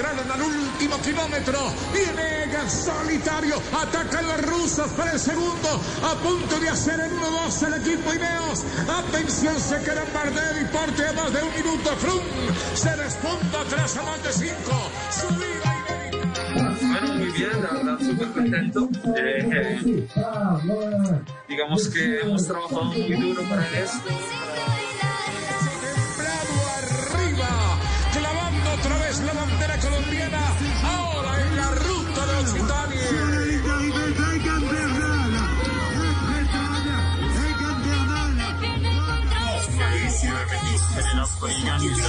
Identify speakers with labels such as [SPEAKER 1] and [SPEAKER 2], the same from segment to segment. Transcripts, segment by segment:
[SPEAKER 1] Entraron al último kilómetro. Viene solitario. Atacan los rusos para el segundo. A punto de hacer el 1-2 el equipo Ineos. Atención, se queda Bardet y porte a más de un minuto. Frum se despunta tras a más de cinco. Subida.
[SPEAKER 2] Bueno, muy bien, la verdad, súper contento. Eh, eh, digamos que hemos trabajado muy duro para esto.
[SPEAKER 1] Vez la bandera colombiana. Ahora en la ruta de Occitania.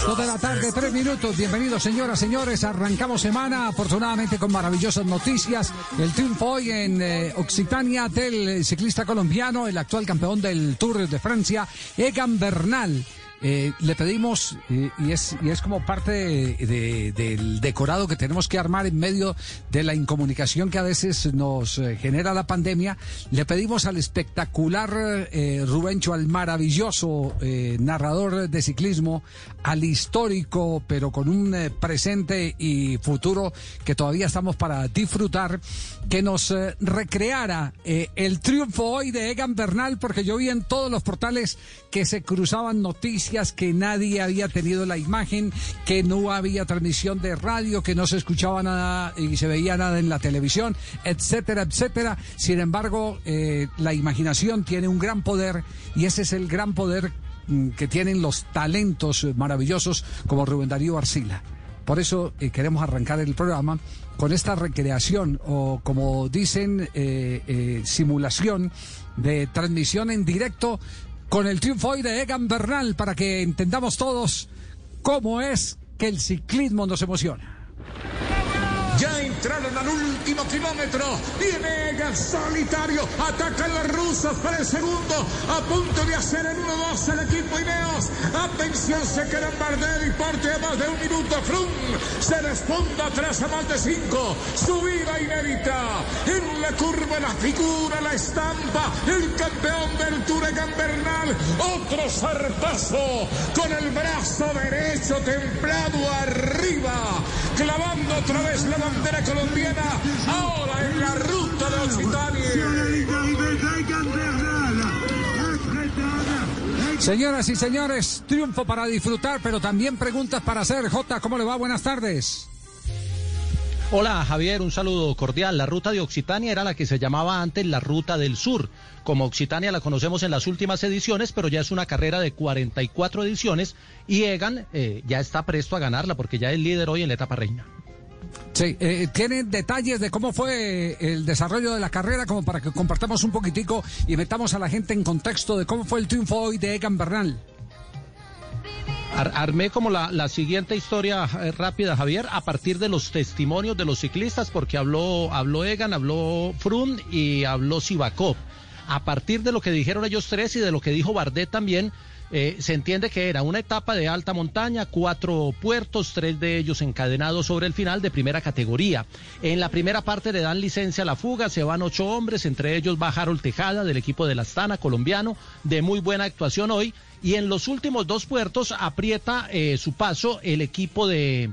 [SPEAKER 3] Dos de la tarde, tres minutos. Bienvenidos, señoras, señores. Arrancamos semana, afortunadamente, con maravillosas noticias. El triunfo hoy en eh, Occitania del ciclista colombiano, el actual campeón del Tour de Francia, Egan Bernal. Eh, le pedimos, eh, y, es, y es como parte de- de- del decorado que tenemos que armar en medio de la incomunicación que a veces nos eh, genera la pandemia, le pedimos al espectacular eh, Rubencho, al maravilloso narrador de ciclismo, al histórico, pero con un presente y futuro que todavía estamos para disfrutar, que nos eh, recreara eh, el triunfo hoy de Egan Bernal, porque yo vi en todos los portales que se cruzaban noticias, que nadie había tenido la imagen, que no había transmisión de radio, que no se escuchaba nada y se veía nada en la televisión, etcétera, etcétera. Sin embargo, eh, la imaginación tiene un gran poder y ese es el gran poder mm, que tienen los talentos maravillosos como Rubén Darío Arcila. Por eso queremos arrancar el programa con esta recreación o como dicen eh, eh, simulación de transmisión en directo con el triunfo hoy de Egan Bernal para que entendamos todos cómo es que el ciclismo nos emociona.
[SPEAKER 1] Ya entraron al último kilómetro. Viene Egan solitario. Atacan los rusos para el segundo. A punto de hacer el 1-2 el equipo Ineos. Atención, se queda Bardet y porte a más de un minuto. Frum se despunta tras a más de cinco. Subida inédita. En la curva, la figura, la estampa. El campeón del Tour Egan Bernal. Otro zarpazo con el brazo derecho templado arriba. Clavando otra vez la bandera colombiana. Ahora en la ruta de Occitania.
[SPEAKER 3] Señoras y señores, triunfo para disfrutar, pero también preguntas para hacer. J, ¿cómo le va? Buenas tardes.
[SPEAKER 4] Hola Javier, un saludo cordial. La ruta de Occitania era la que se llamaba antes la ruta del sur. Como Occitania la conocemos en las últimas ediciones, pero ya es una carrera de 44 ediciones y Egan eh, ya está presto a ganarla porque ya es líder hoy en la etapa reina.
[SPEAKER 3] Sí, eh, ¿tienen detalles de cómo fue el desarrollo de la carrera como para que compartamos un poquitico y metamos a la gente en contexto de cómo fue el triunfo hoy de Egan Bernal?
[SPEAKER 4] Ar- armé como la, la siguiente historia eh, rápida, Javier, a partir de los testimonios de los ciclistas, porque habló, habló Egan, habló Frun y habló Sivakov. A partir de lo que dijeron ellos tres y de lo que dijo Bardet también, eh, se entiende que era una etapa de alta montaña, cuatro puertos, tres de ellos encadenados sobre el final de primera categoría. En la primera parte le dan licencia a la fuga, se van ocho hombres, entre ellos va Harold Tejada del equipo de la Astana colombiano, de muy buena actuación hoy. Y en los últimos dos puertos aprieta eh, su paso el equipo de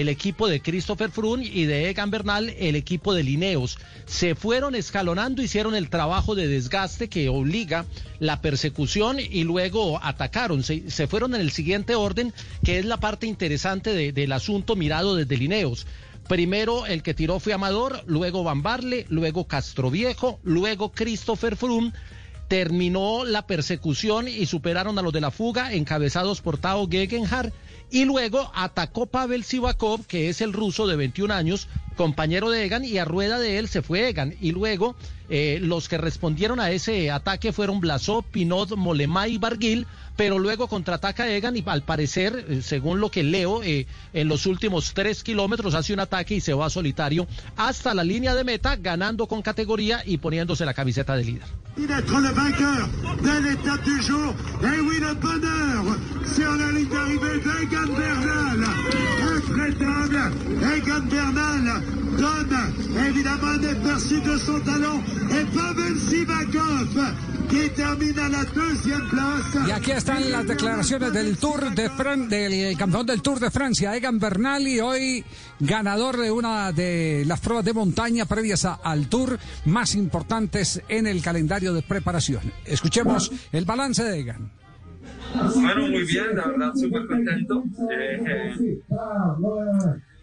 [SPEAKER 4] el equipo de Christopher Froome y de Egan Bernal, el equipo de Lineos. Se fueron escalonando, hicieron el trabajo de desgaste que obliga la persecución y luego atacaron. Se, fueron en el siguiente orden, que es la parte interesante de- del asunto mirado desde Lineos. Primero el que tiró fue Amador, luego Van Barle, luego Castroviejo, luego Christopher Froome terminó la persecución y superaron a los de la fuga, encabezados por Tao Gegenhardt, y luego atacó Pavel Sivakov, que es el ruso de 21 años, compañero de Egan, y a rueda de él se fue Egan, y luego Eh, los que respondieron a ese ataque fueron Blasó, Pinot, Molemá y Barguil, pero luego contraataca Egan y al parecer, eh, según lo que leo, eh, en los últimos tres kilómetros hace un ataque y se va solitario hasta la línea de meta, ganando con categoría y poniéndose la camiseta de líder.
[SPEAKER 5] d'être le vainqueur de l'étape du jour. Et oui, le bonheur sur la ligne d'arrivée d'Egan Bernal. Intraitable, Egan Bernal donne évidemment un aperçu de son talent. Et Pavel Sivakov qui termine à la deuxième place.
[SPEAKER 3] Y aquí están las declaraciones del Tour de Fran del campeón del Tour de Francia, Egan Bernal, y hoy ganador de una de las pruebas de montaña previas al Tour más importantes en el calendario de preparación. Escuchemos el balance de Egan.
[SPEAKER 2] Bueno, muy bien, la verdad, súper contento. Eh, eh,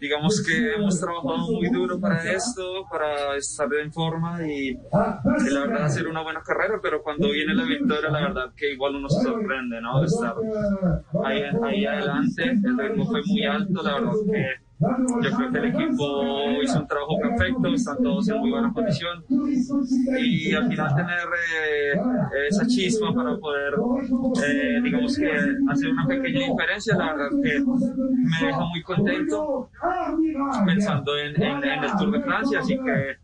[SPEAKER 2] digamos que hemos trabajado muy duro para esto, para estar en forma y, la verdad hacer una buena carrera, pero cuando viene la victoria, la verdad que igual uno se sorprende, ¿no? De estar ahí adelante, el ritmo fue muy alto, la verdad que yo creo que el equipo hizo un trabajo perfecto, están todos en muy buena condición y al final tener eh, esa chispa para poder, eh, digamos que hacer una pequeña diferencia, la verdad que me deja muy contento pensando en, en- en el Tour de Francia, así que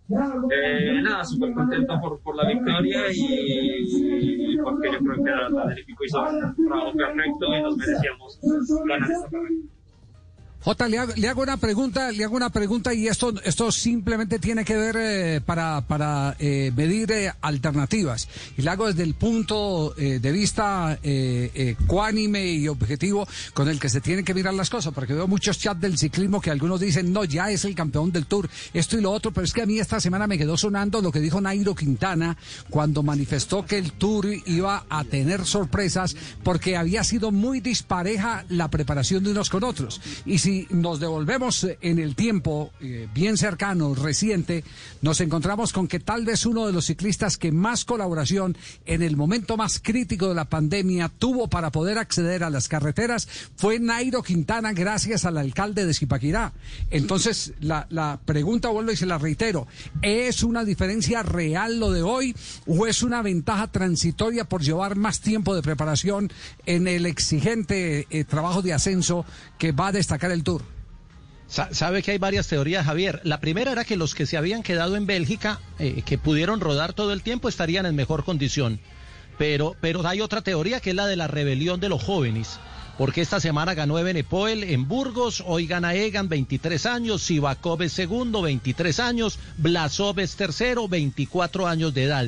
[SPEAKER 2] eh, nada, súper contento por, por la victoria y, y porque yo creo que la el equipo hizo un trabajo perfecto y nos merecíamos ganar esta carrera.
[SPEAKER 3] Jota, le hago, le hago una pregunta, le hago una pregunta y esto, esto simplemente tiene que ver eh, para, para eh, medir eh, alternativas. Y le hago desde el punto de vista cuánime y objetivo con el que se tienen que mirar las cosas, porque veo muchos chats del ciclismo que algunos dicen, no, ya es el campeón del Tour, esto y lo otro, pero es que a mí esta semana me quedó sonando lo que dijo Nairo Quintana cuando manifestó que el Tour iba a tener sorpresas porque había sido muy dispareja la preparación de unos con otros. Y si nos devolvemos eh, en el tiempo eh, bien cercano, reciente, nos encontramos con que tal vez uno de los ciclistas que más colaboración en el momento más crítico de la pandemia tuvo para poder acceder a las carreteras fue Nairo Quintana gracias al alcalde de Zipaquirá. Entonces, la, la pregunta vuelvo y se la reitero, ¿es una diferencia real lo de hoy o es una ventaja transitoria por llevar más tiempo de preparación en el exigente eh, trabajo de ascenso que va a destacar el Tour?
[SPEAKER 4] Sa- Sabe que hay varias teorías, Javier. La primera era que los que se habían quedado en Bélgica, eh, que pudieron rodar todo el tiempo, estarían en mejor condición. Pero, pero hay otra teoría que es la de la rebelión de los jóvenes. Porque esta semana ganó Ebenepoel en Burgos, hoy gana Egan, 23 años, Sivakov es segundo, 23 años, Blasov es tercero, 24 años de edad.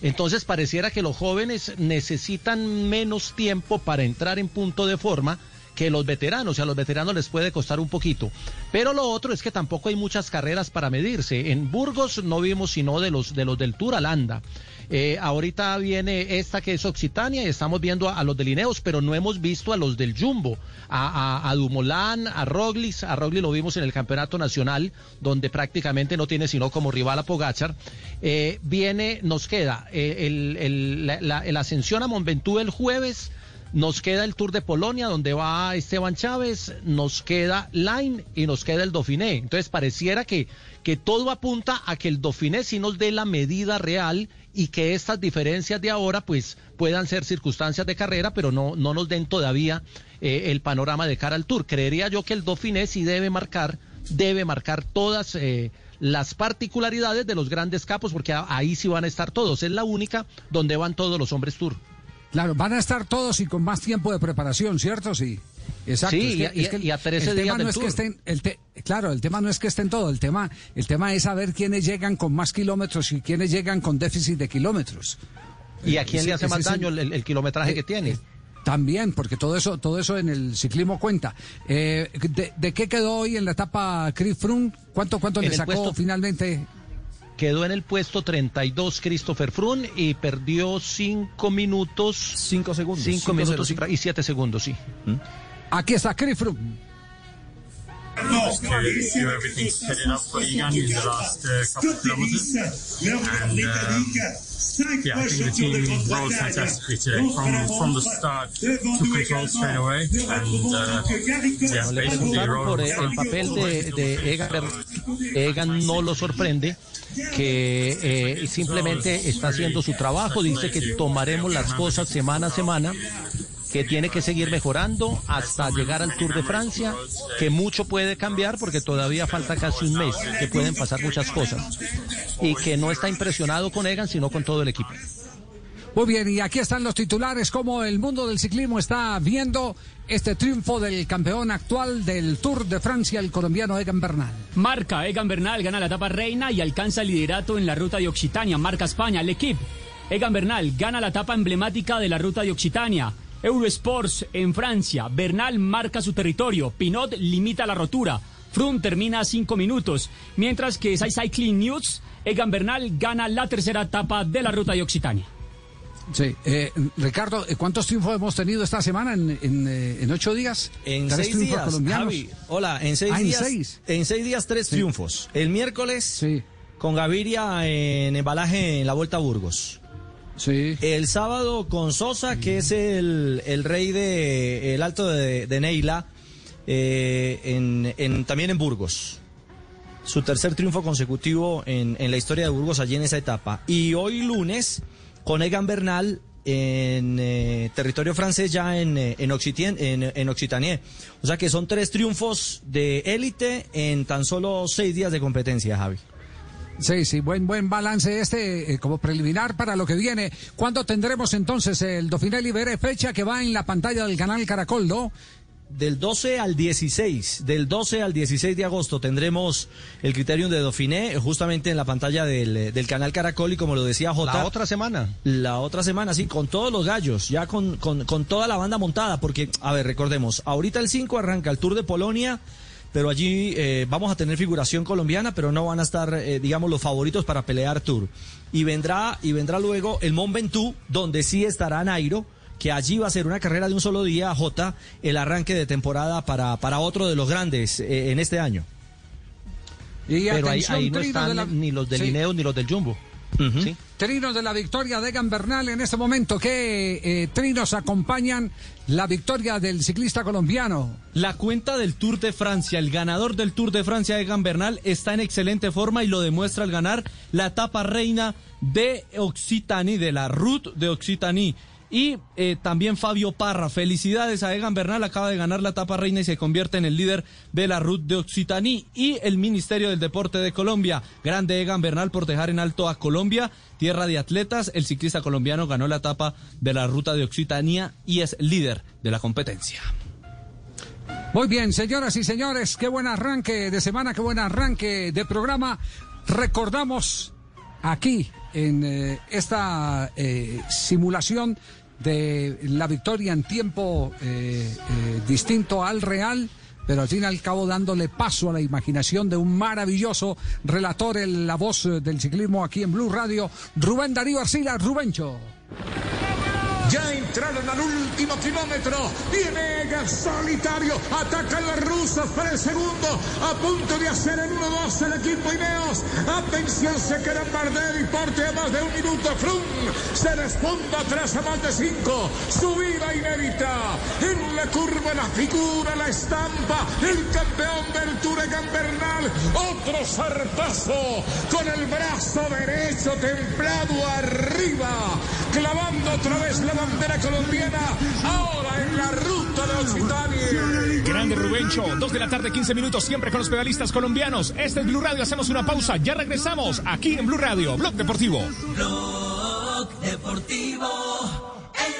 [SPEAKER 4] Entonces pareciera que los jóvenes necesitan menos tiempo para entrar en punto de forma que los veteranos, y a los veteranos les puede costar un poquito. Pero lo otro es que tampoco hay muchas carreras para medirse. En Burgos no vimos sino de los, de los del Tour Alanda. Eh, ahorita viene esta que es Occitania y estamos viendo a, los de Lineos, pero no hemos visto a los del Jumbo, a, a, a Dumoulin, a Roglic, a Roglic lo vimos en el Campeonato Nacional, donde prácticamente no tiene sino como rival a Pogachar. Eh, viene, nos queda eh, el, el, la, la, el ascensión a Monventura el jueves, nos queda el Tour de Polonia, donde va Esteban Chávez, nos queda Line y nos queda el Dauphiné. Entonces pareciera que, que todo apunta a que el Dauphiné sí nos dé la medida real y que estas diferencias de ahora pues puedan ser circunstancias de carrera, pero no, no nos den todavía eh, el panorama de cara al Tour. Creería yo que el Dauphiné sí debe marcar, debe marcar todas eh, las particularidades de los grandes capos, porque ahí sí van a estar todos. Es la única donde van todos los hombres Tour.
[SPEAKER 3] Claro, van a estar todos y con más tiempo de preparación, ¿cierto? Sí. Exacto.
[SPEAKER 4] Sí,
[SPEAKER 3] es que,
[SPEAKER 4] y,
[SPEAKER 3] es que
[SPEAKER 4] y a 13
[SPEAKER 3] el
[SPEAKER 4] días
[SPEAKER 3] tema
[SPEAKER 4] del
[SPEAKER 3] no es que estén, el te- claro, el tema no es que estén todos, el tema, el tema es saber quiénes llegan con más kilómetros y quiénes llegan con déficit de kilómetros.
[SPEAKER 4] ¿Y a quién le hace
[SPEAKER 3] ese
[SPEAKER 4] más daño el, kilometraje
[SPEAKER 3] Eh,
[SPEAKER 4] que tiene?
[SPEAKER 3] eh, También, porque todo eso, todo eso en el ciclismo cuenta. Eh, de, de qué quedó hoy en la etapa Chris Froome? ¿Cuánto, cuánto
[SPEAKER 4] En
[SPEAKER 3] le sacó
[SPEAKER 4] puesto-
[SPEAKER 3] finalmente?
[SPEAKER 4] Quedó en el puesto 32 Christopher Froome y perdió 5 minutos.
[SPEAKER 6] 5 segundos.
[SPEAKER 4] 5
[SPEAKER 6] Cinco
[SPEAKER 4] minutos
[SPEAKER 6] cero
[SPEAKER 4] y, y 7 segundos, sí.
[SPEAKER 3] Aquí está Chris Froome.
[SPEAKER 7] to do everything to set it up for Egan in the last uh, couple of kilometers. And um, yeah, I think the team rode fantastically today. From from the start, took control straight away, and uh, yeah, basically rode
[SPEAKER 4] el papel de, de Egan. Egan no lo sorprende. Que eh, simplemente está haciendo su trabajo, dice que tomaremos las cosas semana a semana que tiene que seguir mejorando hasta llegar al Tour de Francia, que mucho puede cambiar porque todavía falta casi un mes, que pueden pasar muchas cosas, y que no está impresionado con Egan, sino con todo el equipo.
[SPEAKER 3] Muy bien, y aquí están los titulares, como el mundo del ciclismo está viendo este triunfo del campeón actual del Tour de Francia, el colombiano Egan Bernal.
[SPEAKER 8] Marca, Egan Bernal gana la etapa reina y alcanza el liderato en la ruta de Occitania. Marca España, el equipo. Egan Bernal gana la etapa emblemática de la ruta de Occitania. Eurosports en Francia. Bernal marca su territorio. Pinot limita la rotura. Froome termina a cinco minutos. Mientras que Cycling News, Egan Bernal gana la tercera etapa de la ruta de Occitania.
[SPEAKER 3] Sí, eh, Ricardo, ¿cuántos triunfos hemos tenido esta semana en, en, eh, en ocho días?
[SPEAKER 9] En seis días, Javi, hola, en seis
[SPEAKER 3] Ah, ¿en
[SPEAKER 9] días.
[SPEAKER 3] seis?
[SPEAKER 9] En seis días, tres
[SPEAKER 3] Sí.
[SPEAKER 9] triunfos. El miércoles, con Gaviria en embalaje en la Vuelta a Burgos.
[SPEAKER 3] Sí.
[SPEAKER 9] El sábado con Sosa, que es el, el rey de el alto de, de Neila, eh, en, en- también en Burgos. Su tercer triunfo consecutivo en, en la historia de Burgos allí en esa etapa. Y hoy lunes, con Egan Bernal en eh, territorio francés ya en, eh, en, Occitien- en, en Occitanie. O sea que son tres triunfos de élite en tan solo seis días de competencia, Javi.
[SPEAKER 3] Sí, sí, buen buen balance este eh, como preliminar para lo que viene. ¿Cuándo tendremos entonces el Dauphiné Libere fecha que va en la pantalla del canal Caracol, no?
[SPEAKER 9] Del 12 al 16, del 12 al 16 de agosto tendremos el criterium de Dauphiné justamente en la pantalla del, eh, del canal Caracol y como lo decía Jota.
[SPEAKER 4] La otra semana.
[SPEAKER 9] La otra semana, sí, con todos los gallos, ya con, con, con toda la banda montada, porque, a ver, recordemos, ahorita el 5 arranca el Tour de Polonia, pero allí eh, vamos a tener figuración colombiana, pero no van a estar, eh, digamos, los favoritos para pelear Tour. Y vendrá, y vendrá luego el Mont Ventoux, donde sí estará Nairo, que allí va a ser una carrera de un solo día, J, el arranque de temporada para, para otro de los grandes eh, en este año.
[SPEAKER 3] Y
[SPEAKER 4] Pero ahí,
[SPEAKER 3] atención,
[SPEAKER 4] ahí no están
[SPEAKER 3] la-
[SPEAKER 4] ni los de
[SPEAKER 3] Sí.
[SPEAKER 4] Ni los del Jumbo. ¿sí?
[SPEAKER 3] Trinos de la victoria de Egan Bernal en este momento. ¿Qué eh, trinos acompañan la victoria del ciclista colombiano?
[SPEAKER 10] La cuenta del Tour de Francia, el ganador del Tour de Francia, Egan Bernal, está en excelente forma y lo demuestra al ganar la etapa reina de Occitanie, de la Route de Occitanie. Y eh, también Fabio Parra, felicidades a Egan Bernal, acaba de ganar la etapa reina y se convierte en el líder de la Route de Occitanie. Y el Ministerio del Deporte de Colombia, grande Egan Bernal por dejar en alto a Colombia, tierra de atletas. El ciclista colombiano ganó la etapa de la Ruta de Occitania y es líder de la competencia.
[SPEAKER 3] Muy bien, señoras y señores, qué buen arranque de semana, qué buen arranque de programa. Recordamos aquí en eh, esta eh, simulación de la victoria en tiempo eh, eh, distinto al real, pero al fin y al cabo dándole paso a la imaginación de un maravilloso relator en la voz del ciclismo aquí en Blue Radio, Rubén Darío Arcila, Rubencho.
[SPEAKER 1] Ya entraron al último kilómetro. Viene Egan solitario. Atacan los rusos para el segundo. A punto de hacer el 1-2 el equipo Ineos. Atención, se queda Bardet y parte a más de un minuto. Frum se responde atrás a más de cinco. Subida inédita. En la curva, la figura, la estampa. El campeón del Tour Bernal. Otro zarpazo con el brazo derecho templado arriba. Clavando otra vez la bandera colombiana. Ahora en la ruta de Occitania.
[SPEAKER 11] Grande Rubencho, 2 de la tarde, 15 minutos, siempre con los pedalistas colombianos. Este es Blue Radio, hacemos una pausa, ya regresamos aquí en Blue Radio, Blog Deportivo.
[SPEAKER 12] Blog Deportivo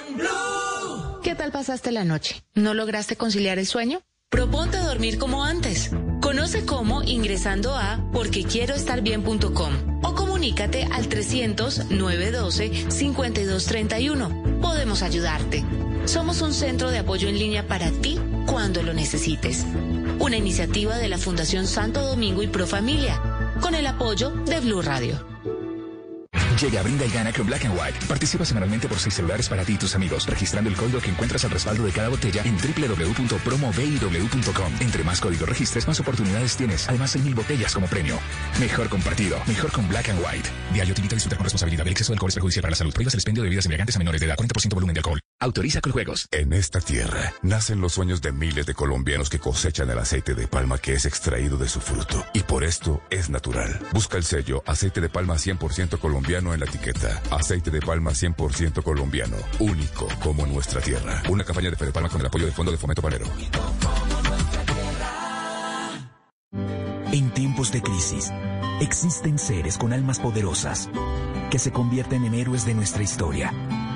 [SPEAKER 12] en Blue.
[SPEAKER 13] ¿Qué tal pasaste la noche? ¿No lograste conciliar el sueño? Proponte dormir como antes. Conoce cómo ingresando a porquequieroestarbien.com o comunícate al 300-912-5231. Podemos ayudarte. Somos un centro de apoyo en línea para ti cuando lo necesites. Una iniciativa de la Fundación Santo Domingo y Pro Familia, con el apoyo de Blue Radio.
[SPEAKER 14] Llega, brinda y gana con Black and White. Participa semanalmente por seis celulares para ti y tus amigos, registrando el código que encuentras al respaldo de cada botella en www.promoviw.com. Entre más códigos registres, más oportunidades tienes. Además, hay mil botellas como premio. Mejor compartido, mejor con Black and White. Diario te invita a disfrutar con responsabilidad. El exceso de alcohol es perjudicial para la salud. Prohíbas el expendio de bebidas embriagantes a menores de edad. 40% volumen de alcohol.
[SPEAKER 15] Autoriza con juegos.
[SPEAKER 16] En esta tierra nacen los sueños de miles de colombianos que cosechan el aceite de palma que es extraído de su fruto. Y por esto es natural. Busca el sello aceite de palma 100% colombiano en la etiqueta. Aceite de palma 100% colombiano. Único como nuestra tierra. Una campaña de Fede Palma con el apoyo del Fondo de Fomento Panero.
[SPEAKER 17] En tiempos de crisis, existen seres con almas poderosas que se convierten en héroes de nuestra historia.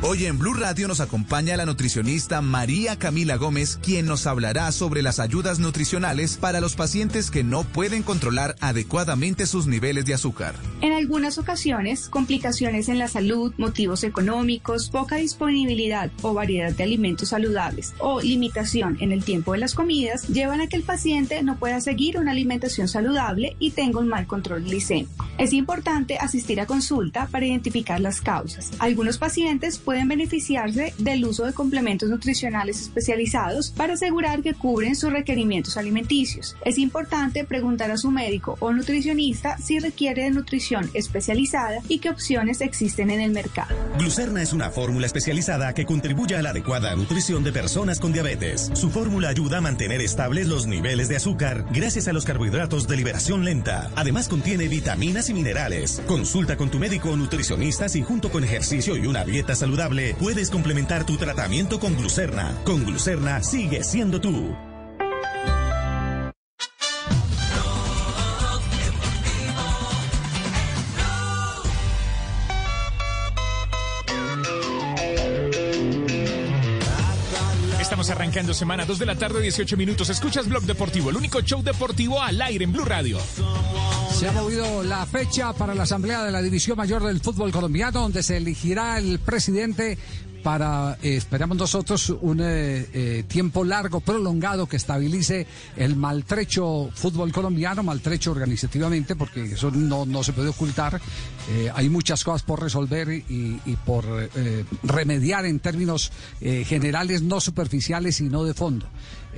[SPEAKER 18] Hoy en Blue Radio nos acompaña la nutricionista María Camila Gómez, quien nos hablará sobre las ayudas nutricionales para los pacientes que no pueden controlar adecuadamente sus niveles de azúcar.
[SPEAKER 19] En algunas ocasiones, complicaciones en la salud, motivos económicos, poca disponibilidad o variedad de alimentos saludables o limitación en el tiempo de las comidas llevan a que el paciente no pueda seguir una alimentación saludable y tenga un mal control glicémico. Es importante asistir a consulta para identificar las causas. Algunos pacientes pueden beneficiarse del uso de complementos nutricionales especializados para asegurar que cubren sus requerimientos alimenticios. Es importante preguntar a su médico o nutricionista si requiere de nutrición especializada y qué opciones existen en el mercado.
[SPEAKER 20] Glucerna es una fórmula especializada que contribuye a la adecuada nutrición de personas con diabetes. Su fórmula ayuda a mantener estables los niveles de azúcar gracias a los carbohidratos de liberación lenta. Además contiene vitaminas y minerales. Consulta con tu médico o nutricionista si junto con ejercicio y una dieta saludable puedes complementar tu tratamiento con glucerna. Con glucerna sigue siendo tú.
[SPEAKER 11] Arrancando semana 2 de la tarde, 18 minutos. Escuchas Blog Deportivo, el único show deportivo al aire en Blue Radio.
[SPEAKER 3] Se ha movido la fecha para la Asamblea de la División Mayor del Fútbol Colombiano, donde se elegirá el presidente para, eh, esperamos nosotros, un eh, eh, tiempo largo, prolongado, que estabilice el maltrecho fútbol colombiano, maltrecho organizativamente, porque eso no, no se puede ocultar. Eh, hay muchas cosas por resolver y, y por remediar en términos generales, no superficiales y no de fondo.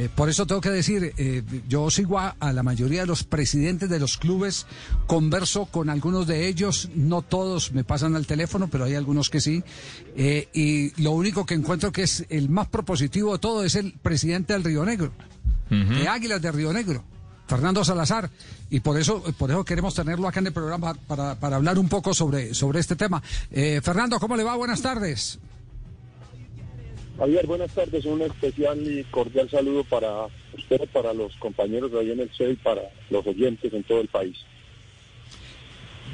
[SPEAKER 3] Eh, por eso tengo que decir, eh, yo sigo a, a la mayoría de los presidentes de los clubes, converso con algunos de ellos, no todos me pasan al teléfono, pero hay algunos que sí, eh, y lo único que encuentro que es el más propositivo de todo es el presidente del Río Negro, de Águilas de Río Negro. Fernando Salazar, y por eso, por eso queremos tenerlo acá en el programa para, para hablar un poco sobre, sobre este tema. Eh, Fernando, ¿cómo le va? Buenas tardes.
[SPEAKER 21] Javier, buenas tardes. Un especial y cordial saludo para usted, para los compañeros de ahí en el CEL y para los oyentes en todo el país.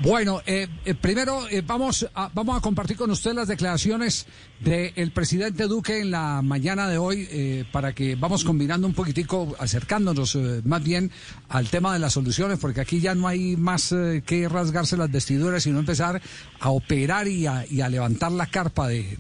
[SPEAKER 3] Bueno, eh, eh, primero eh, vamos, a, vamos a compartir con usted las declaraciones del presidente Duque en la mañana de hoy eh, para que vamos combinando un poquitico, acercándonos más bien al tema de las soluciones, porque aquí ya no hay más que rasgarse las vestiduras, sino empezar a operar y a, y a levantar la carpa de-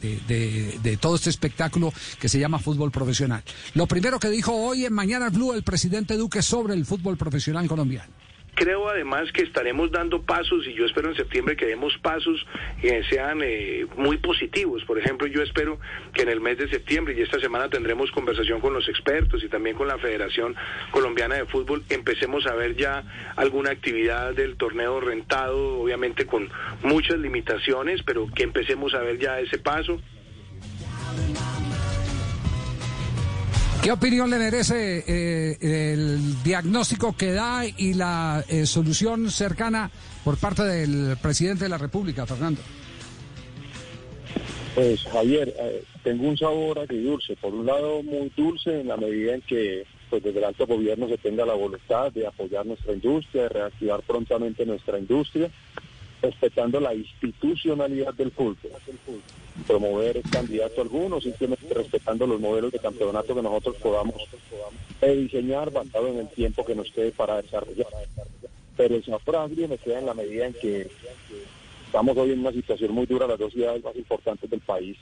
[SPEAKER 3] de todo este espectáculo que se llama fútbol profesional. Lo primero que dijo hoy en Mañana Blue el presidente Duque sobre el fútbol profesional colombiano.
[SPEAKER 22] Creo además que estaremos dando pasos y yo espero en septiembre que demos pasos que sean eh, muy positivos. Por ejemplo, yo espero que en el mes de septiembre y esta semana tendremos conversación con los expertos y también con la Federación Colombiana de Fútbol, empecemos a ver ya alguna actividad del torneo rentado, obviamente con muchas limitaciones, pero que empecemos a ver ya ese paso.
[SPEAKER 3] ¿Qué opinión le merece eh, el diagnóstico que da y la eh, solución cercana por parte del presidente de la República, Fernando?
[SPEAKER 21] Pues Javier, eh, tengo un sabor agridulce. Por un lado, muy dulce en la medida en que pues desde el alto gobierno se tenga la voluntad de apoyar nuestra industria, de reactivar prontamente nuestra industria, respetando la institucionalidad del fútbol. Promover candidato alguno, simplemente respetando los modelos de campeonato que nosotros podamos diseñar basado en el tiempo que nos quede para desarrollar. Pero el sabor agrio me queda en la medida en que estamos hoy en una situación muy dura, las dos ciudades más importantes del país,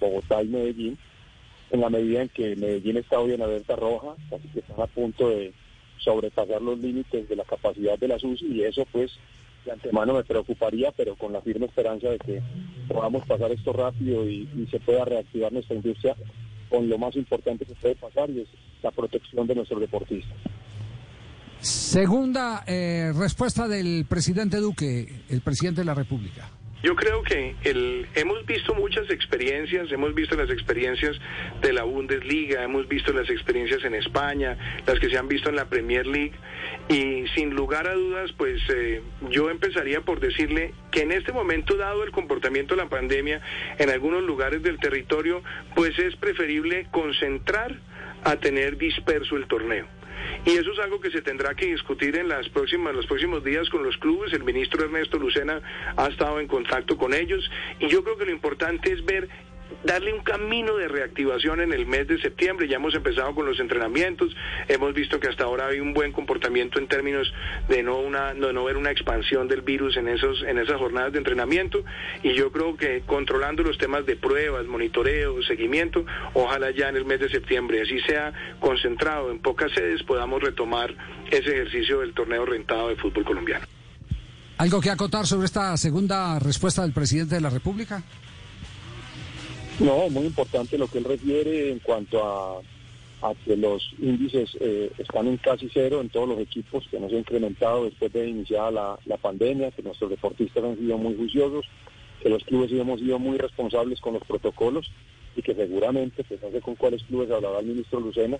[SPEAKER 21] Bogotá y Medellín, en la medida en que Medellín está hoy en alerta roja, que están a punto de sobrepasar los límites de la capacidad de la SUSI y eso pues de antemano me preocuparía, pero con la firme esperanza de que podamos pasar esto rápido y, se pueda reactivar nuestra industria con lo más importante que puede pasar y es la protección de nuestros deportistas.
[SPEAKER 3] Segunda eh, respuesta del presidente Duque, el presidente de la República.
[SPEAKER 22] Yo creo que el, hemos visto muchas experiencias, hemos visto las experiencias de la Bundesliga, hemos visto las experiencias en España, las que se han visto en la Premier League y sin lugar a dudas, pues eh, yo empezaría por decirle que en este momento, dado el comportamiento de la pandemia en algunos lugares del territorio, pues es preferible concentrar a tener disperso el torneo. Y eso es algo que se tendrá que discutir en las próximas, los próximos días con los clubes. El ministro Ernesto Lucena ha estado en contacto con ellos y yo creo que lo importante es ver darle un camino de reactivación en el mes de septiembre. Ya hemos empezado con los entrenamientos, hemos visto que hasta ahora hay un buen comportamiento en términos de no una no, no ver una expansión del virus en esos en esas jornadas de entrenamiento y yo creo que controlando los temas de pruebas, monitoreo, seguimiento, ojalá ya en el mes de septiembre así sea concentrado en pocas sedes podamos retomar ese ejercicio del torneo rentado de fútbol colombiano.
[SPEAKER 3] ¿Algo que acotar sobre esta segunda respuesta del presidente de la República?
[SPEAKER 21] No, muy importante lo que él refiere en cuanto a, a que los índices eh, están en casi cero en todos los equipos, que no se ha incrementado después de iniciar la, pandemia, que nuestros deportistas han sido muy juiciosos, que los clubes hemos sido muy responsables con los protocolos y que seguramente, pues no sé con cuáles clubes hablará el ministro Lucena,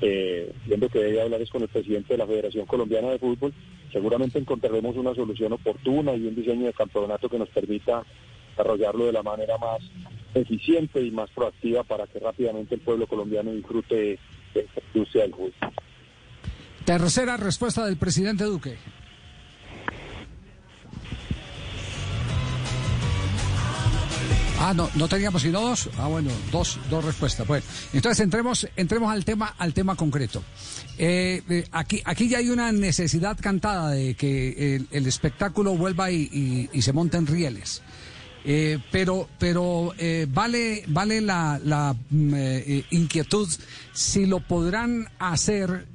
[SPEAKER 21] eh, viendo que debe hablar es con el presidente de la Federación Colombiana de Fútbol, seguramente encontraremos una solución oportuna y un diseño de campeonato que nos permita desarrollarlo de la manera más eficiente y más proactiva para que rápidamente el pueblo colombiano disfrute de esta industria del fútbol.
[SPEAKER 3] Tercera respuesta del presidente Duque. Ah, no, no teníamos sino dos. Ah, bueno, dos, dos respuestas. Bueno, entonces entremos, entremos al tema, al tema concreto. Eh, eh, aquí, aquí ya hay una necesidad cantada de que el, el espectáculo vuelva y, y- y se monten rieles. Eh, pero pero eh, vale vale la, mm, eh, inquietud si lo podrán hacer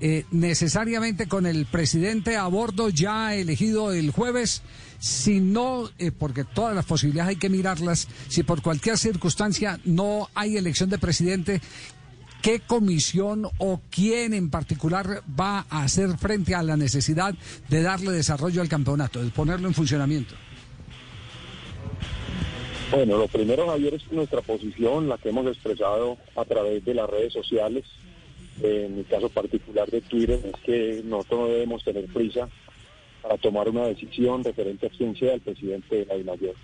[SPEAKER 3] eh, necesariamente con el presidente a bordo ya elegido el jueves, si no, eh, porque todas las posibilidades hay que mirarlas, si por cualquier circunstancia no hay elección de presidente, ¿qué comisión o quién en particular va a hacer frente a la necesidad de darle desarrollo al campeonato, de ponerlo en funcionamiento?
[SPEAKER 21] Bueno, lo primero, Javier, es nuestra posición, la que hemos expresado a través de las redes sociales, eh, en mi caso particular de Twitter, es que nosotros no debemos tener prisa para tomar una decisión referente a quién sea presidente de la DIMAYOR.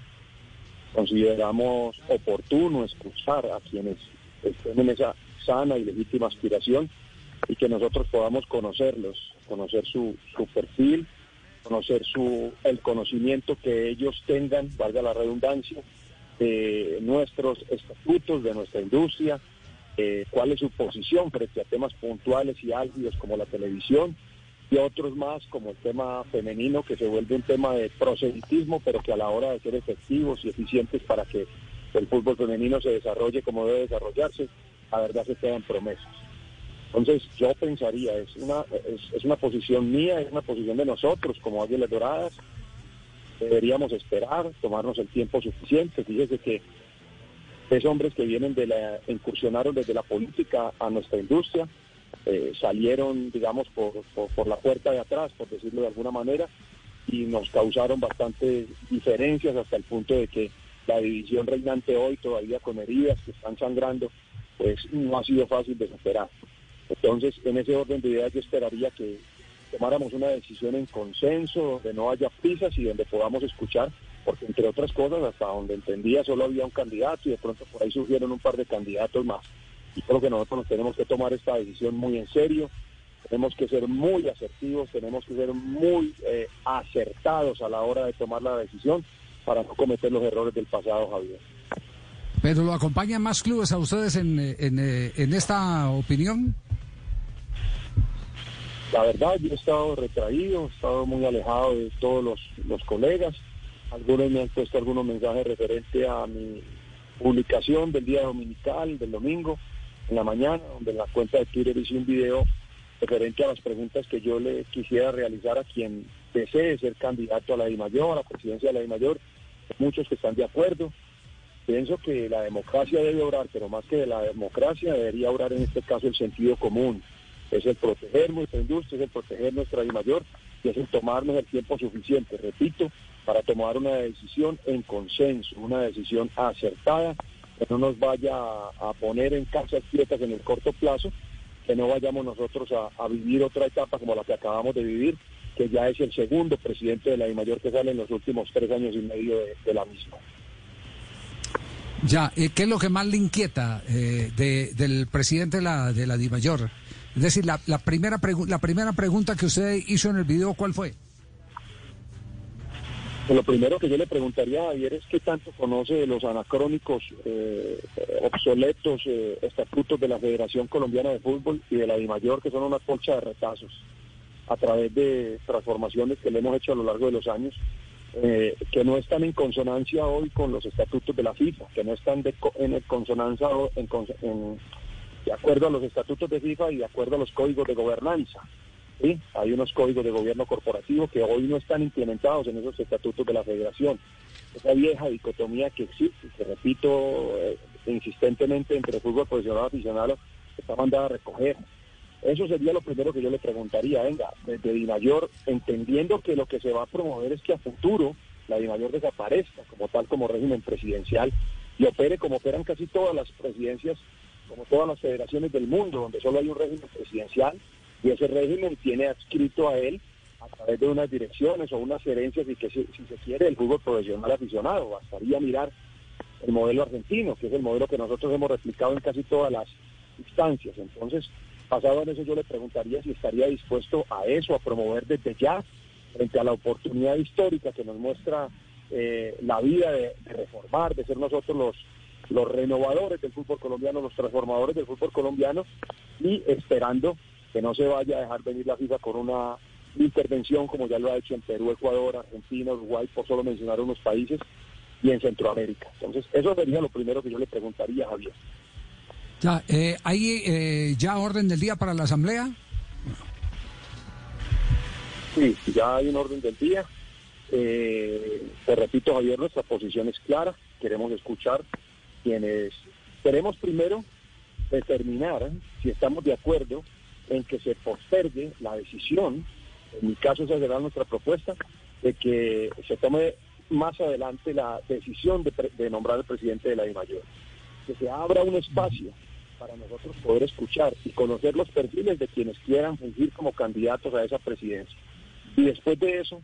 [SPEAKER 21] Consideramos oportuno escuchar a quienes estén en esa sana y legítima aspiración y que nosotros podamos conocerlos, conocer su, su perfil, conocer su el conocimiento que ellos tengan, valga la redundancia, de nuestros estatutos, de nuestra industria, eh, cuál es su posición frente a temas puntuales y álgidos como la televisión y otros más como el tema femenino que se vuelve un tema de proselitismo, pero que a la hora de ser efectivos y eficientes para que el fútbol femenino se desarrolle como debe desarrollarse, la verdad se quedan promesas. Entonces yo pensaría, es una, es, es una posición mía, es una posición de nosotros como Águilas Doradas, deberíamos esperar, tomarnos el tiempo suficiente. Fíjese que es hombres que vienen de la, incursionaron desde la política a nuestra industria, eh, salieron, digamos, por, por, por la puerta de atrás, por decirlo de alguna manera, y nos causaron bastantes diferencias hasta el punto de que la división reinante hoy, todavía con heridas que están sangrando, pues no ha sido fácil de superar. Entonces, en ese orden de ideas, yo esperaría que tomáramos una decisión en consenso, donde no haya prisas y donde podamos escuchar, porque entre otras cosas, hasta donde entendía, solo había un candidato y de pronto por ahí surgieron un par de candidatos más. Y creo que nosotros nos tenemos que tomar esta decisión muy en serio, tenemos que ser muy asertivos, tenemos que ser muy eh, acertados a la hora de tomar la decisión para no cometer los errores del pasado, Javier.
[SPEAKER 3] ¿Pero lo acompañan más clubes a ustedes en, eh, en, eh, en esta opinión?
[SPEAKER 21] La verdad, yo he estado retraído, he estado muy alejado de todos los, los colegas. Algunos me han puesto algunos mensajes referentes a mi publicación del día dominical, del domingo, en la mañana, donde en la cuenta de Twitter hice un video referente a las preguntas que yo le quisiera realizar a quien desee ser candidato a la DIMAYOR, a la presidencia de la DIMAYOR, muchos que están de acuerdo. Pienso que la democracia debe obrar, pero más que de la democracia debería obrar en este caso el sentido común. Es el proteger nuestra industria, es el proteger nuestra DIMAYOR y es el tomarnos el tiempo suficiente, repito, para tomar una decisión en consenso, una decisión acertada, que no nos vaya a, poner en casas quietas en el corto plazo, que no vayamos nosotros a, vivir otra etapa como la que acabamos de vivir, que ya es el segundo presidente de la DIMAYOR que sale en los últimos tres años y medio de, de la misma.
[SPEAKER 3] Ya, eh, ¿qué es lo que más le inquieta eh, de- del presidente de la, de la DIMAYOR? Es decir, la, la primera la primera pregunta que usted hizo en el video, ¿cuál fue?
[SPEAKER 21] Pues Lo primero que yo le preguntaría a Javier es qué tanto conoce de los anacrónicos, eh, obsoletos eh, estatutos de la Federación Colombiana de Fútbol y de la DIMAYOR, que son una colcha de retazos a través de transformaciones que le hemos hecho a lo largo de los años, eh, que no están en consonancia hoy con los estatutos de la FIFA, que no están de en consonancia en en- de acuerdo a los estatutos de FIFA y de acuerdo a los códigos de gobernanza. ¿sí? Hay unos códigos de gobierno corporativo que hoy no están implementados en esos estatutos de la federación. Esa vieja dicotomía que existe, que repito eh, insistentemente entre fútbol profesional y aficionado, está mandada a recoger. Eso sería lo primero que yo le preguntaría, venga, desde Dimayor, entendiendo que lo que se va a promover es que a futuro la Dimayor desaparezca como tal, como régimen presidencial, y opere como operan casi todas las presidencias, como todas las federaciones del mundo, donde solo hay un régimen presidencial, y ese régimen tiene adscrito a él a través de unas direcciones o unas herencias y que si, se quiere el fútbol profesional aficionado. Bastaría mirar el modelo argentino, que es el modelo que nosotros hemos replicado en casi todas las instancias. Entonces, basado en eso, yo le preguntaría si estaría dispuesto a eso, a promover desde ya, frente a la oportunidad histórica que nos muestra eh, la vida de reformar, de ser nosotros los, los renovadores del fútbol colombiano, los transformadores del fútbol colombiano, y esperando que no se vaya a dejar venir la FIFA con una intervención como ya lo ha hecho en Perú, Ecuador, Argentina, Uruguay, por solo mencionar unos países, y en Centroamérica. Entonces, eso sería lo primero que yo le preguntaría, Javier.
[SPEAKER 3] Ya, eh, ¿Hay eh, ya orden del día para la asamblea?
[SPEAKER 21] Sí, ya hay un orden del día. Eh, te repito, Javier, nuestra posición es clara. Queremos escuchar quienes... Queremos primero determinar si estamos de acuerdo en que se postergue la decisión, en mi caso esa será nuestra propuesta, de que se tome más adelante la decisión de nombrar al presidente de la DIMAYOR. Que se abra un espacio para nosotros poder escuchar y conocer los perfiles de quienes quieran fungir como candidatos a esa presidencia. Y después de eso,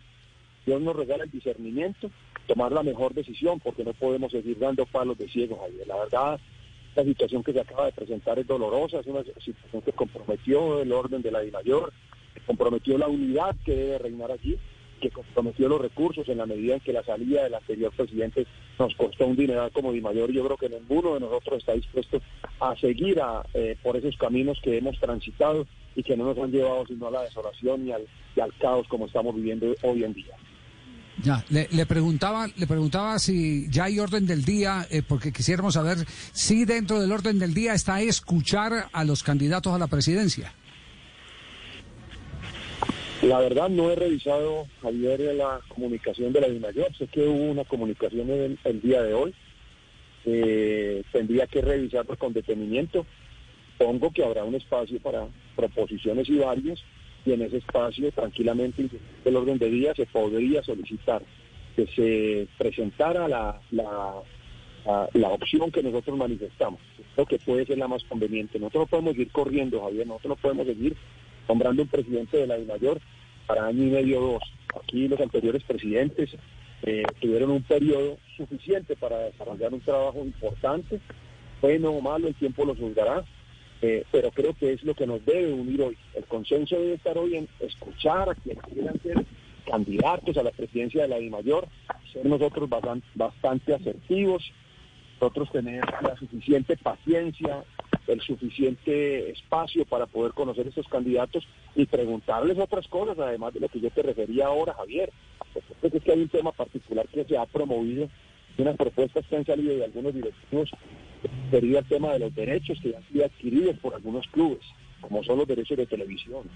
[SPEAKER 21] Dios nos regala el discernimiento, tomar la mejor decisión, porque no podemos seguir dando palos de ciego, Javier. La verdad, la situación que se acaba de presentar es dolorosa, es una situación que comprometió el orden de la DIMAYOR, que comprometió la unidad que debe reinar allí, que comprometió los recursos en la medida en que la salida del anterior presidente nos costó un dineral como DIMAYOR. Yo creo que ninguno de nosotros está dispuesto a seguir a, eh, por esos caminos que hemos transitado y que no nos han llevado sino a la desolación y y al caos como estamos viviendo hoy en día.
[SPEAKER 3] Ya, le, preguntaba, le preguntaba si ya hay orden del día, eh, porque quisiéramos saber si dentro del orden del día está escuchar a los candidatos a la presidencia.
[SPEAKER 21] La verdad no he revisado, Javier, la comunicación de la DIMAYOR. Sé que hubo una comunicación el, el día de hoy. Eh, tendría que revisarlo con detenimiento. Pongo que habrá un espacio para proposiciones y varios y en ese espacio tranquilamente el orden de día se podría solicitar que se presentara la, la, la, opción que nosotros manifestamos. Creo que puede ser la más conveniente. Nosotros no podemos ir corriendo, Javier, nosotros no podemos seguir nombrando un presidente de la DIMAYOR para año y medio dos. Aquí los anteriores presidentes eh, tuvieron un periodo suficiente para desarrollar un trabajo importante, bueno o malo, el tiempo lo juzgará, eh, pero creo que es lo que nos debe unir hoy. El consenso debe estar hoy en escuchar a quienes quieran ser candidatos a la presidencia de la DIMAYOR, ser nosotros bastan- bastante asertivos, nosotros tener la suficiente paciencia, el suficiente espacio para poder conocer estos candidatos y preguntarles otras cosas, además de lo que yo te refería ahora, Javier. Porque es que hay un tema particular que se ha promovido unas propuestas que han salido de algunos directivos debido al tema de los derechos que han sido adquiridos por algunos clubes, como son los derechos de televisión.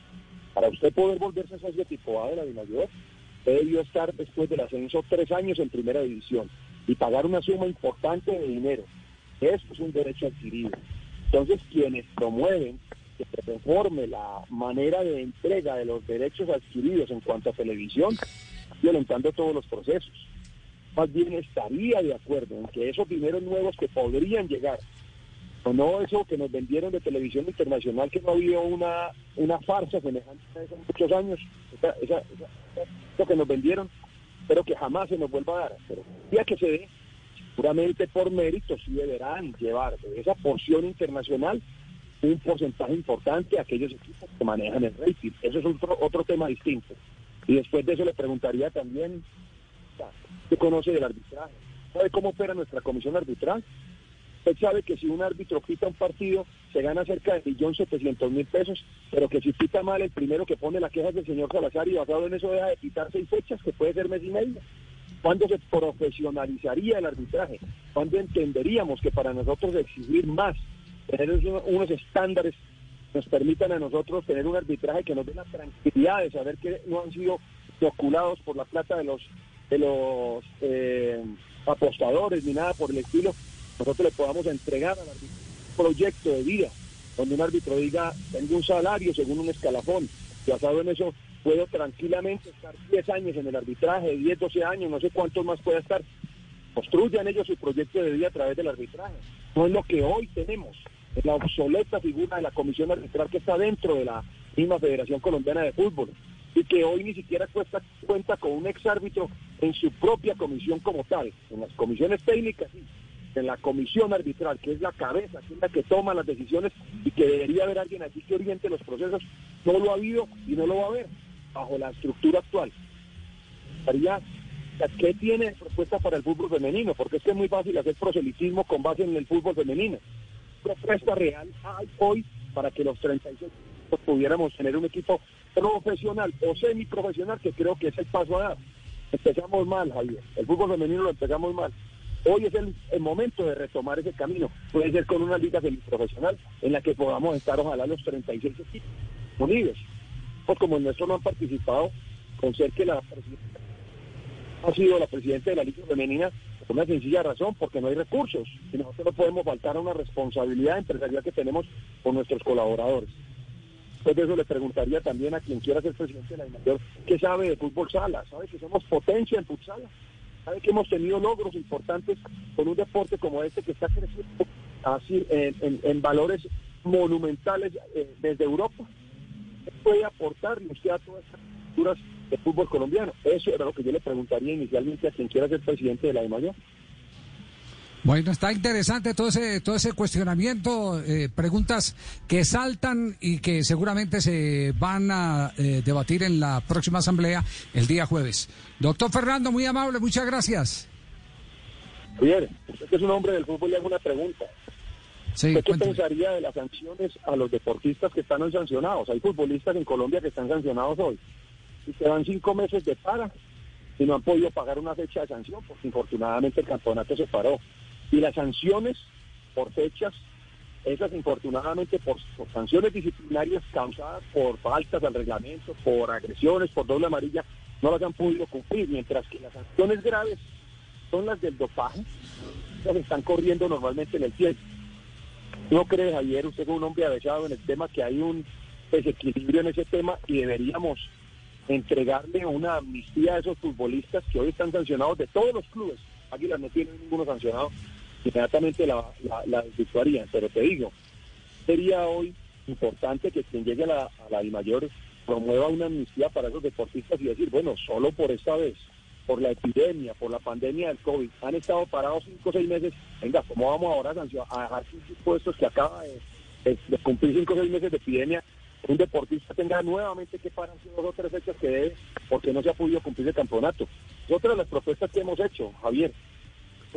[SPEAKER 21] Para usted poder volverse socio tipo A de la Dimayor, usted debió estar después del ascenso tres años en primera división y pagar una suma importante de dinero. Eso es un derecho adquirido. Entonces, quienes promueven que se reforme la manera de entrega de los derechos adquiridos en cuanto a televisión, violentando todos los procesos. Más bien estaría de acuerdo en que esos dineros nuevos que podrían llegar, o no eso que nos vendieron de televisión internacional, que no había una, una farsa semejante a en muchos años, esa, que nos vendieron, pero que jamás se nos vuelva a dar. Pero ya que se dé, seguramente por mérito sí deberán llevar de esa porción internacional un porcentaje importante a aquellos equipos que manejan el rating. Eso es otro, otro tema distinto. Y después de eso le preguntaría también, ¿qué conoce del arbitraje? ¿Sabe cómo opera nuestra comisión arbitral? Usted sabe que si un árbitro quita un partido, se gana cerca de 1.700.000 pesos, pero que si quita mal, el primero que pone la queja es el señor Salazar y basado en eso deja de quitar seis fechas, que puede ser mes y medio. ¿Cuándo se profesionalizaría el arbitraje? ¿Cuándo entenderíamos que para nosotros exigir más, tener unos- estándares que nos permitan a nosotros tener un arbitraje que nos dé la tranquilidad de saber que no han sido inoculados por la plata de los de los eh, apostadores ni nada por el estilo, nosotros le podamos entregar al árbitro un proyecto de vida donde un árbitro diga, tengo un salario según un escalafón, basado en eso puedo tranquilamente estar 10 años en el arbitraje, 10, 12 años, no sé cuántos más pueda estar. Construyan ellos su proyecto de vida a través del arbitraje. No es lo que hoy tenemos, es la obsoleta figura de la comisión arbitral que está dentro de la misma Federación Colombiana de Fútbol y que hoy ni siquiera cuesta, cuenta con un exárbitro en su propia comisión como tal, en las comisiones técnicas en la comisión arbitral, que es la cabeza, que es la que toma las decisiones y que debería haber alguien aquí que oriente los procesos, no lo ha habido y no lo va a haber bajo la estructura actual. ¿Qué tiene propuesta para el fútbol femenino? Porque es que es muy fácil hacer proselitismo con base en el fútbol femenino. Propuesta real hay hoy para que los 36 equipos pudiéramos tener un equipo profesional o semiprofesional, que creo que es el paso a dar. Empezamos mal, Javier. El fútbol femenino lo empezamos mal. Hoy es el, momento de retomar ese camino. Puede ser con una liga semiprofesional en la que podamos estar, ojalá, los 36 equipos unidos. Pues como en nuestro no han participado, con ser que la ha sido la presidenta de la Liga Femenina por una sencilla razón, porque no hay recursos. Y nosotros no podemos faltar a una responsabilidad empresarial que tenemos con nuestros colaboradores. Después de eso le preguntaría también a quien quiera ser presidente de la mayor ¿qué sabe de fútbol sala? ¿Sabe que somos potencia en futsal? ¿Sabe que hemos tenido logros importantes con un deporte como este que está creciendo así en, valores monumentales eh, desde Europa? ¿Qué puede aportarle usted a todas estas estructuras de fútbol colombiano? Eso era lo que yo le preguntaría inicialmente a quien quiera ser presidente de la mayor.
[SPEAKER 3] Bueno, está interesante todo ese, todo ese cuestionamiento, eh, preguntas que saltan y que seguramente se van a eh, debatir en la próxima asamblea el día jueves. Doctor Fernando, muy amable, muchas gracias.
[SPEAKER 21] Usted que es un hombre del fútbol, le hago una pregunta.
[SPEAKER 3] Sí,
[SPEAKER 21] ¿Usted qué pensaría de las sanciones a los deportistas que están hoy sancionados? Hay futbolistas en Colombia que están sancionados hoy y que dan cinco meses de para y no han podido pagar una fecha de sanción porque infortunadamente el campeonato se paró. Y las sanciones por fechas, esas infortunadamente por, sanciones disciplinarias causadas por faltas al reglamento, por agresiones, por doble amarilla, no las han podido cumplir, mientras que las sanciones graves son las del dopaje, las están corriendo normalmente en el tiempo. ¿No cree, Javier, usted es un hombre avesado en el tema, que hay un desequilibrio en ese tema y deberíamos entregarle una amnistía a esos futbolistas que hoy están sancionados de todos los clubes? Águilas no tiene ninguno sancionado, inmediatamente la, la, la desvirtuarían. Pero te digo, sería hoy importante que quien llegue a la, a la mayor promueva una amnistía para esos deportistas y decir, bueno, solo por esta vez, por la epidemia, por la pandemia del COVID, han estado parados cinco o seis meses, venga, ¿cómo vamos ahora a dejar sus impuestos que acaba de, cumplir cinco o seis meses de epidemia? Un deportista tenga nuevamente que parar dos o tres fechas que debe porque no se ha podido cumplir el campeonato. Otra de las propuestas que hemos hecho, Javier.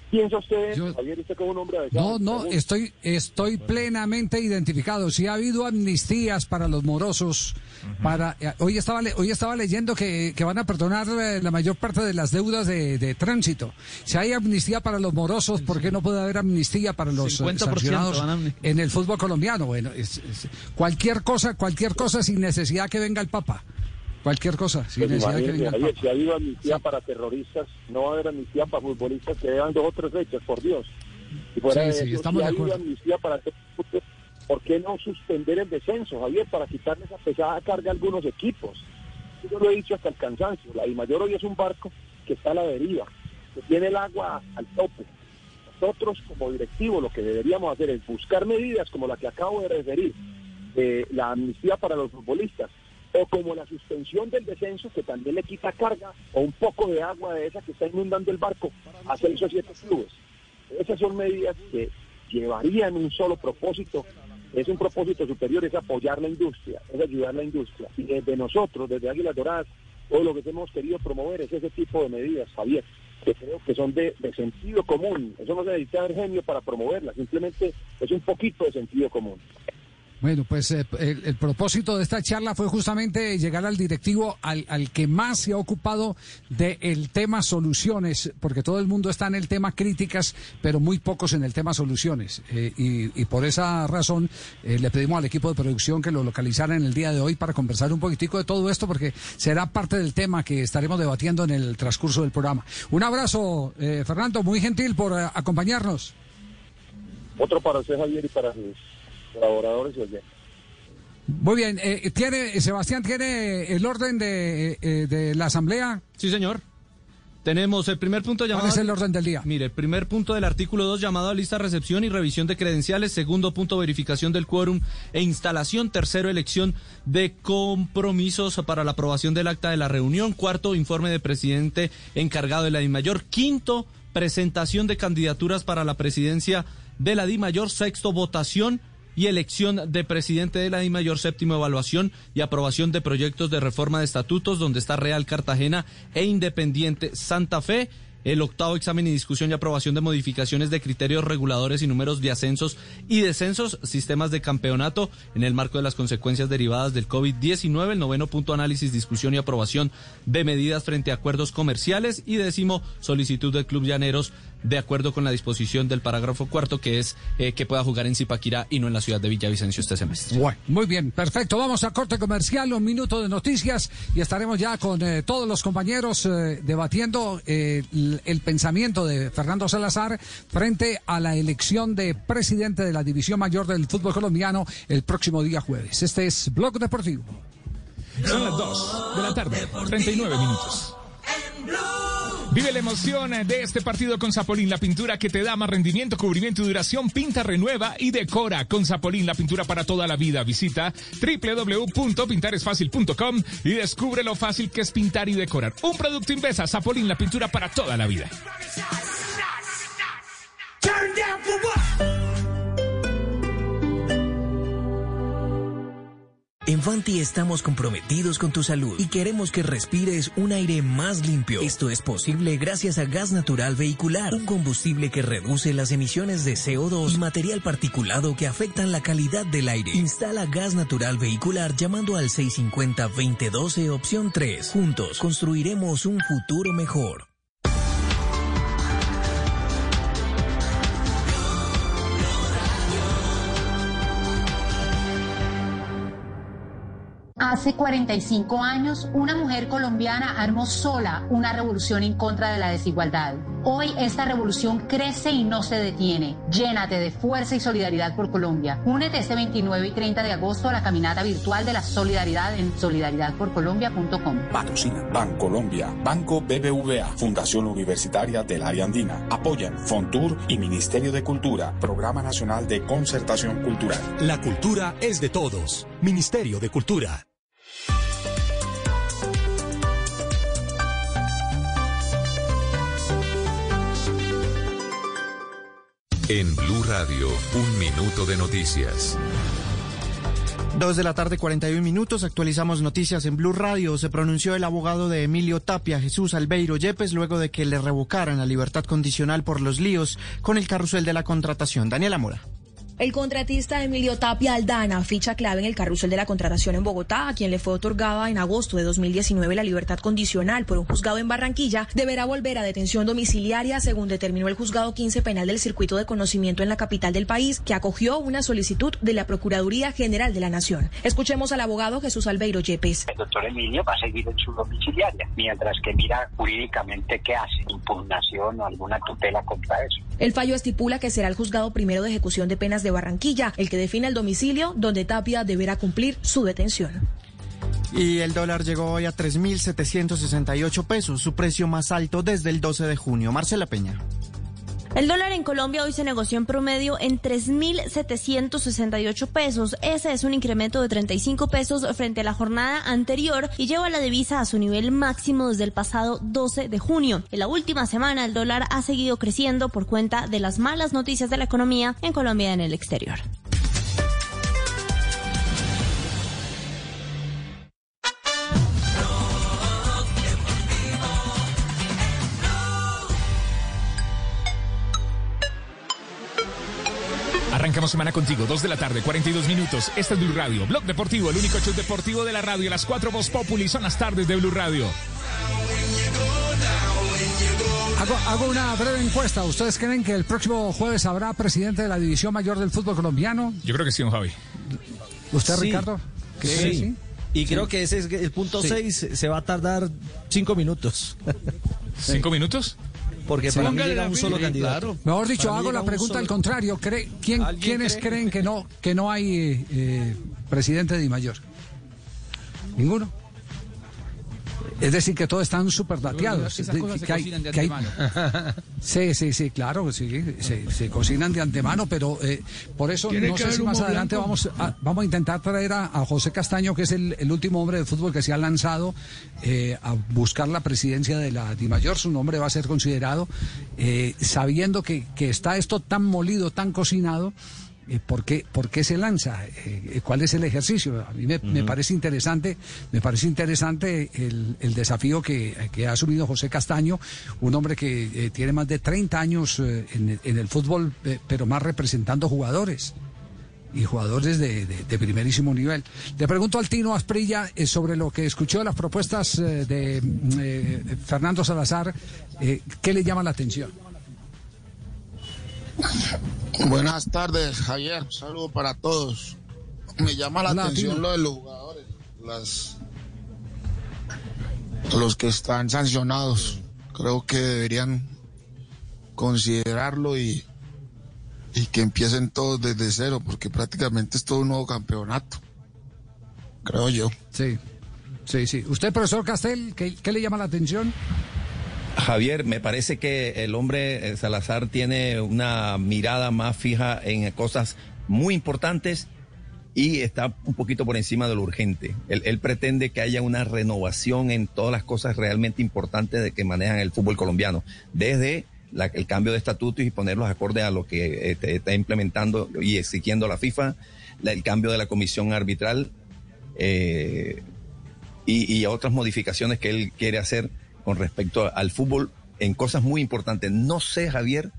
[SPEAKER 21] ¿Piensa usted, Javier, usted como un hombre de
[SPEAKER 3] No, no, estoy, estoy plenamente identificado. Si ha habido amnistías para los morosos, para eh, hoy estaba le- hoy estaba leyendo que, que van a perdonar eh, la mayor parte de las deudas de, de tránsito. Si hay amnistía para los morosos, ¿por qué no puede haber amnistía para los eh,
[SPEAKER 9] 50%
[SPEAKER 3] sancionados
[SPEAKER 9] van a amni-
[SPEAKER 3] en el fútbol colombiano? Bueno, es- es- cualquier cosa, cualquier cosa sin necesidad que venga el Papa. Cualquier cosa, sin
[SPEAKER 21] Pues
[SPEAKER 3] necesidad que
[SPEAKER 21] si ha habido amnistía para terroristas, no va a haber amnistía para futbolistas que llevan dos o tres fechas, por Dios. Y fuera
[SPEAKER 3] Sí,
[SPEAKER 21] de
[SPEAKER 3] sí,
[SPEAKER 21] eso,
[SPEAKER 3] estamos
[SPEAKER 21] si
[SPEAKER 3] de acuerdo.
[SPEAKER 21] amnistía para ¿por qué no suspender el descenso, Javier, para quitarle esa pesada carga a algunos equipos? Yo lo he dicho hasta el cansancio. La Dimayor hoy es un barco que está a la deriva, que tiene el agua al tope. Nosotros, como directivos, lo que deberíamos hacer es buscar medidas como la que acabo de referir, eh, la amnistía para los futbolistas, o como la suspensión del descenso, que también le quita carga o un poco de agua de esa que está inundando el barco a seis o siete clubes. Esas son medidas que llevarían un solo propósito, es un propósito superior, es apoyar la industria, es ayudar a la industria. Y desde nosotros, desde Águilas Doradas, todo lo que hemos querido promover es ese tipo de medidas, Javier, que creo que son de, sentido común. Eso no se necesita ser genio para promoverlas, simplemente es un poquito de sentido común.
[SPEAKER 3] Bueno, pues eh, el, propósito de esta charla fue justamente llegar al directivo al, al que más se ha ocupado del tema soluciones, porque todo el mundo está en el tema críticas, pero muy pocos en el tema soluciones. Eh, y, por esa razón eh, le pedimos al equipo de producción que lo localizara en el día de hoy para conversar un poquitico de todo esto, porque será parte del tema que estaremos debatiendo en el transcurso del programa. Un abrazo, eh, Fernando, muy gentil por acompañarnos.
[SPEAKER 21] Otro para usted, Javier, y para sus colaboradores y oyentes.
[SPEAKER 3] Muy bien, eh, tiene Sebastián tiene el orden de, eh, de la asamblea.
[SPEAKER 9] Sí, señor. Tenemos el primer punto llamado.
[SPEAKER 3] ¿Cuál es el orden del día?
[SPEAKER 9] Mire, el primer punto del artículo 2 llamado a lista recepción y revisión de credenciales. Segundo punto, verificación del quórum e instalación. Tercero, elección de compromisos para la aprobación del acta de la reunión. Cuarto, informe de presidente encargado de la DIMAYOR. Quinto, presentación de candidaturas para la presidencia de la DIMAYOR. Sexto, votación y elección de presidente de la DIMAYOR, séptimo evaluación y aprobación de proyectos de reforma de estatutos, donde está Real Cartagena e Independiente Santa Fe. El octavo examen y discusión y aprobación de modificaciones de criterios reguladores y números de ascensos y descensos, sistemas de campeonato en el marco de las consecuencias derivadas del COVID-19. El noveno punto análisis, discusión y aprobación de medidas frente a acuerdos comerciales. Y décimo, solicitud del Club Llaneros de acuerdo con la disposición del parágrafo cuarto, que es eh, que pueda jugar en Zipaquirá y no en la ciudad de Villavicencio este semestre.
[SPEAKER 3] Bueno, muy bien, perfecto. Vamos a corte comercial, un minuto de noticias y estaremos ya con eh, todos los compañeros eh, debatiendo eh, el, el pensamiento de Fernando Salazar frente a la elección de presidente de la División Mayor del Fútbol Colombiano el próximo día jueves. Este es Blog Deportivo.
[SPEAKER 11] Son las 2 de la tarde, 39 minutos. Vive la emoción de este partido con Zapolín, la pintura que te da más rendimiento, cubrimiento y duración. Pinta, renueva y decora con Zapolín, la pintura para toda la vida. Visita www.pintaresfacil.com y descubre lo fácil que es pintar y decorar. Un producto Invesa, Zapolín, la pintura para toda la vida.
[SPEAKER 17] En Fanti estamos comprometidos con tu salud y queremos que respires un aire más limpio. Esto es posible gracias a gas natural vehicular, un combustible que reduce las emisiones de CO2 y material particulado que afectan la calidad del aire. Instala gas natural vehicular llamando al 650-2012 opción 3. Juntos construiremos un futuro mejor.
[SPEAKER 23] Hace 45 años, una mujer colombiana armó sola una revolución en contra de la desigualdad. Hoy esta revolución crece y no se detiene. Llénate de fuerza y solidaridad por Colombia. Únete este 29 y 30 de agosto a la caminata virtual de la solidaridad en solidaridadporcolombia.com.
[SPEAKER 24] Patrocina Bancolombia, Banco BBVA, Fundación Universitaria del Área Andina. Apoyan Fontur y Ministerio de Cultura, Programa Nacional de Concertación Cultural.
[SPEAKER 18] La cultura es de todos. Ministerio de Cultura.
[SPEAKER 25] En Blue Radio, un minuto de noticias.
[SPEAKER 26] Dos de la tarde, 41 minutos. Actualizamos noticias en Blue Radio. Se pronunció el abogado de Emilio Tapia, Jesús Albeiro Yepes, luego de que le revocaran la libertad condicional por los líos con el carrusel de la contratación. Daniela Mora.
[SPEAKER 27] El contratista Emilio Tapia Aldana, ficha clave en el carrusel de la contratación en Bogotá, a quien le fue otorgada en agosto de 2019 la libertad condicional por un juzgado en Barranquilla, deberá volver a detención domiciliaria, según determinó el juzgado 15 penal del circuito de conocimiento en la capital del país, que acogió una solicitud de la Procuraduría General de la Nación. Escuchemos al abogado Jesús Albeiro Yepes.
[SPEAKER 28] El doctor Emilio va a seguir en su domiciliaria, mientras que mira jurídicamente qué hace, impugnación o alguna tutela contra eso.
[SPEAKER 27] El fallo estipula que será el juzgado primero de ejecución de penas de Barranquilla el que define el domicilio donde Tapia deberá cumplir su detención.
[SPEAKER 26] Y el dólar llegó hoy a 3.768 pesos, su precio más alto desde el 12 de junio. Marcela Peña.
[SPEAKER 29] El dólar en Colombia hoy se negoció en promedio en 3.768 pesos. Ese es un incremento de 35 pesos frente a la jornada anterior y lleva la divisa a su nivel máximo desde el pasado 12 de junio. En la última semana el dólar ha seguido creciendo por cuenta de las malas noticias de la economía en Colombia y en el exterior.
[SPEAKER 11] Arrancamos semana contigo, 2 de la tarde, 42 minutos. Este es Blue Radio, Blog Deportivo, el único show deportivo de la radio. Las 4 Voz Populi son las tardes de Blue Radio.
[SPEAKER 3] Hago, hago una breve encuesta. ¿Ustedes creen que el próximo jueves habrá presidente de la División Mayor del Fútbol Colombiano?
[SPEAKER 11] Yo creo que sí, don Javi.
[SPEAKER 3] ¿Usted,
[SPEAKER 9] Sí.
[SPEAKER 3] Ricardo?
[SPEAKER 9] Sí.
[SPEAKER 3] ¿Cree que sí?
[SPEAKER 9] Y creo que ese es el punto
[SPEAKER 3] Sí.
[SPEAKER 9] 6 se va a tardar cinco minutos.
[SPEAKER 11] ¿Cinco minutos?
[SPEAKER 9] Porque
[SPEAKER 3] Sí.
[SPEAKER 9] para mí llega un solo candidato.
[SPEAKER 3] Mejor dicho,
[SPEAKER 9] Para
[SPEAKER 3] hago la
[SPEAKER 9] un
[SPEAKER 3] pregunta
[SPEAKER 9] solo-
[SPEAKER 3] al contrario. ¿Cree- quién-
[SPEAKER 9] ¿Alguien
[SPEAKER 3] ¿Quiénes
[SPEAKER 9] cree?
[SPEAKER 3] creen que no, que no hay eh, presidente de Mayor? ¿Ninguno? Es decir, que todos están súper dateados.
[SPEAKER 30] Esas cosas se
[SPEAKER 3] Que hay-
[SPEAKER 30] cocinan de
[SPEAKER 3] hay-. Sí, sí, sí, claro, sí, se, se cocinan de antemano, pero eh, por eso
[SPEAKER 30] ¿Tiene
[SPEAKER 3] no sé si más adelante vamos a, vamos a intentar traer a, a José Castaño, que es el, el último hombre de fútbol que se ha lanzado eh, a buscar la presidencia de la DIMAYOR. Su nombre va a ser considerado, eh, sabiendo que, que está esto tan molido, tan cocinado. Eh, ¿Por qué, por qué se lanza? Eh, ¿Cuál es el ejercicio? A mí me, me parece interesante, me parece interesante el, el desafío que, que ha asumido José Castaño, un hombre que eh, tiene más de 30 años eh, en, el- en el fútbol, eh, pero más representando jugadores y jugadores de, de- de primerísimo nivel. Le pregunto al Tino Asprilla eh, sobre lo que escuchó de las propuestas eh, de eh, Fernando Salazar, eh, ¿qué le llama la atención?
[SPEAKER 31] Buenas tardes, Javier. Saludo para todos. Me llama la atención lo de los jugadores, las, los que están sancionados. Creo que deberían considerarlo y, y que empiecen todos desde cero, porque prácticamente es todo un nuevo campeonato. Creo yo.
[SPEAKER 3] Sí, sí, sí. ¿Usted, profesor Castel, qué, qué le llama la atención?
[SPEAKER 32] Javier, me parece que el hombre eh, Salazar tiene una mirada más fija en cosas muy importantes y está un poquito por encima de lo urgente. Él, pretende que haya una renovación en todas las cosas realmente importantes de que manejan el fútbol colombiano, desde el cambio de estatutos y ponerlos acorde a lo que eh, te- está implementando y exigiendo la FIFA, el cambio de la comisión arbitral eh, y otras modificaciones que él quiere hacer con respecto al fútbol en cosas muy importantes. No sé, Javier,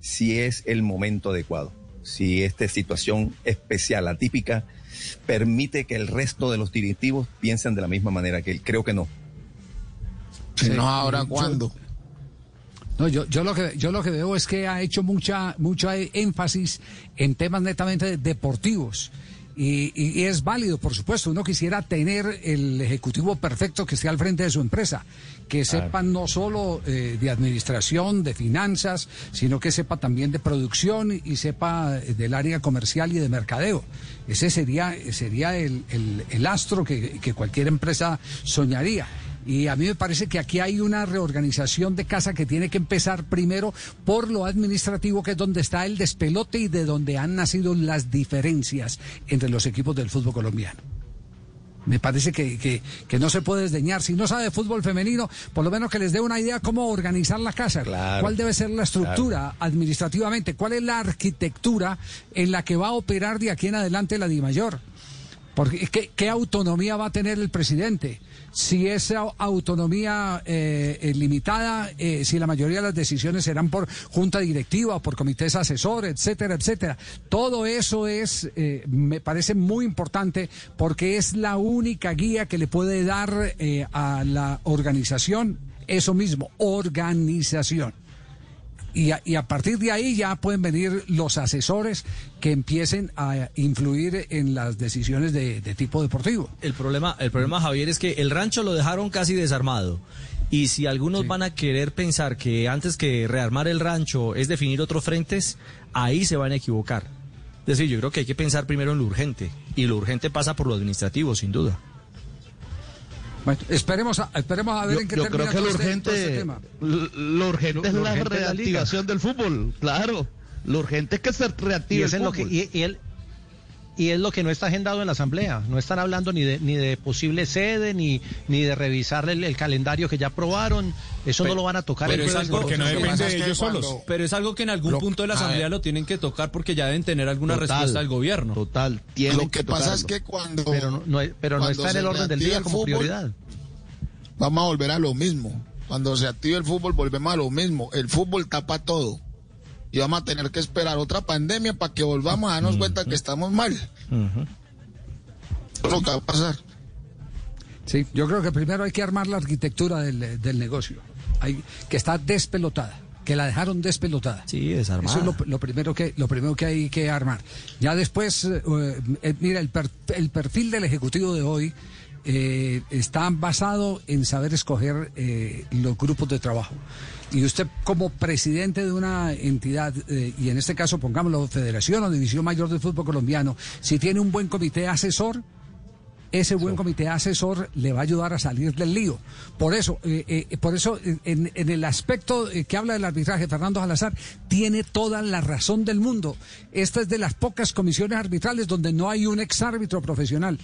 [SPEAKER 32] si es el momento adecuado, si esta situación especial, atípica, permite que el resto de los directivos piensen de la misma manera que él. Creo que no.
[SPEAKER 31] Si no, ahora cuándo.
[SPEAKER 3] No, yo, yo lo que yo lo que veo es que ha hecho mucha mucha énfasis en temas netamente deportivos. Y, y- y es válido, por supuesto. Uno quisiera tener el ejecutivo perfecto que esté al frente de su empresa, que sepa no solo eh, de administración, de finanzas, sino que sepa también de producción y sepa eh, del área comercial y de mercadeo. Ese sería, sería el, el- el astro que, que cualquier empresa soñaría. Y a mí me parece que aquí hay una reorganización de casa que tiene que empezar primero por lo administrativo, que es donde está el despelote y de donde han nacido las diferencias entre los equipos del fútbol colombiano. Me parece que, que- que no se puede desdeñar. Si no sabe de fútbol femenino, por lo menos que les dé una idea cómo organizar la casa. ¿Cuál debe ser la estructura administrativamente? ¿Cuál es la arquitectura en la que va a operar de aquí en adelante la DIMAYOR? Porque ¿qué, qué autonomía va a tener el presidente? Si esa autonomía eh, es limitada, eh, si la mayoría de las decisiones serán por junta directiva por comités asesores, etcétera, etcétera. Todo eso es, eh, me parece muy importante porque es la única guía que le puede dar eh, a la organización eso mismo, organización. Y a, y a partir de ahí ya pueden venir los asesores que empiecen a influir en las decisiones de, de tipo deportivo.
[SPEAKER 9] El problema, el problema, Javier, es que el rancho lo dejaron casi desarmado. Y si algunos van a querer pensar que antes que rearmar el rancho es definir otros frentes, ahí se van a equivocar. Es decir, yo creo que hay que pensar primero en lo urgente. Y lo urgente pasa por lo administrativo, sin duda.
[SPEAKER 3] Bueno, esperemos a, esperemos a ver
[SPEAKER 33] Yo,
[SPEAKER 3] en qué
[SPEAKER 33] yo
[SPEAKER 3] termina
[SPEAKER 33] creo que lo
[SPEAKER 3] este- este tema.
[SPEAKER 33] lo urgente
[SPEAKER 34] Lo-
[SPEAKER 33] es
[SPEAKER 34] lo
[SPEAKER 33] la
[SPEAKER 34] urgente es la
[SPEAKER 33] reactivación del fútbol, claro. Lo urgente es que se reactive
[SPEAKER 34] Y,
[SPEAKER 33] el
[SPEAKER 34] lo que,
[SPEAKER 33] fútbol.
[SPEAKER 34] y, y él- y es lo que no está agendado en la Asamblea. No están hablando ni de, ni de posible sede, ni, ni de revisar el, el calendario que ya aprobaron. Eso no lo van a tocar.
[SPEAKER 35] Pero
[SPEAKER 34] el
[SPEAKER 35] es algo que no depende de ellos
[SPEAKER 34] cuando-
[SPEAKER 35] solos. Pero es algo que en algún
[SPEAKER 34] Lo-
[SPEAKER 35] punto de la asamblea
[SPEAKER 34] ver.
[SPEAKER 35] lo tienen que tocar porque ya deben tener alguna
[SPEAKER 34] Total,
[SPEAKER 35] respuesta del gobierno.
[SPEAKER 33] Total.
[SPEAKER 31] Lo que pasa es que cuando.
[SPEAKER 34] Pero no, no- pero no está en el orden del día como
[SPEAKER 31] fútbol,
[SPEAKER 34] prioridad.
[SPEAKER 31] Vamos a volver a lo mismo. Cuando se active el fútbol, volvemos a lo mismo. El fútbol tapa todo. Y vamos a tener que esperar otra pandemia para que volvamos a darnos cuenta que estamos mal. Eso es lo que va a pasar.
[SPEAKER 3] Sí, yo creo que primero hay que armar la arquitectura del, del negocio, hay, que está despelotada, que la dejaron despelotada.
[SPEAKER 9] Sí, desarmada.
[SPEAKER 3] Eso es lo, lo primero que lo primero que hay que armar. Ya después, eh, eh, mira, el, per- el perfil del ejecutivo de hoy eh, está basado en saber escoger eh, los grupos de trabajo. Y usted como presidente de una entidad, eh, y en este caso pongámoslo Federación o División Mayor del Fútbol Colombiano, si tiene un buen comité asesor, ese buen comité asesor le va a ayudar a salir del lío. Por eso, eh, eh, por eso en, en el aspecto que habla del arbitraje, Fernando Salazar tiene toda la razón del mundo. Esta es de las pocas comisiones arbitrales donde no hay un exárbitro profesional.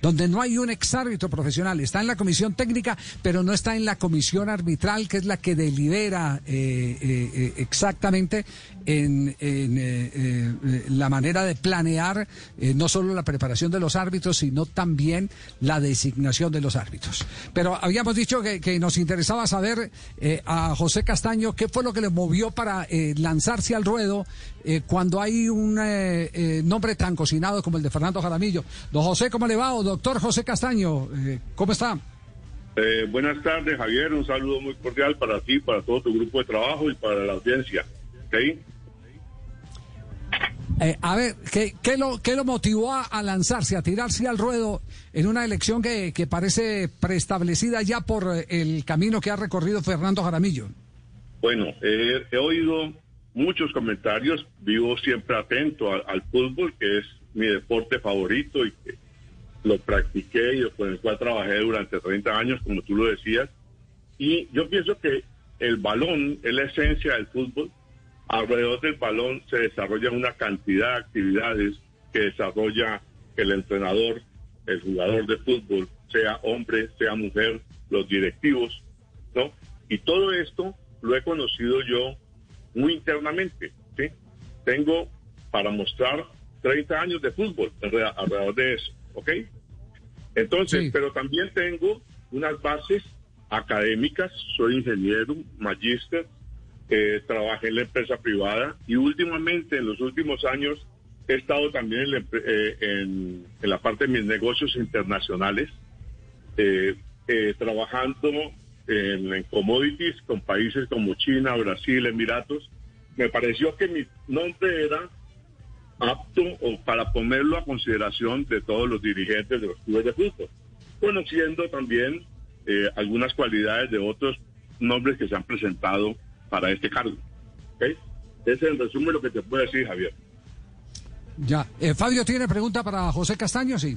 [SPEAKER 3] Donde no hay un exárbitro profesional. Está en la comisión técnica, pero no está en la comisión arbitral, que es la que delibera eh, eh, eh, exactamente en, eh, eh, la manera de planear eh, no solo la preparación de los árbitros, sino también la designación de los árbitros. Pero habíamos dicho que, nos interesaba saber a José Castaño qué fue lo que le movió para lanzarse al ruedo cuando hay un nombre tan cocinado como el de Fernando Jaramillo. Don José, ¿cómo le va? Doctor José Castaño, ¿cómo está?
[SPEAKER 36] Buenas tardes, Javier. Un saludo muy cordial para ti, para todo tu grupo de trabajo y para la audiencia. ¿Ok?
[SPEAKER 3] Eh, a ver, ¿qué, qué lo, ¿qué lo motivó a, a lanzarse, a tirarse al ruedo en una elección que, que parece preestablecida ya por eh, el camino que ha recorrido Fernando Jaramillo?
[SPEAKER 36] Bueno, eh, he oído muchos comentarios. Vivo siempre atento al, al fútbol, que es mi deporte favorito y que lo practiqué y con el cual trabajé durante 30 años, como tú lo decías. Y yo pienso que el balón es la esencia del fútbol. Alrededor del balón se desarrolla una cantidad de actividades que desarrolla el entrenador, el jugador de fútbol, sea hombre, sea mujer, los directivos, ¿no? Y todo esto lo he conocido yo muy internamente, ¿sí? Tengo para mostrar 30 años de fútbol alre- alrededor de eso, ¿ok? Entonces, pero también tengo unas bases académicas, soy ingeniero, magíster, eh, trabajé en la empresa privada y últimamente, en los últimos años, he estado también en la, eh, en- en la parte de mis negocios internacionales, eh, eh, trabajando en, en commodities con países como China, Brasil, Emiratos. Me pareció que mi nombre era apto o para ponerlo a consideración de todos los dirigentes de los clubes de fútbol, conociendo también eh, algunas cualidades de otros nombres que se han presentado para este cargo. ¿ok? Ese es en resumen lo que te puedo decir, Javier.
[SPEAKER 3] Ya. Eh, Fabio tiene pregunta para José Castaño, sí.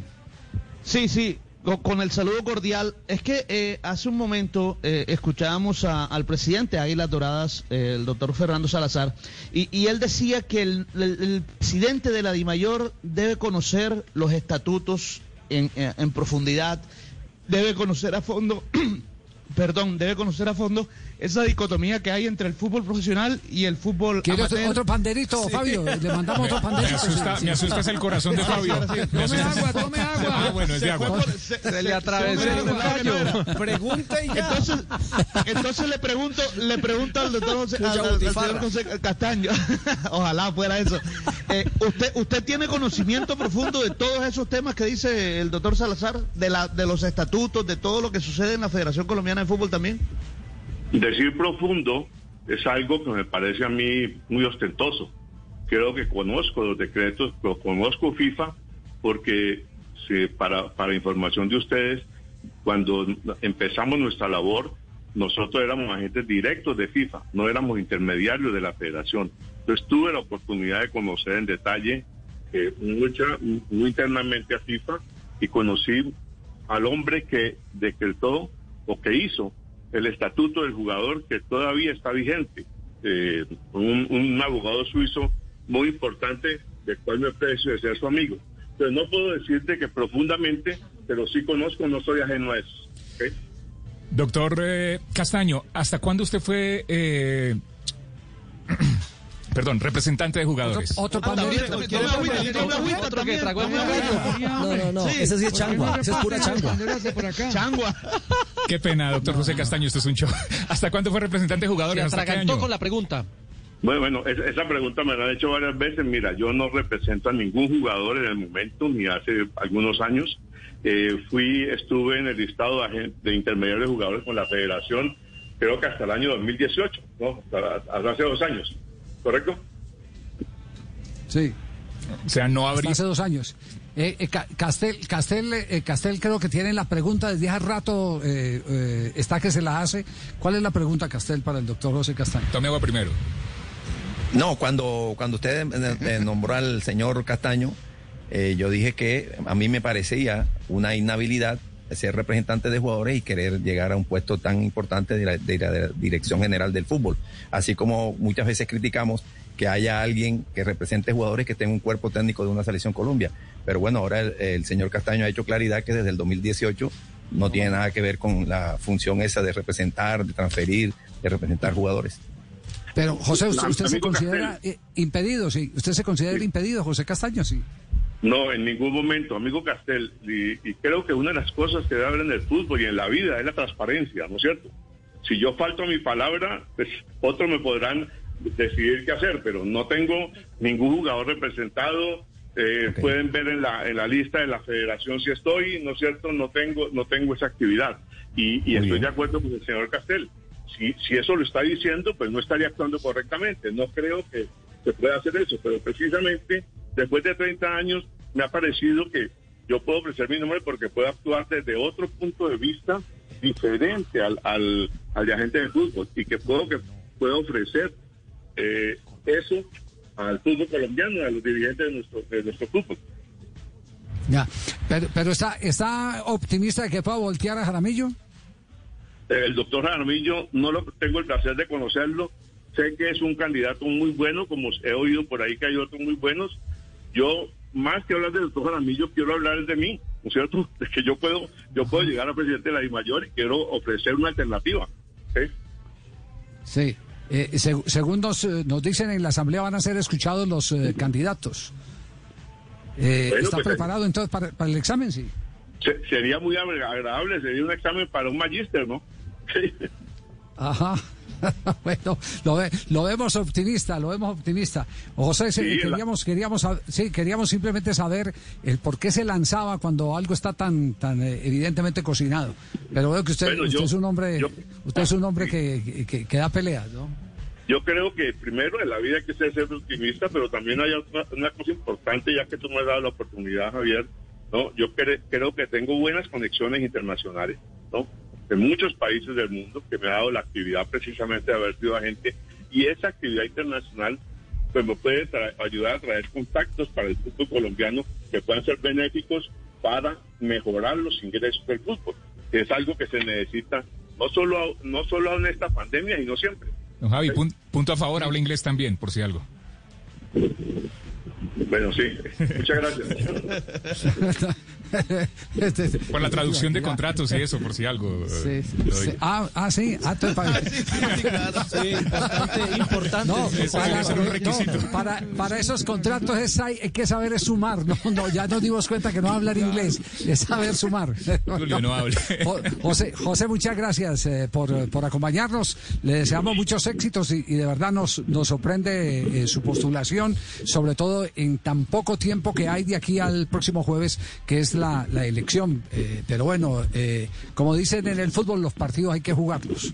[SPEAKER 33] Sí, sí, con, con el saludo cordial. Es que eh, hace un momento eh, escuchábamos a- al presidente de Águilas Doradas, eh, el doctor Fernando Salazar, y, y él decía que el, el- el presidente de la DIMAYOR debe conocer los estatutos en, en- en profundidad, debe conocer a fondo perdón, debe conocer a fondo esa dicotomía que hay entre el fútbol profesional y el fútbol
[SPEAKER 3] ¿Quiere otro,
[SPEAKER 33] amateur.
[SPEAKER 3] otro panderito, Fabio? Le mandamos otro
[SPEAKER 11] Me
[SPEAKER 3] panderito.
[SPEAKER 11] asusta, me asustas el corazón de Fabio. Me
[SPEAKER 3] Tome agua, tome agua.
[SPEAKER 11] Ah, bueno, es de agua.
[SPEAKER 33] Se,
[SPEAKER 34] le atravesó el gallo.
[SPEAKER 33] Pregunta y Entonces, entonces le pregunto, le pregunto al doctor José,
[SPEAKER 9] Mucha
[SPEAKER 33] al- al
[SPEAKER 9] butifarra.
[SPEAKER 33] señor José Castaño, ojalá fuera eso. Eh, ¿usted, ¿Usted tiene conocimiento profundo de todos esos temas que dice el doctor Salazar? De, la, de los estatutos, de todo lo que sucede en la Federación Colombiana de Fútbol también.
[SPEAKER 36] Decir profundo es algo que me parece a mí muy ostentoso. Creo que conozco los decretos, conozco FIFA, porque si- para, para información de ustedes, cuando empezamos nuestra labor, nosotros éramos agentes directos de FIFA, no éramos intermediarios de la federación. Entonces tuve la oportunidad de conocer en detalle eh, muy internamente a FIFA y conocí al hombre que decretó o que hizo el estatuto del jugador que todavía está vigente. Eh, un, un abogado suizo muy importante, del cual me aprecio de ser su amigo. Entonces no puedo decirte que profundamente, pero sí conozco, no soy ajeno a eso. ¿ok?
[SPEAKER 11] Doctor eh, Castaño, ¿hasta cuándo usted fue, eh, perdón, representante de jugadores?
[SPEAKER 3] Otro
[SPEAKER 33] Ah,
[SPEAKER 3] panderito.
[SPEAKER 9] No, no, no. Ese sí es changua. Ese es pura changua.
[SPEAKER 33] Changua.
[SPEAKER 11] Qué pena, doctor José Castaño, esto es un show. ¿Hasta cuándo fue representante de
[SPEAKER 34] Se
[SPEAKER 11] jugadores? ¿Hasta qué
[SPEAKER 34] atragantó
[SPEAKER 11] año?
[SPEAKER 34] con la pregunta.
[SPEAKER 36] Bueno, bueno, es- esa pregunta me la han hecho varias veces. Mira, yo no represento a ningún jugador en el momento, ni hace algunos años. Eh, fui, estuve en el listado de, de intermediarios de jugadores con la federación, creo que hasta el año 2018, ¿no? Hasta, hasta hace dos años, ¿correcto?
[SPEAKER 3] Sí.
[SPEAKER 11] O sea, no
[SPEAKER 3] Hasta
[SPEAKER 11] habría...
[SPEAKER 3] hace dos años. Eh, eh, Ca- Castel, Castel, eh, Castel creo que tiene la pregunta desde hace rato, eh, eh, está que se la hace. ¿Cuál es la pregunta, Castel, para el doctor José Castaño?
[SPEAKER 11] Tome agua primero.
[SPEAKER 32] No, cuando, cuando usted nombró al señor Castaño, eh, yo dije que a mí me parecía una inhabilidad ser representante de jugadores y querer llegar a un puesto tan importante de la, de la dirección general del fútbol. Así como muchas veces criticamos que haya alguien que represente jugadores que tenga un cuerpo técnico de una selección Colombia. Pero bueno, ahora el, el señor Castaño ha hecho claridad que desde el 2018 no tiene nada que ver con la función esa de representar, de transferir, de representar jugadores.
[SPEAKER 3] Pero, José, ¿usted, usted se considera eh, impedido? Sí. ¿Usted se considera impedido, José Castaño? Sí.
[SPEAKER 36] No, en ningún momento, amigo Castel. Y, y creo que una de las cosas que debe haber en el fútbol y en la vida es la transparencia, ¿no es cierto? Si yo falto a mi palabra, pues otros me podrán decidir qué hacer, pero no tengo ningún jugador representado. Eh, Pueden ver en la, en la lista de la federación si estoy, ¿no es cierto? No tengo, no tengo esa actividad. Y, y estoy de acuerdo con el señor Castel. Si, si eso lo está diciendo, pues no estaría actuando correctamente. No creo que se pueda hacer eso, pero precisamente después de 30 años me ha parecido que yo puedo ofrecer mi nombre porque puedo actuar desde otro punto de vista diferente al, al, al de agente de fútbol y que puedo, que puedo ofrecer eh, eso al fútbol colombiano, a los dirigentes de nuestro, de nuestro fútbol.
[SPEAKER 3] Ya. Pero, pero está, ¿está optimista de que pueda voltear a Jaramillo?
[SPEAKER 36] El doctor Jaramillo, no lo tengo el placer de conocerlo. Sé que es un candidato muy bueno, como he oído por ahí que hay otros muy buenos. Yo, más que hablar del doctor Jaramillo, quiero hablar de mí, ¿no es cierto? Es que yo puedo, yo puedo llegar a presidente de la DIMAYOR y quiero ofrecer una alternativa. ¿sí?
[SPEAKER 3] Sí. Eh, seg- según nos, eh, nos dicen en la Asamblea van a ser escuchados los eh, candidatos. Eh,
[SPEAKER 36] Bueno,
[SPEAKER 3] ¿Está
[SPEAKER 36] pues,
[SPEAKER 3] preparado entonces para, para el examen? Sí.
[SPEAKER 36] Se- sería muy agradable, sería un examen para un magíster, ¿no? Sí.
[SPEAKER 3] Ajá. bueno, lo, ve- lo vemos optimista, lo vemos optimista. José,
[SPEAKER 36] Sí,
[SPEAKER 3] queríamos, queríamos, sí, queríamos simplemente saber el por qué se lanzaba cuando algo está tan, tan eh, evidentemente cocinado. Pero veo que usted,
[SPEAKER 36] Bueno,
[SPEAKER 3] usted
[SPEAKER 36] yo-
[SPEAKER 3] es un hombre,
[SPEAKER 36] yo-
[SPEAKER 3] usted es un hombre que, que, que da peleas, ¿no?
[SPEAKER 36] Yo creo que primero en la vida hay que ser, ser optimista, pero también hay otra- una cosa importante, ya que tú me has dado la oportunidad, Javier, ¿no? Yo cre- creo que tengo buenas conexiones internacionales, ¿no? De muchos países del mundo que me ha dado la actividad precisamente de haber sido agente y esa actividad internacional pues me puede ayudar a traer contactos para el fútbol colombiano que puedan ser benéficos para mejorar los ingresos del fútbol, que es algo que se necesita no solo no solo en esta pandemia, sino siempre.
[SPEAKER 11] Don Javi, pun- punto a favor, habla inglés también, por si algo.
[SPEAKER 36] Bueno, sí. Muchas gracias.
[SPEAKER 3] Este,
[SPEAKER 11] Por la traducción de contratos y eso, por si algo.
[SPEAKER 3] Sí,
[SPEAKER 11] eh,
[SPEAKER 3] sí, sí. Ah, ah, sí. Ah, entonces para-
[SPEAKER 35] Sí, importante, importante.
[SPEAKER 3] No,
[SPEAKER 11] Eso
[SPEAKER 3] para,
[SPEAKER 11] ser un
[SPEAKER 3] no,
[SPEAKER 11] requisito.
[SPEAKER 3] para, para esos contratos es, hay, hay que saber es sumar. No, no, ya nos dimos cuenta que no hablar inglés, es saber sumar.
[SPEAKER 11] Julio, no hable.
[SPEAKER 3] Jo- José, José, muchas gracias eh, por, por acompañarnos. Le deseamos muchos éxitos y, y de verdad nos, nos sorprende eh, su postulación, sobre todo en tan poco tiempo que hay de aquí al próximo jueves, que es la, la elección. Eh, pero bueno, eh, como dicen en el fútbol, los partidos hay que jugarlos.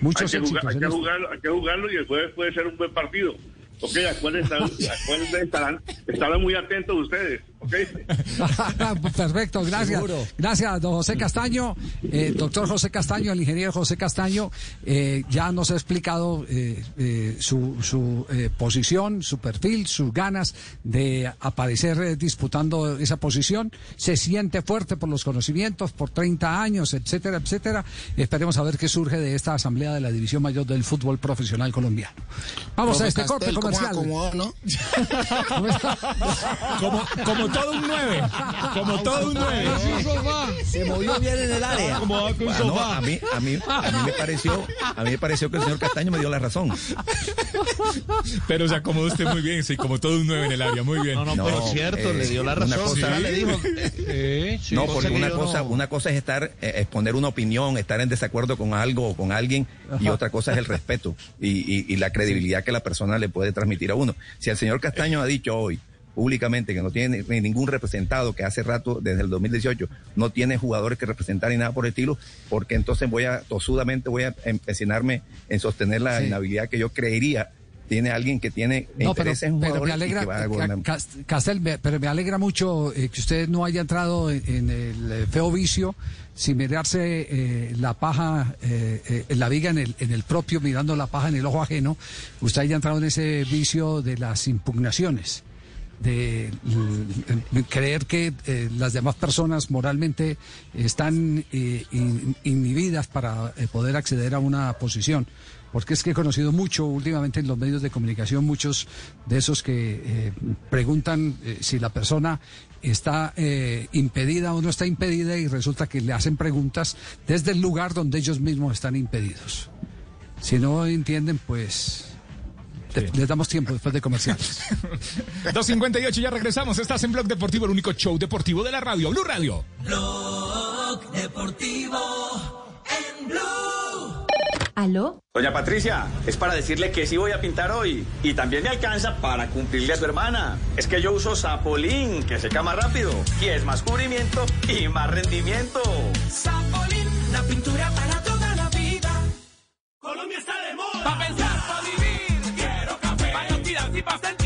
[SPEAKER 3] Muchos
[SPEAKER 36] hay que, jugar- hay, que jugarlo, hay que jugarlo y el jueves puede ser un buen partido. Ok, acuérdense, acuérdense, estarán, estarán muy atentos ustedes.
[SPEAKER 3] Perfecto, gracias.
[SPEAKER 9] Seguro.
[SPEAKER 3] Gracias, don José Castaño, eh, doctor José Castaño, el ingeniero José Castaño, eh, ya nos ha explicado eh, eh, su, su eh, posición, su perfil, sus ganas de aparecer eh, disputando esa posición. Se siente fuerte por los conocimientos, por 30 años, etcétera, etcétera. Esperemos a ver qué surge de esta asamblea de la División Mayor del Fútbol Profesional Colombiano. Vamos a este corte
[SPEAKER 31] ¿cómo
[SPEAKER 3] comercial.
[SPEAKER 31] acomodó, no?
[SPEAKER 11] Como, como todo un 9. Como todo un 9.
[SPEAKER 9] Se movió bien en el área.
[SPEAKER 32] Bueno, a mí, a mí, a mí me pareció, a mí me pareció que el señor Castaño me dio la razón.
[SPEAKER 11] Pero se acomodó usted muy bien, sí, como todo un 9 en el área. Muy bien.
[SPEAKER 33] No, no, pero cierto, le dio la
[SPEAKER 32] una
[SPEAKER 33] razón.
[SPEAKER 32] cosa-
[SPEAKER 33] le dijo.
[SPEAKER 34] Sí.
[SPEAKER 32] no, porque
[SPEAKER 33] que
[SPEAKER 32] una cosa,
[SPEAKER 33] no-
[SPEAKER 32] una cosa es estar, eh, exponer una opinión, estar en desacuerdo con algo o con alguien, y otra cosa es el respeto y, y- y la credibilidad que la persona le puede transmitir a uno. Si el señor Castaño ha dicho hoy públicamente que no tiene ni- ningún representado, que hace rato, desde el 2018, no tiene jugadores que representar ni nada por el estilo, porque entonces voy a, tosudamente voy a empecinarme en sostener la
[SPEAKER 3] Sí.
[SPEAKER 32] inhabilidad que yo creería tiene alguien que tiene
[SPEAKER 3] No, pero,
[SPEAKER 32] intereses en
[SPEAKER 3] pero me
[SPEAKER 32] jugadores
[SPEAKER 3] alegra,
[SPEAKER 32] que va a
[SPEAKER 3] Castel, me- pero me alegra mucho eh, que usted no haya entrado en, en el eh, feo vicio sin mirarse eh, la paja, eh, eh, la viga en el, en el propio, mirando la paja en el ojo ajeno. Usted haya entrado en ese vicio de las impugnaciones de creer que eh, las demás personas moralmente están eh, in- inhibidas para eh, poder acceder a una posición. Porque es que he conocido mucho últimamente en los medios de comunicación, muchos de esos que preguntan si la persona está impedida o no está impedida y resulta que le hacen preguntas desde el lugar donde ellos mismos están impedidos. Si no entienden, pues le- les damos tiempo después de comerciales.
[SPEAKER 11] 258, ya regresamos. Estás en Blog Deportivo, el único show deportivo de la radio. Blue Radio.
[SPEAKER 37] Blog Deportivo en Blue.
[SPEAKER 38] ¿Aló?
[SPEAKER 39] Doña Patricia, es para decirle que sí voy a pintar hoy. Y también me alcanza para cumplirle a su hermana. Es que yo uso Sapolín, que seca más rápido. Y es más cubrimiento y más rendimiento.
[SPEAKER 37] Zapolín, la pintura para toda la vida. Colombia está de moda. Pa' pensar, pa' pa'.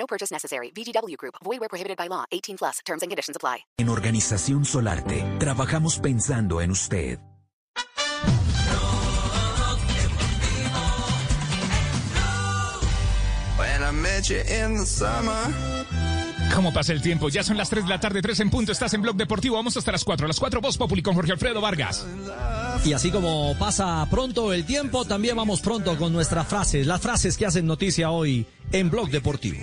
[SPEAKER 40] No purchase necessary. VGW Group. Void where prohibited by law. 18 plus. Terms and conditions apply.
[SPEAKER 17] En Organización Solarte, trabajamos pensando en usted.
[SPEAKER 41] When I met you in the summer.
[SPEAKER 11] ¿Cómo pasa el tiempo? Ya son las 3 de la tarde, 3 en punto. Estás en Blog Deportivo. Vamos hasta las 4. A las 4, Voz Populi con Jorge Alfredo Vargas.
[SPEAKER 9] Y así como pasa pronto el tiempo, también vamos pronto con nuestras frases, las frases que hacen noticia hoy en Blog Deportivo.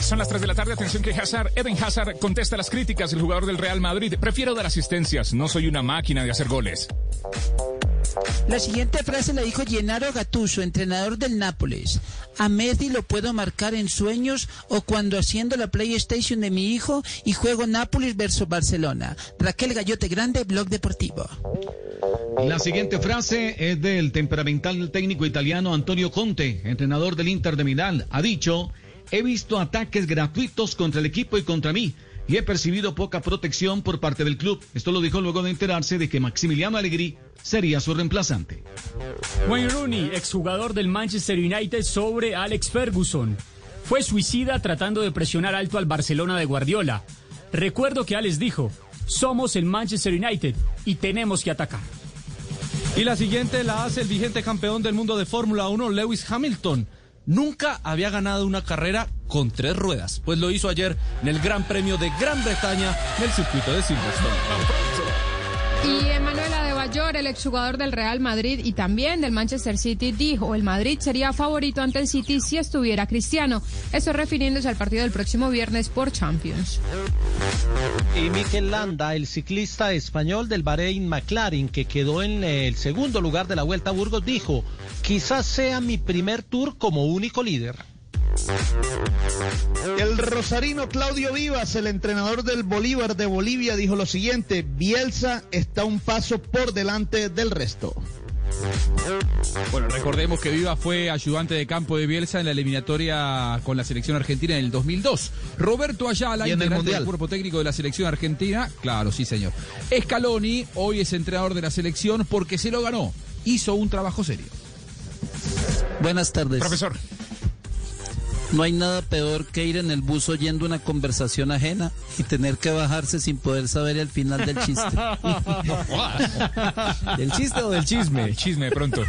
[SPEAKER 11] Son las 3 de la tarde. Atención que Hazard, Eden Hazard contesta las críticas del jugador del Real Madrid. Prefiero dar asistencias. No soy una máquina de hacer goles.
[SPEAKER 42] La siguiente frase la dijo Gennaro Gattuso, entrenador del Nápoles. A Messi lo puedo marcar en sueños o cuando haciendo la PlayStation de mi hijo y juego Nápoles versus Barcelona. Raquel Gallote Grande, Blog Deportivo.
[SPEAKER 43] La siguiente frase es del temperamental técnico italiano Antonio Conte, entrenador del Inter de Milán. Ha dicho, he visto ataques gratuitos contra el equipo y contra mí y he percibido poca protección por parte del club. Esto lo dijo luego de enterarse de que Maximiliano Allegri sería su reemplazante.
[SPEAKER 8] Wayne Rooney, exjugador del Manchester United sobre Alex Ferguson. Fue suicida tratando de presionar alto al Barcelona de Guardiola. Recuerdo que Alex dijo, somos el Manchester United y tenemos que atacar.
[SPEAKER 44] Y la siguiente la hace el vigente campeón del mundo de Fórmula 1, Lewis Hamilton. Nunca había ganado una carrera con tres ruedas, pues lo hizo ayer en el Gran Premio de Gran Bretaña en el circuito de Silverstone.
[SPEAKER 45] Y Adebayor, el exjugador del Real Madrid y también del Manchester City, dijo el Madrid sería favorito ante el City si estuviera Cristiano. Eso refiriéndose al partido del próximo viernes por Champions.
[SPEAKER 4] Y Mikel Landa, el ciclista español del Bahrein McLaren, que quedó en el segundo lugar de la Vuelta a Burgos, dijo, quizás sea mi primer tour como único líder.
[SPEAKER 33] El rosarino Claudio Vivas, el entrenador del Bolívar de Bolivia, dijo lo siguiente, Bielsa está un paso por delante del resto.
[SPEAKER 44] Bueno, recordemos que Viva fue ayudante de campo de Bielsa en la eliminatoria con la selección argentina en el 2002. Roberto Ayala, integrante del cuerpo técnico de la selección argentina, claro, sí señor. Scaloni hoy es entrenador de la selección porque se lo ganó. Hizo un trabajo serio.
[SPEAKER 42] Buenas tardes.
[SPEAKER 11] Profesor.
[SPEAKER 42] No hay nada peor que ir en el bus oyendo una conversación ajena y tener que bajarse sin poder saber el final del chiste.
[SPEAKER 9] ¿Del chiste o del chisme?
[SPEAKER 11] El chisme de pronto.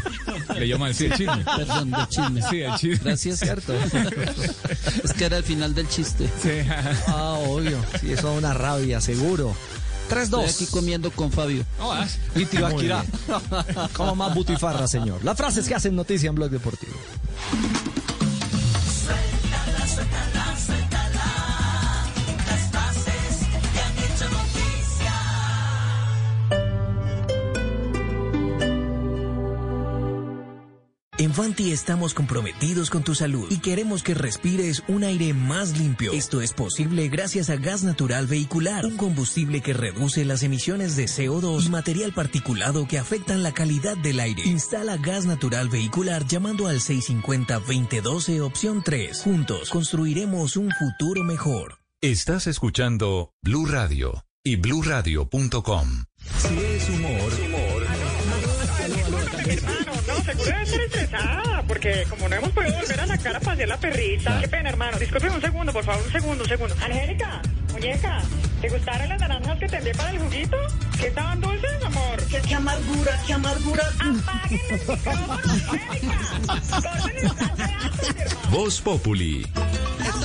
[SPEAKER 11] Le llamo sí, el chisme.
[SPEAKER 42] Perdón, del chisme.
[SPEAKER 11] Sí, el chisme.
[SPEAKER 42] Gracias, cierto. es que era el final del chiste.
[SPEAKER 9] Ah, obvio. Sí, eso da una rabia, seguro.
[SPEAKER 42] Estoy
[SPEAKER 9] 3-2.
[SPEAKER 42] aquí comiendo con Fabio.
[SPEAKER 9] Y Tibaquirá. Como más butifarra, señor. Las frases que hacen noticia en Blog Deportivo.
[SPEAKER 17] En Fanti estamos comprometidos con tu salud y queremos que respires un aire más limpio. Esto es posible gracias a gas natural vehicular, un combustible que reduce las emisiones de CO2 y material particulado que afectan la calidad del aire. Instala gas natural vehicular llamando al 650-2012 opción 3. Juntos construiremos un futuro mejor.
[SPEAKER 25] Estás escuchando Blue Radio y bluradio.com.
[SPEAKER 17] Si es humor,
[SPEAKER 46] seguro debe estar estresada, porque como no hemos podido volver a sacar a pasear la perrita. Qué pena, hermano. Disculpe un segundo, por favor, un segundo, un segundo. Angélica, muñeca, ¿te gustaron las naranjas que te envié para el juguito? ¿Que estaban dulces, amor? ¿Qué, qué amargura, qué amargura? Apaguen el micrófono, Angélica. Corten el.
[SPEAKER 25] Voz Populi.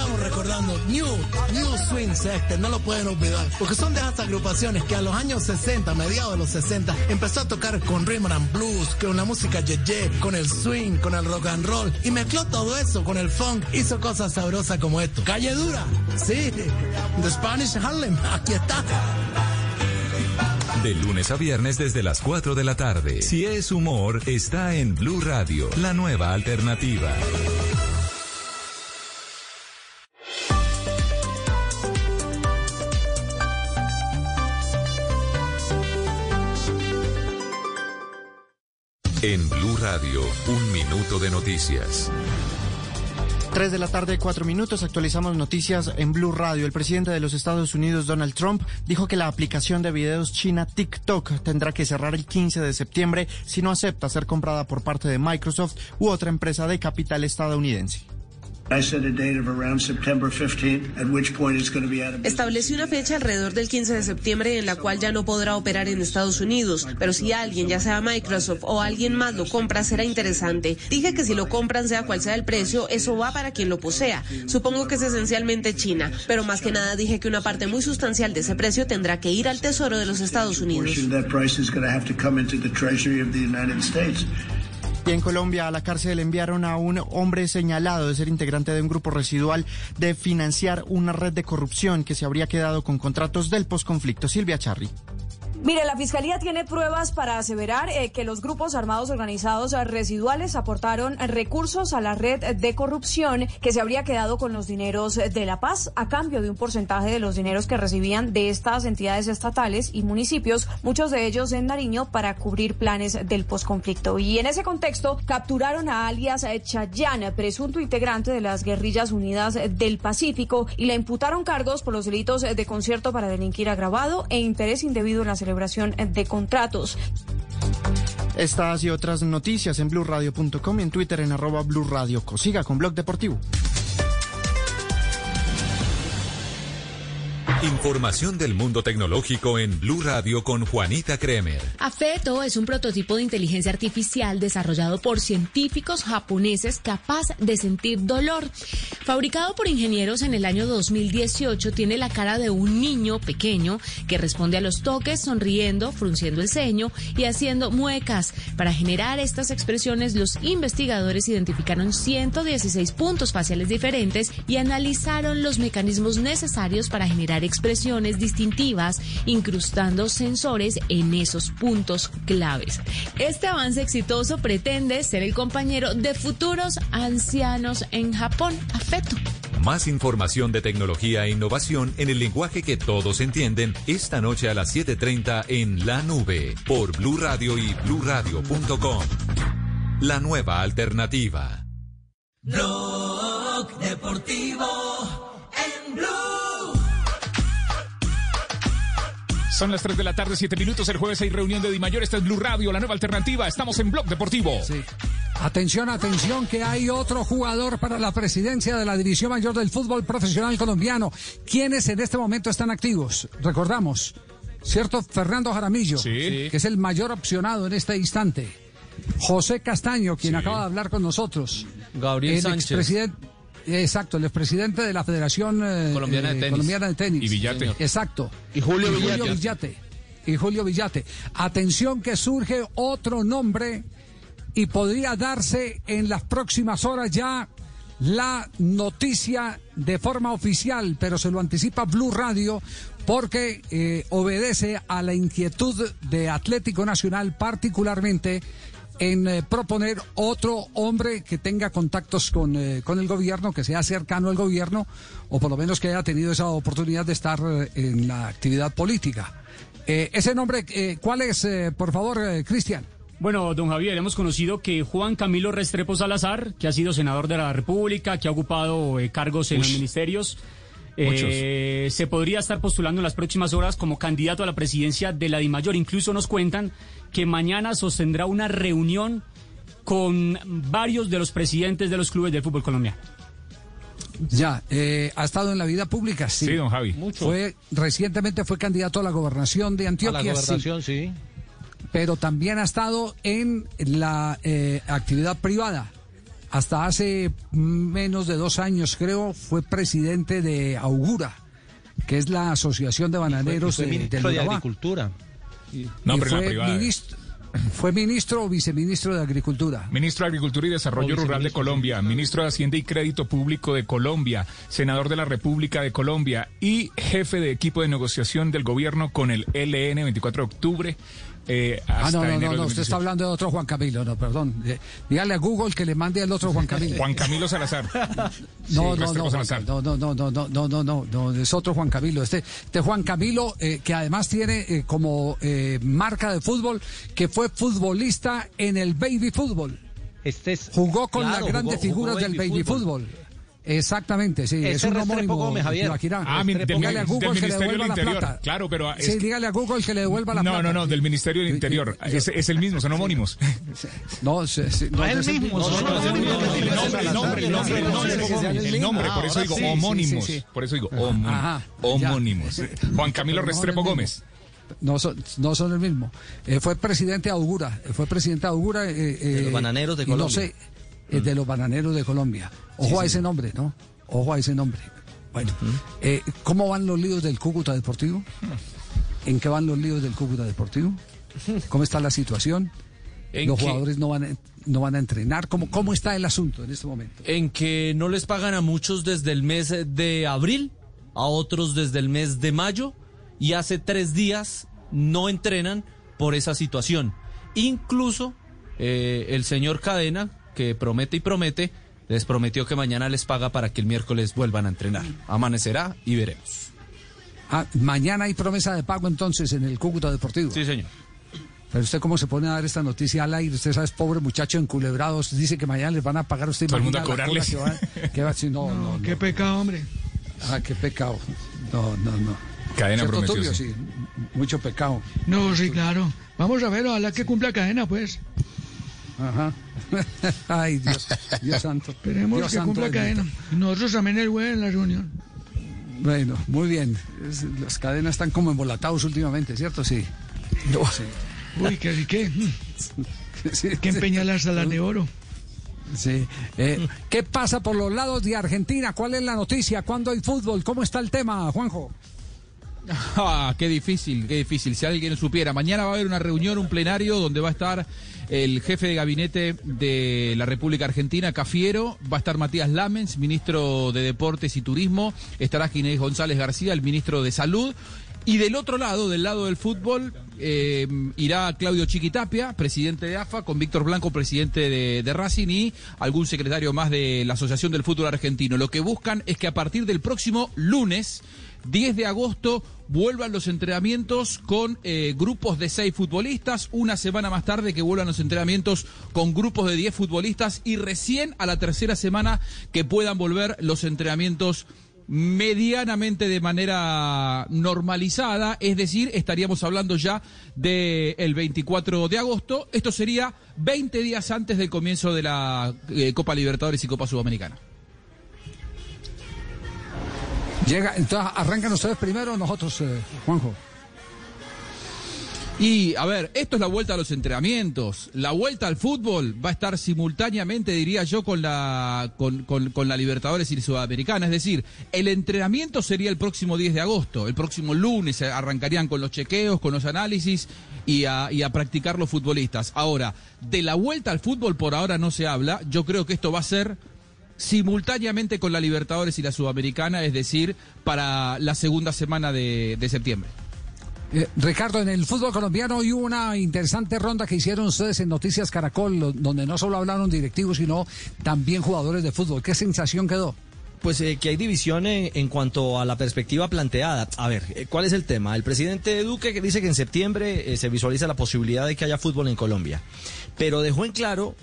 [SPEAKER 47] Estamos recordando New, New Swing Sector, no lo pueden olvidar, porque son de esas agrupaciones que a los años 60, mediados de los 60, empezó a tocar con rhythm and blues, con la música yeye, con el swing, con el rock and roll, y mezcló todo eso con el funk, hizo cosas sabrosas como esto. Calle Dura, sí, The Spanish Harlem, aquí está.
[SPEAKER 25] De lunes a viernes desde las 4 de la tarde. Si es humor, está en Blue Radio, la nueva alternativa. En Blue Radio, un minuto de noticias.
[SPEAKER 26] 3 de la tarde, 4 minutos. Actualizamos noticias en Blue Radio. El presidente de los Estados Unidos, Donald Trump, dijo que la aplicación de videos china TikTok tendrá que cerrar el 15 de septiembre si no acepta ser comprada por parte de Microsoft u otra empresa de capital estadounidense.
[SPEAKER 48] Estableció una fecha alrededor del 15 de septiembre en la cual ya no podrá operar en Estados Unidos, pero si alguien, ya sea Microsoft o alguien más lo compra, será interesante. Dije que si lo compran, sea cual sea el precio, eso va para quien lo posea. Supongo que es esencialmente China, pero más que nada dije que una parte muy sustancial de ese precio tendrá que ir al Tesoro de los Estados Unidos.
[SPEAKER 26] Y en Colombia a la cárcel enviaron a un hombre señalado de ser integrante de un grupo residual de financiar una red de corrupción que se habría quedado con contratos del posconflicto. Silvia Charri.
[SPEAKER 49] Mire, la Fiscalía tiene pruebas para aseverar eh, que los grupos armados organizados eh, residuales aportaron eh, recursos a la red de corrupción que se habría quedado con los dineros de La Paz a cambio de un porcentaje de los dineros que recibían de estas entidades estatales y municipios, muchos de ellos en Nariño, para cubrir planes del posconflicto. Y en ese contexto capturaron a alias Chayán, presunto integrante de las Guerrillas Unidas del Pacífico, y le imputaron cargos por los delitos de concierto para delinquir agravado e interés indebido en la celebración de contratos.
[SPEAKER 26] Estas y otras noticias en blurradio.com y en Twitter en arroba blurradioco. Siga con Blog Deportivo.
[SPEAKER 25] Información del mundo tecnológico en Blue Radio con Juanita Kremer.
[SPEAKER 13] Afeto es un prototipo de inteligencia artificial desarrollado por científicos japoneses capaz de sentir dolor. Fabricado por ingenieros en el año 2018, tiene la cara de un niño pequeño que responde a los toques sonriendo, frunciendo el ceño y haciendo muecas. Para generar estas expresiones, los investigadores identificaron 116 puntos faciales diferentes y analizaron los mecanismos necesarios para generar expresiones distintivas, incrustando sensores en esos puntos claves. Este avance exitoso pretende ser el compañero de futuros ancianos en Japón, Afeto.
[SPEAKER 25] Más información de tecnología e innovación en el lenguaje que todos entienden esta noche a las 7:30 en La Nube por Blue Radio y bluradio.com. La nueva alternativa.
[SPEAKER 50] Blog Deportivo
[SPEAKER 11] Son las 3 de la tarde, 7 minutos. El jueves hay reunión de Di Mayor. Esta es Blue Radio, la nueva alternativa. Estamos en Blog Deportivo.
[SPEAKER 3] Atención, atención, que hay otro jugador para la presidencia de la División Mayor del Fútbol Profesional Colombiano. ¿Quiénes en este momento están activos? Recordamos, ¿cierto? Fernando Jaramillo, que es el mayor opcionado en este instante. José Castaño, quien acaba de hablar con nosotros.
[SPEAKER 9] Gabriel
[SPEAKER 3] el
[SPEAKER 9] Sánchez.
[SPEAKER 3] expresidente- Exacto, el expresidente de la Federación eh,
[SPEAKER 9] Colombiana de
[SPEAKER 3] eh,
[SPEAKER 9] Tenis.
[SPEAKER 3] Colombiana de Tenis.
[SPEAKER 11] Y Villate.
[SPEAKER 3] Señor. Exacto.
[SPEAKER 33] Y Julio Villate.
[SPEAKER 3] Villate. Y Julio Villate. Atención que surge otro nombre y podría darse en las próximas horas ya la noticia de forma oficial, pero se lo anticipa Blue Radio porque eh, obedece a la inquietud de Atlético Nacional particularmente en eh, proponer otro hombre que tenga contactos con, eh, con el gobierno, que sea cercano al gobierno, o por lo menos que haya tenido esa oportunidad de estar eh, en la actividad política. Ese nombre, ¿cuál es, por favor, Cristian?
[SPEAKER 8] Bueno, don Javier, hemos conocido que Juan Camilo Restrepo Salazar, que ha sido senador de la República, que ha ocupado cargos en los ministerios, eh, se podría estar postulando en las próximas horas como candidato a la presidencia de la DIMAYOR. Incluso nos cuentan que mañana sostendrá una reunión con varios de los presidentes de los clubes del fútbol colombiano.
[SPEAKER 3] Ya, eh, ha estado en la vida pública, sí.
[SPEAKER 11] Sí, don Javi.
[SPEAKER 3] Fue, recientemente fue candidato a la gobernación de
[SPEAKER 4] A la
[SPEAKER 3] Antioquia, sí.
[SPEAKER 4] gobernación, sí.
[SPEAKER 3] pero también ha estado en la eh, actividad privada. Hasta hace menos de dos años, creo, fue presidente de Augura, que es la Asociación de Bananeros
[SPEAKER 4] Fue
[SPEAKER 3] de,
[SPEAKER 4] ministro
[SPEAKER 3] del
[SPEAKER 4] de
[SPEAKER 3] Urabá.
[SPEAKER 4] Agricultura.
[SPEAKER 11] No,
[SPEAKER 3] Y
[SPEAKER 11] pero en la
[SPEAKER 3] fue
[SPEAKER 11] privada.
[SPEAKER 3] ministro, fue ministro o viceministro de Agricultura.
[SPEAKER 11] Ministro de Agricultura y Desarrollo Rural de Colombia, ministro de Hacienda y Crédito Público de Colombia, senador de la República de Colombia y jefe de equipo de negociación del gobierno con el LN 24 de octubre. Eh,
[SPEAKER 3] Ah,
[SPEAKER 11] hasta
[SPEAKER 3] no, no,
[SPEAKER 11] enero
[SPEAKER 3] no,
[SPEAKER 11] de
[SPEAKER 3] no, usted
[SPEAKER 11] 2018.
[SPEAKER 3] está hablando de otro Juan Camilo, no, perdón. Eh, dígale a Google que le mande al otro Juan Camilo.
[SPEAKER 11] Juan Camilo Salazar.
[SPEAKER 3] No,
[SPEAKER 11] Sí,
[SPEAKER 3] no, no,
[SPEAKER 11] Salazar.
[SPEAKER 3] no, no, no, no, no, no, no, no, no, es otro Juan Camilo. Este, este Juan Camilo, eh, que además tiene eh, como eh, marca de fútbol que fue futbolista en el baby fútbol.
[SPEAKER 4] Este es,
[SPEAKER 3] Jugó con
[SPEAKER 4] claro,
[SPEAKER 3] las grandes
[SPEAKER 4] jugó- jugó
[SPEAKER 3] figuras del baby fútbol. Exactamente, sí,
[SPEAKER 4] Ese
[SPEAKER 3] es un homónimo.
[SPEAKER 4] Gómez, Javier.
[SPEAKER 11] Ah, mi- del,
[SPEAKER 3] dígale a
[SPEAKER 11] del
[SPEAKER 3] Google que le
[SPEAKER 11] Ministerio
[SPEAKER 3] devuelva
[SPEAKER 11] del
[SPEAKER 3] la
[SPEAKER 11] Interior.
[SPEAKER 3] plata.
[SPEAKER 11] Claro, pero es
[SPEAKER 3] Sí,
[SPEAKER 11] que-
[SPEAKER 3] dígale a Google que le devuelva la
[SPEAKER 11] No,
[SPEAKER 3] plata.
[SPEAKER 11] no, no, del Ministerio del Interior. Es, es el mismo, son homónimos.
[SPEAKER 3] No, sí, sí,
[SPEAKER 11] No es
[SPEAKER 3] es
[SPEAKER 11] el mismo, son homónimos. El nombre, el nombre, el nombre, el nombre, el nombre, por eso digo homónimos. Por eso digo homónimos. Juan Camilo
[SPEAKER 3] No,
[SPEAKER 11] Restrepo
[SPEAKER 3] no, no,
[SPEAKER 11] Gómez.
[SPEAKER 3] No son, no son el mismo. Eh, fue presidente de Augura. eh, Fue presidente de Augura. eh,
[SPEAKER 9] De los
[SPEAKER 3] eh,
[SPEAKER 9] bananeros de
[SPEAKER 3] y No
[SPEAKER 9] Colombia.
[SPEAKER 3] sé, eh, de los bananeros de Colombia. Ojo
[SPEAKER 9] Sí,
[SPEAKER 3] a ese nombre, ¿no? Ojo a ese nombre. Bueno, eh, ¿cómo van los líos del Cúcuta Deportivo? ¿En qué van los líos del Cúcuta Deportivo? ¿Cómo está la situación?
[SPEAKER 51] ¿En
[SPEAKER 3] Los jugadores no van a, no van a entrenar. ¿Cómo, ¿Cómo está el asunto en este momento?
[SPEAKER 51] En que no les pagan a muchos desde el mes de abril, a otros desde el mes de mayo, y hace tres días no entrenan por esa situación. Incluso eh, el señor Cadena, que promete y promete, les prometió que mañana les paga para que el miércoles vuelvan a entrenar. Amanecerá y veremos.
[SPEAKER 3] Ah, mañana hay promesa de pago entonces en el Cúcuta Deportivo.
[SPEAKER 51] Sí, señor.
[SPEAKER 3] Pero usted cómo se pone a dar esta noticia al aire, usted sabe, es pobre muchacho enculebrado, usted dice que mañana les van a pagar a usted.
[SPEAKER 11] Todo el mundo a cobrarles.
[SPEAKER 3] cola Que va, que va- sí, no, no, no.
[SPEAKER 48] Qué pecado, hombre.
[SPEAKER 3] Ah, qué pecado. No, no, no.
[SPEAKER 11] Cadena sí.
[SPEAKER 3] Sí, mucho pecado.
[SPEAKER 48] No, sí, claro. Vamos a ver, ojalá que cumpla cadena, pues.
[SPEAKER 3] Ajá. Ay, Dios, Dios santo.
[SPEAKER 48] Esperemos
[SPEAKER 3] Dios
[SPEAKER 48] que
[SPEAKER 3] santo
[SPEAKER 48] cumpla cadena. Nosotros también el jueves en la reunión.
[SPEAKER 3] Bueno, muy bien. Es- las cadenas están como embolatados últimamente, ¿cierto? Sí. Sí.
[SPEAKER 48] Uy, que que.
[SPEAKER 3] Sí,
[SPEAKER 48] que empeñar hasta las de oro.
[SPEAKER 3] Sí. Eh, ¿Qué pasa por los lados de Argentina? ¿Cuál es la noticia? ¿Cuándo hay fútbol? ¿Cómo está el tema, Juanjo?
[SPEAKER 44] Ah, qué difícil, qué difícil. Si alguien supiera, mañana va a haber una reunión, un plenario donde va a estar el jefe de gabinete de la República Argentina, Cafiero, va a estar Matías Lamens, ministro de Deportes y Turismo, estará Ginés González García, el ministro de Salud. Y del otro lado, del lado del fútbol, eh, irá Claudio Chiquitapia, presidente de AFA, con Víctor Blanco, presidente de, de Racing, y algún secretario más de la Asociación del Fútbol Argentino. Lo que buscan es que a partir del próximo lunes, 10 de agosto, vuelvan los entrenamientos con eh, grupos de 6 futbolistas, una semana más tarde que vuelvan los entrenamientos con grupos de 10 futbolistas. Y recién a la tercera semana que puedan volver los entrenamientos medianamente de manera normalizada, es decir, estaríamos hablando ya del 24 de agosto, esto sería 20 días antes del comienzo de la eh, Copa Libertadores y Copa Sudamericana.
[SPEAKER 3] Llega, entonces, ¿arrancan ustedes primero nosotros, eh, Juanjo?
[SPEAKER 44] Y a ver, esto es la vuelta a los entrenamientos. La vuelta al fútbol va a estar simultáneamente, diría yo, con la, con, con- con la Libertadores y Sudamericana. Es decir, el entrenamiento sería el próximo 10 de agosto. El próximo lunes arrancarían con los chequeos, con los análisis y a, y a practicar los futbolistas. Ahora, de la vuelta al fútbol por ahora no se habla. Yo creo que esto va a ser simultáneamente con la Libertadores y la Sudamericana, es decir, para la segunda semana de, de septiembre.
[SPEAKER 3] Eh, Ricardo, en el fútbol colombiano hoy hubo una interesante ronda que hicieron ustedes en Noticias Caracol, lo- donde no solo hablaron directivos, sino también jugadores de fútbol. ¿Qué sensación quedó?
[SPEAKER 9] Pues eh, que hay división en, en cuanto a la perspectiva planteada. A ver, eh, ¿cuál es el tema? El presidente Duque que dice que en septiembre eh, se visualiza la posibilidad de que haya fútbol en Colombia, pero dejó en claro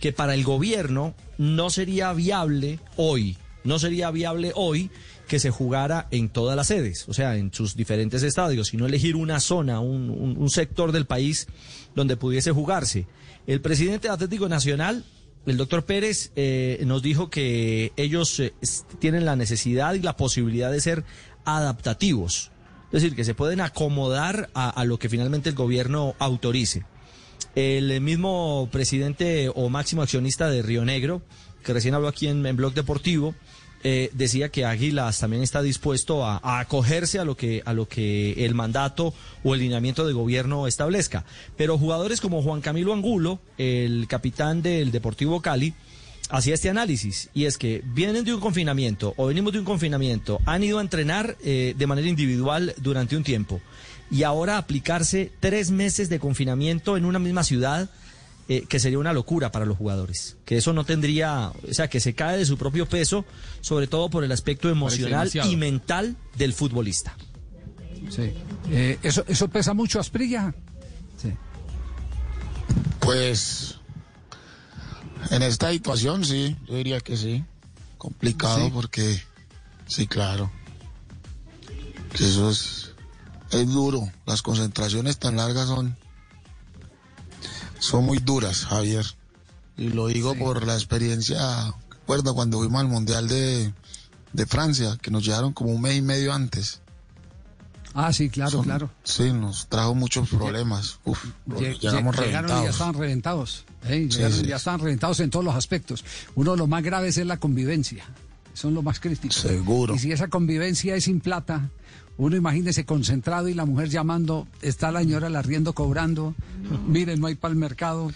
[SPEAKER 9] que para el gobierno no sería viable hoy, no sería viable hoy que se jugara en todas las sedes, o sea, en sus diferentes estadios, sino elegir una zona, un, sector del país donde pudiese jugarse. El presidente de Atlético Nacional, el doctor Pérez, eh, nos dijo que ellos eh, tienen la necesidad y la posibilidad de ser adaptativos, es decir, que se pueden acomodar a lo que finalmente el gobierno autorice. El mismo presidente o máximo accionista de Río Negro, que recién habló aquí en, en Blog Deportivo, eh, decía que Águilas también está dispuesto a, acogerse a lo que a lo que el mandato o el lineamiento de gobierno establezca. Pero jugadores como Juan Camilo Angulo, el capitán del Deportivo Cali, hacía este análisis y es que vienen de un confinamiento o venimos de un confinamiento, han ido a entrenar eh, de manera individual durante un tiempo y ahora aplicarse tres meses de confinamiento en una misma ciudad, eh, que sería una locura para los jugadores. Que eso no tendría, o sea, que se cae de su propio peso, sobre todo por el aspecto emocional y mental del futbolista.
[SPEAKER 3] Sí. Eh, ¿eso, ¿Eso pesa mucho, Asprilla? Sí.
[SPEAKER 52] Pues en esta situación sí, yo diría que sí. complicado
[SPEAKER 3] Sí.
[SPEAKER 52] porque, sí, claro. Que eso es, es duro. Las concentraciones tan largas son, son muy duras, Javier. Y lo digo por la experiencia, recuerdo cuando fuimos al Mundial de, de Francia, que nos llegaron como un mes y medio antes.
[SPEAKER 3] Ah, sí, claro,
[SPEAKER 52] Son-
[SPEAKER 3] claro.
[SPEAKER 52] Sí, nos trajo muchos problemas. Uf,
[SPEAKER 3] Lle-
[SPEAKER 52] llegamos
[SPEAKER 3] lle- llegaron y ya
[SPEAKER 52] reventados.
[SPEAKER 3] estaban reventados. ¿eh?
[SPEAKER 52] Sí,
[SPEAKER 3] y ya estaban reventados en todos los aspectos. Uno de los más graves es la convivencia. Son los más críticos.
[SPEAKER 52] Seguro.
[SPEAKER 3] Y si esa convivencia es sin plata, uno imagínese concentrado y la mujer llamando, está la señora el arriendo cobrando, miren, no hay para el mercado,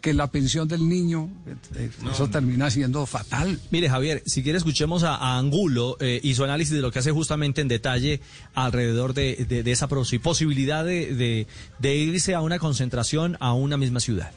[SPEAKER 3] que la pensión del niño, eh, eso termina siendo fatal.
[SPEAKER 9] Mire, Javier, si quiere escuchemos a, a Angulo eh, y su análisis de lo que hace justamente en detalle alrededor de, de- de esa posi- posibilidad de, de- de irse a una concentración a una misma ciudad.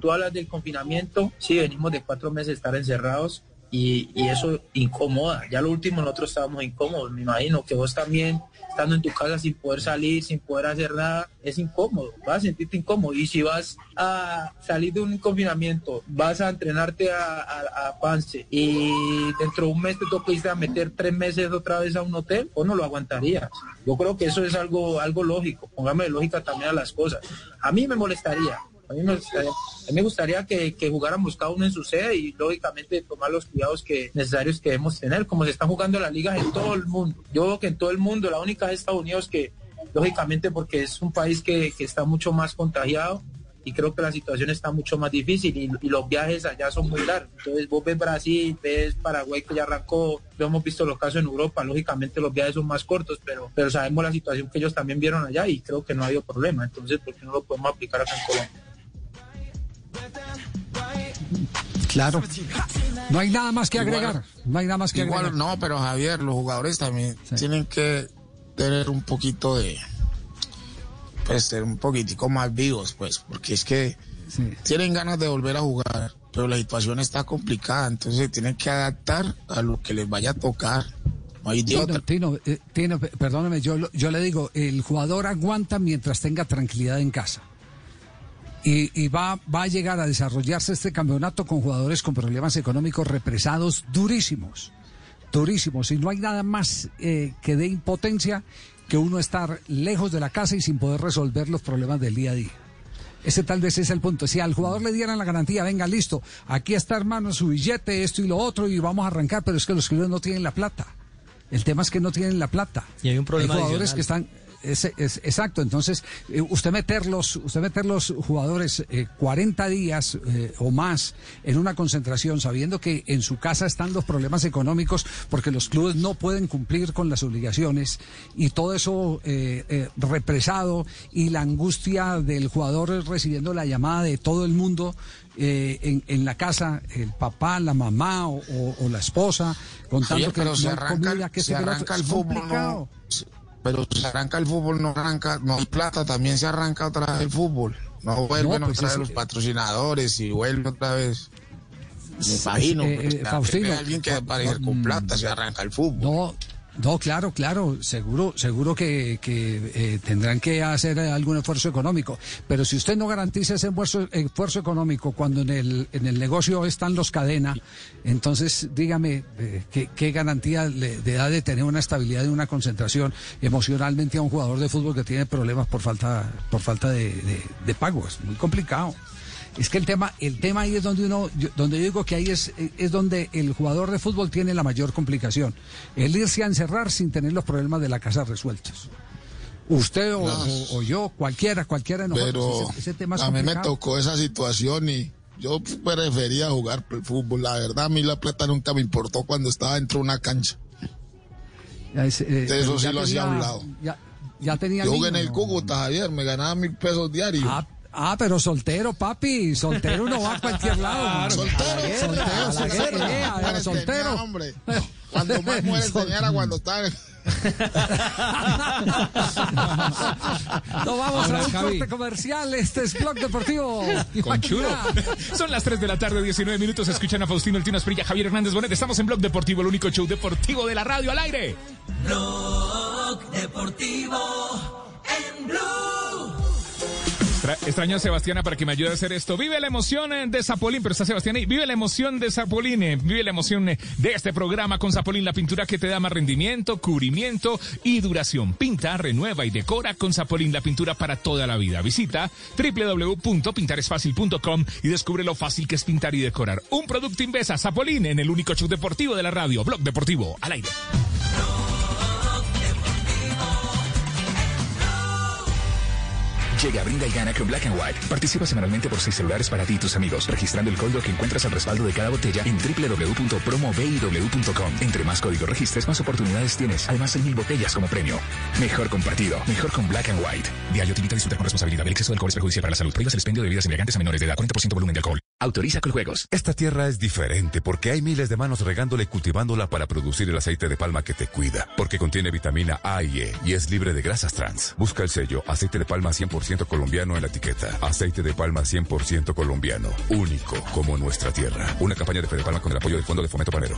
[SPEAKER 53] Tú hablas del confinamiento, sí, venimos de cuatro meses de estar encerrados y, y eso incomoda. Ya lo último nosotros estábamos incómodos, me imagino que vos también, estando en tu casa sin poder salir, sin poder hacer nada, es incómodo, vas a sentirte incómodo. Y si vas a salir de un confinamiento, vas a entrenarte a, a, a Pance y dentro de un mes te toca a meter tres meses otra vez a un hotel, o no lo aguantarías. Yo creo que eso es algo, algo lógico, póngame lógica también a las cosas. A mí me molestaría, a mí me gustaría, que, que jugáramos cada uno en su sede y lógicamente tomar los cuidados que necesarios que debemos tener, como se están jugando las ligas en todo el mundo. Yo que en todo el mundo, la única es Estados Unidos que, lógicamente, porque es un país que, está mucho más contagiado y creo que la situación está mucho más difícil y, y los viajes allá son muy largos. Entonces vos ves Brasil, ves Paraguay que ya arrancó, lo hemos visto los casos en Europa, lógicamente los viajes son más cortos, pero, pero sabemos la situación que ellos también vieron allá y creo que no ha habido problema. Entonces, ¿por qué no lo podemos aplicar acá en Colombia?
[SPEAKER 3] Claro. No hay nada más que agregar. no hay nada más que
[SPEAKER 52] Igual,
[SPEAKER 3] agregar.
[SPEAKER 52] no, pero Javier, los jugadores también tienen que tener un poquito de, pues, ser un poquitico más vivos, pues, porque es que tienen ganas de volver a jugar, pero la situación está complicada, entonces tienen que adaptar a lo que les vaya a tocar. No hay de otra.
[SPEAKER 3] Tino, Tino, eh, Tino, perdóname, yo le digo, el jugador aguanta mientras tenga tranquilidad en casa. Y, y va, va a llegar a desarrollarse este campeonato con jugadores con problemas económicos represados durísimos, durísimos. Y no hay nada más eh, que dé impotencia que uno estar lejos de la casa y sin poder resolver los problemas del día a día. Ese tal vez es el punto. Si al jugador le dieran la garantía, venga, listo, aquí está hermano su billete, esto y lo otro, y vamos a arrancar, pero es que los clubes no tienen la plata. El tema es que no tienen la plata.
[SPEAKER 9] Y hay un problema
[SPEAKER 3] Hay jugadores
[SPEAKER 9] adicional.
[SPEAKER 3] que están es, es- exacto, entonces eh, usted meterlos, usted meter los jugadores eh, 40 días eh, o más en una concentración, sabiendo que en su casa están los problemas económicos, porque los clubes no pueden cumplir con las obligaciones y todo eso eh, eh, represado y la angustia del jugador recibiendo la llamada de todo el mundo eh, en, en la casa, el papá, la mamá o, o- o la esposa, contando
[SPEAKER 52] Javier,
[SPEAKER 3] que
[SPEAKER 52] pero
[SPEAKER 3] no
[SPEAKER 52] se arranca,
[SPEAKER 3] comida, que
[SPEAKER 52] se
[SPEAKER 3] lo
[SPEAKER 52] arranca el fútbol, no, pero se arranca el fútbol, no arranca, no hay plata, también se arranca otra vez el fútbol. No vuelven
[SPEAKER 3] No, pues
[SPEAKER 52] otra vez los patrocinadores y vuelve otra vez. Me imagino,
[SPEAKER 3] eh,
[SPEAKER 52] pues,
[SPEAKER 3] eh, Faustino,
[SPEAKER 52] alguien que aparecer con plata se arranca el fútbol.
[SPEAKER 3] No, no, claro, claro, seguro, seguro que, que, eh, tendrán que hacer algún esfuerzo económico. Pero si usted no garantiza ese esfuerzo, esfuerzo económico cuando en el, en el negocio están los cadena, entonces dígame eh, ¿qué, qué garantía le da de tener una estabilidad y una concentración emocionalmente a un jugador de fútbol que tiene problemas por falta, por falta de, de, de pago. Es muy complicado. Es que el tema, el tema ahí es donde uno, yo- donde yo digo que ahí es, es donde el jugador de fútbol tiene la mayor complicación. El irse a encerrar sin tener los problemas de la casa resueltos. Usted o, o- o yo, cualquiera, cualquiera de nosotros.
[SPEAKER 52] Pero
[SPEAKER 3] ese, ese tema es
[SPEAKER 52] a mí me tocó esa situación y yo prefería jugar el fútbol. La verdad, a mí la plata nunca me importó cuando estaba dentro de una cancha.
[SPEAKER 3] Es, eh,
[SPEAKER 52] eso
[SPEAKER 3] ya
[SPEAKER 52] sí lo hacía a un lado.
[SPEAKER 3] Ya, ya tenía
[SPEAKER 52] Yo jugué en el. Cúcuta, Javier, me ganaba mil pesos diarios.
[SPEAKER 3] Ah, ah, pero soltero, papi, soltero no va a cualquier lado.
[SPEAKER 52] Soltero,
[SPEAKER 3] soltero, soltero.
[SPEAKER 52] tenía, hombre. Cuando más mujeres tenía era cuando en-
[SPEAKER 3] No vamos
[SPEAKER 11] Ahora,
[SPEAKER 3] a un
[SPEAKER 11] Javi.
[SPEAKER 3] corte comercial. Este es Blog Deportivo.
[SPEAKER 11] Conchudo. Son las 3 de la tarde, 19 minutos. Escuchan a Faustino El Tino Esprilla, Javier Hernández Bonet. Estamos en Blog Deportivo, el único show deportivo de la radio al aire.
[SPEAKER 54] Blog Deportivo en Blue.
[SPEAKER 11] Tra- Extraño a Sebastiana para que me ayude a hacer esto. Vive la emoción eh, de Zapolín, pero está Sebastián ahí. Vive la emoción de Zapolín, eh, vive la emoción eh, de este programa con Zapolín, la pintura que te da más rendimiento, cubrimiento y duración. Pinta, renueva y decora con Zapolín, la pintura para toda la vida. Visita www.pintaresfacil.com y descubre lo fácil que es pintar y decorar. Un producto Invesa Zapolín en el único show deportivo de la radio, Blog Deportivo, al aire.
[SPEAKER 55] Llega, brinda y gana con Black and White. Participa semanalmente por seis celulares para ti y tus amigos, registrando el código que encuentras al respaldo de cada botella en www.promoviw.com. Entre más códigos registres, más oportunidades tienes. Además, hay mil botellas como premio. Mejor compartido, mejor con Black and White. Diario te invita a disfrutar con responsabilidad. El exceso de alcohol es perjudicial para la salud. Prohíbas el expendio de bebidas embriagantes a menores de edad. 40% volumen de alcohol. Autoriza con juegos.
[SPEAKER 56] Esta tierra es diferente porque hay miles de manos regándola y cultivándola para producir el aceite de palma que te cuida. Porque contiene vitamina A y E y es libre de grasas trans. Busca el sello aceite de palma 100% colombiano en la etiqueta. Aceite de palma 100% colombiano. Único como nuestra tierra. Una campaña de Fede Palma con el apoyo del Fondo de Fomento Panero.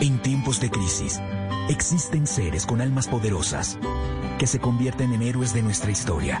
[SPEAKER 17] En tiempos de crisis, existen seres con almas poderosas que se convierten en héroes de nuestra historia.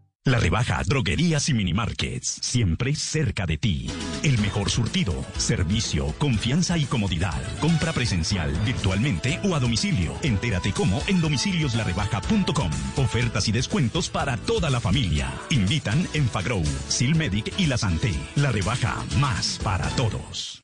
[SPEAKER 57] La rebaja Droguerías y Minimarkets, siempre cerca de ti. El mejor surtido, servicio, confianza y comodidad. Compra presencial, virtualmente o a domicilio. Entérate cómo en domicilioslarebaja.com. Ofertas y descuentos para toda la familia. Invitan en Fagrow, Silmedic y La Santé. La rebaja más para todos.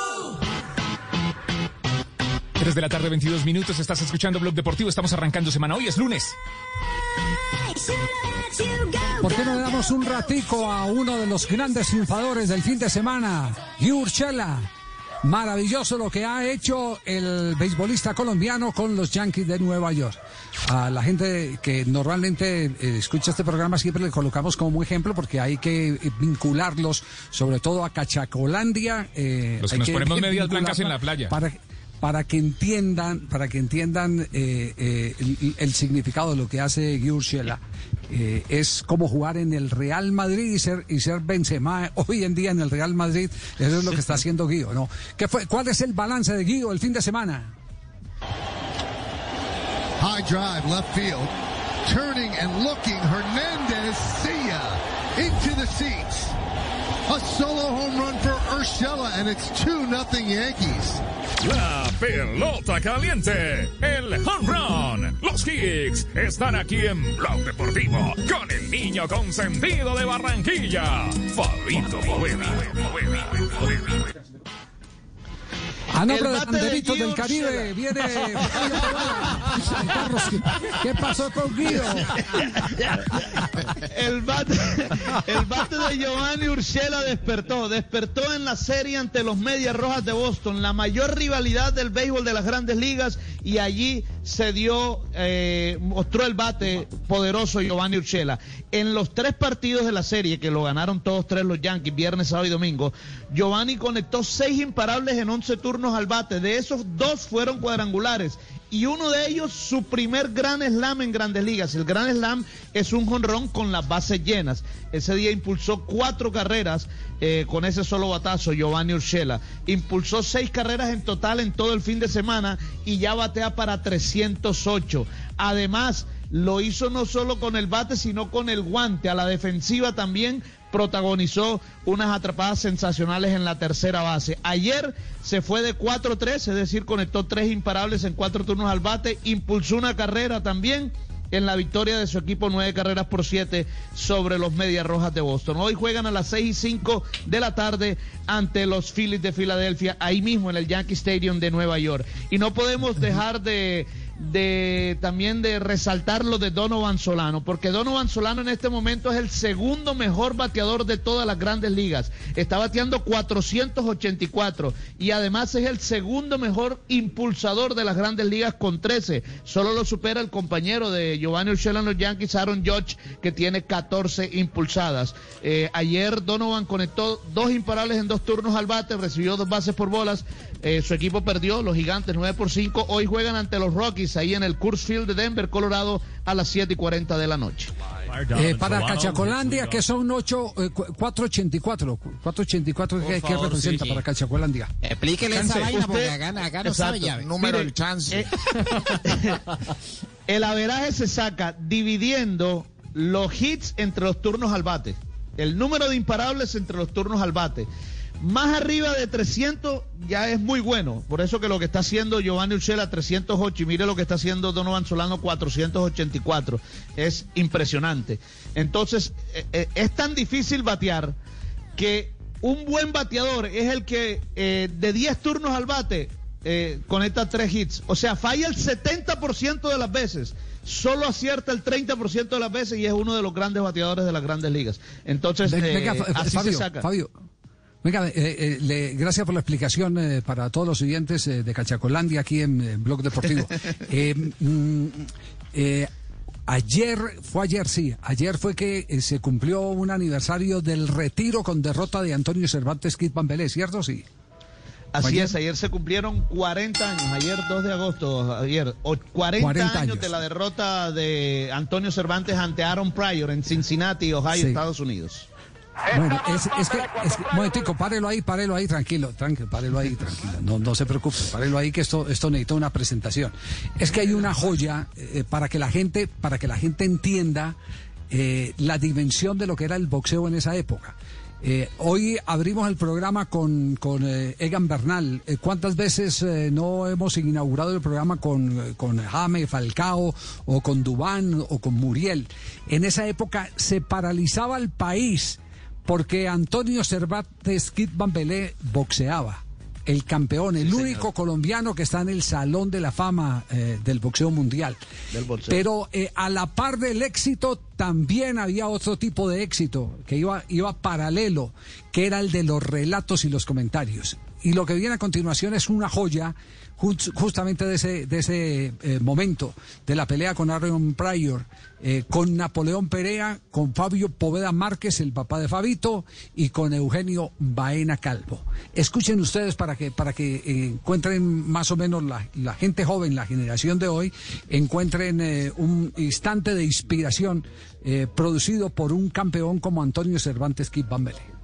[SPEAKER 11] 3 de la tarde, 22 minutos. Estás escuchando Blog Deportivo. Estamos arrancando semana. Hoy es lunes.
[SPEAKER 3] ¿Por qué no le damos un ratico a uno de los grandes triunfadores del fin de semana, Gui Urshela? Maravilloso lo que ha hecho el beisbolista colombiano con los Yankees de Nueva York. A la gente que normalmente eh, escucha este programa siempre le colocamos como ejemplo porque hay que vincularlos, sobre todo a Cachacolandia. eh,
[SPEAKER 11] Los que nos ponemos medias blancas en la playa.
[SPEAKER 3] Para, para que entiendan, para que entiendan eh, eh, el, significado de lo que hace Gui Urshela. Eh, es como jugar en el Real Madrid y ser, y ser Benzema hoy en día en el Real Madrid. Eso es lo que está haciendo Guido, ¿no? ¿Qué fue, ¿Cuál es el balance de Guido el fin de semana?
[SPEAKER 48] High drive, left field. Turning and looking. Hernandez, see ya. Into the seats. A solo home run for Urshela, and it's 2 nothing Yankees.
[SPEAKER 11] La pelota caliente, el home run. Los Kicks están aquí en Blog Deportivo con el niño consentido de Barranquilla, Fabito Poveda.
[SPEAKER 3] A nombre
[SPEAKER 33] El
[SPEAKER 3] de
[SPEAKER 33] bate de Guido
[SPEAKER 3] del Caribe viene. Carlos, ¿qué- ¿Qué pasó con Guido?
[SPEAKER 33] El bate, el bate de Giovanni Urshela despertó, despertó en la serie ante los Medias Rojas de Boston, la mayor rivalidad del béisbol de las grandes ligas, y allí se dio, eh, mostró el bate poderoso Giovanni Urshela. En los tres partidos de la serie, que lo ganaron todos tres los Yankees, viernes, sábado y domingo, Giovanni conectó seis imparables en 11 turnos al bate, de esos dos fueron cuadrangulares y uno de ellos su primer gran slam en grandes ligas. El gran slam es un jonrón con las bases llenas. Ese día impulsó cuatro carreras eh, con ese solo batazo, Giovanni Urshela. Impulsó seis carreras en total en todo el fin de semana y ya batea para 308. Además, lo hizo no solo con el bate, sino con el guante. A la defensiva también protagonizó unas atrapadas sensacionales en la tercera base. Ayer se fue de 4-3, es decir, conectó tres imparables en cuatro turnos al bate, impulsó una carrera también en la victoria de su equipo nueve carreras por siete sobre los Medias Rojas de Boston. Hoy juegan a las seis y cinco de la tarde ante los Phillies de Filadelfia, ahí mismo en el Yankee Stadium de Nueva York. Y no podemos dejar de de también de resaltar lo de Donovan Solano, porque Donovan Solano en este momento es el segundo mejor bateador de todas las grandes ligas. Está bateando 484 y además es el segundo mejor impulsador de las grandes ligas con 13. Solo lo supera el compañero de Giovanni Urshela en los Yankees, Aaron Judge, que tiene 14 impulsadas. Eh, ayer Donovan conectó dos imparables en dos turnos al bate, recibió dos bases por bolas. Eh, su equipo perdió, los gigantes 9 por 5. Hoy juegan ante los Rockies ahí en el Coors Field de Denver, Colorado, a las 7 y 40 de la noche.
[SPEAKER 3] Eh, para Cachacolandia, que son 8, eh, cu- 484. 484, ¿qué,
[SPEAKER 33] Por
[SPEAKER 3] qué
[SPEAKER 33] favor,
[SPEAKER 3] representa
[SPEAKER 33] sí, sí.
[SPEAKER 3] para Cachacolandia?
[SPEAKER 58] Explíquele esa vaina porque acá, acá no sabe ya.
[SPEAKER 52] número
[SPEAKER 33] Mire,
[SPEAKER 52] del chance.
[SPEAKER 33] eh, el averaje se saca dividiendo los hits entre los turnos al bate. El número de imparables entre los turnos al bate. Más arriba de 300 ya es muy bueno. Por eso que lo que está haciendo Giovanni Urshela 308 y mire lo que está haciendo Donovan Solano 484. Es impresionante. Entonces, eh, eh, es tan difícil batear que un buen bateador es el que eh, de 10 turnos al bate conecta tres hits. O sea, falla el 70% de las veces. Solo acierta el 30% de las veces y es uno de los grandes bateadores de las grandes ligas. Entonces, eh, así
[SPEAKER 3] Fabio,
[SPEAKER 33] se saca.
[SPEAKER 3] Fabio. Venga, eh, eh, le- gracias por la explicación eh, para todos los oyentes eh, de Cachacolandia aquí en, eh, Blog Deportivo. Eh, mm, ayer, fue ayer, sí, ayer fue que se cumplió un aniversario del retiro con derrota de Antonio Cervantes Kid Pambelé, ¿cierto? Sí.
[SPEAKER 33] Así
[SPEAKER 3] Ayer-
[SPEAKER 33] es, ayer se cumplieron 40 años, ayer 2 de agosto, ayer, o- 40,
[SPEAKER 3] 40
[SPEAKER 33] años,
[SPEAKER 3] años.
[SPEAKER 33] de la derrota de Antonio Cervantes ante Aaron Pryor en Cincinnati, Ohio,
[SPEAKER 3] Sí.
[SPEAKER 33] Estados Unidos.
[SPEAKER 3] Bueno, es, es que, es que- momentico, párelo ahí, párelo ahí, tranquilo, tranquilo, párelo ahí, tranquilo, no, no se preocupe, párelo ahí que esto, esto necesita una presentación. Es que hay una joya eh, para que la gente, para que la gente entienda eh, la dimensión de lo que era el boxeo en esa época. Eh, hoy abrimos el programa con, con eh, Egan Bernal. Eh, ¿Cuántas veces eh, no hemos inaugurado el programa con, eh, con Jame, Falcao, o con Dubán, o con Muriel? En esa época se paralizaba el país porque Antonio Cervantes Kid Bambelé boxeaba. El campeón, el único colombiano que está en el Salón de la Fama eh, del boxeo mundial.
[SPEAKER 33] Del boxeo.
[SPEAKER 3] Pero eh, a la par del éxito también había otro tipo de éxito que iba, iba paralelo, que era el de los relatos y los comentarios. Y lo que viene a continuación es una joya justamente de ese, de ese eh, momento, de la pelea con Aaron Pryor, eh, con Napoleón Perea, con Fabio Poveda Márquez, el papá de Fabito, y con Eugenio Baena Calvo. Escuchen ustedes para que, para que eh, encuentren más o menos la, la gente joven, la generación de hoy, encuentren eh, un instante de inspiración producido por un campeón como Antonio Cervantes Kid Bambele.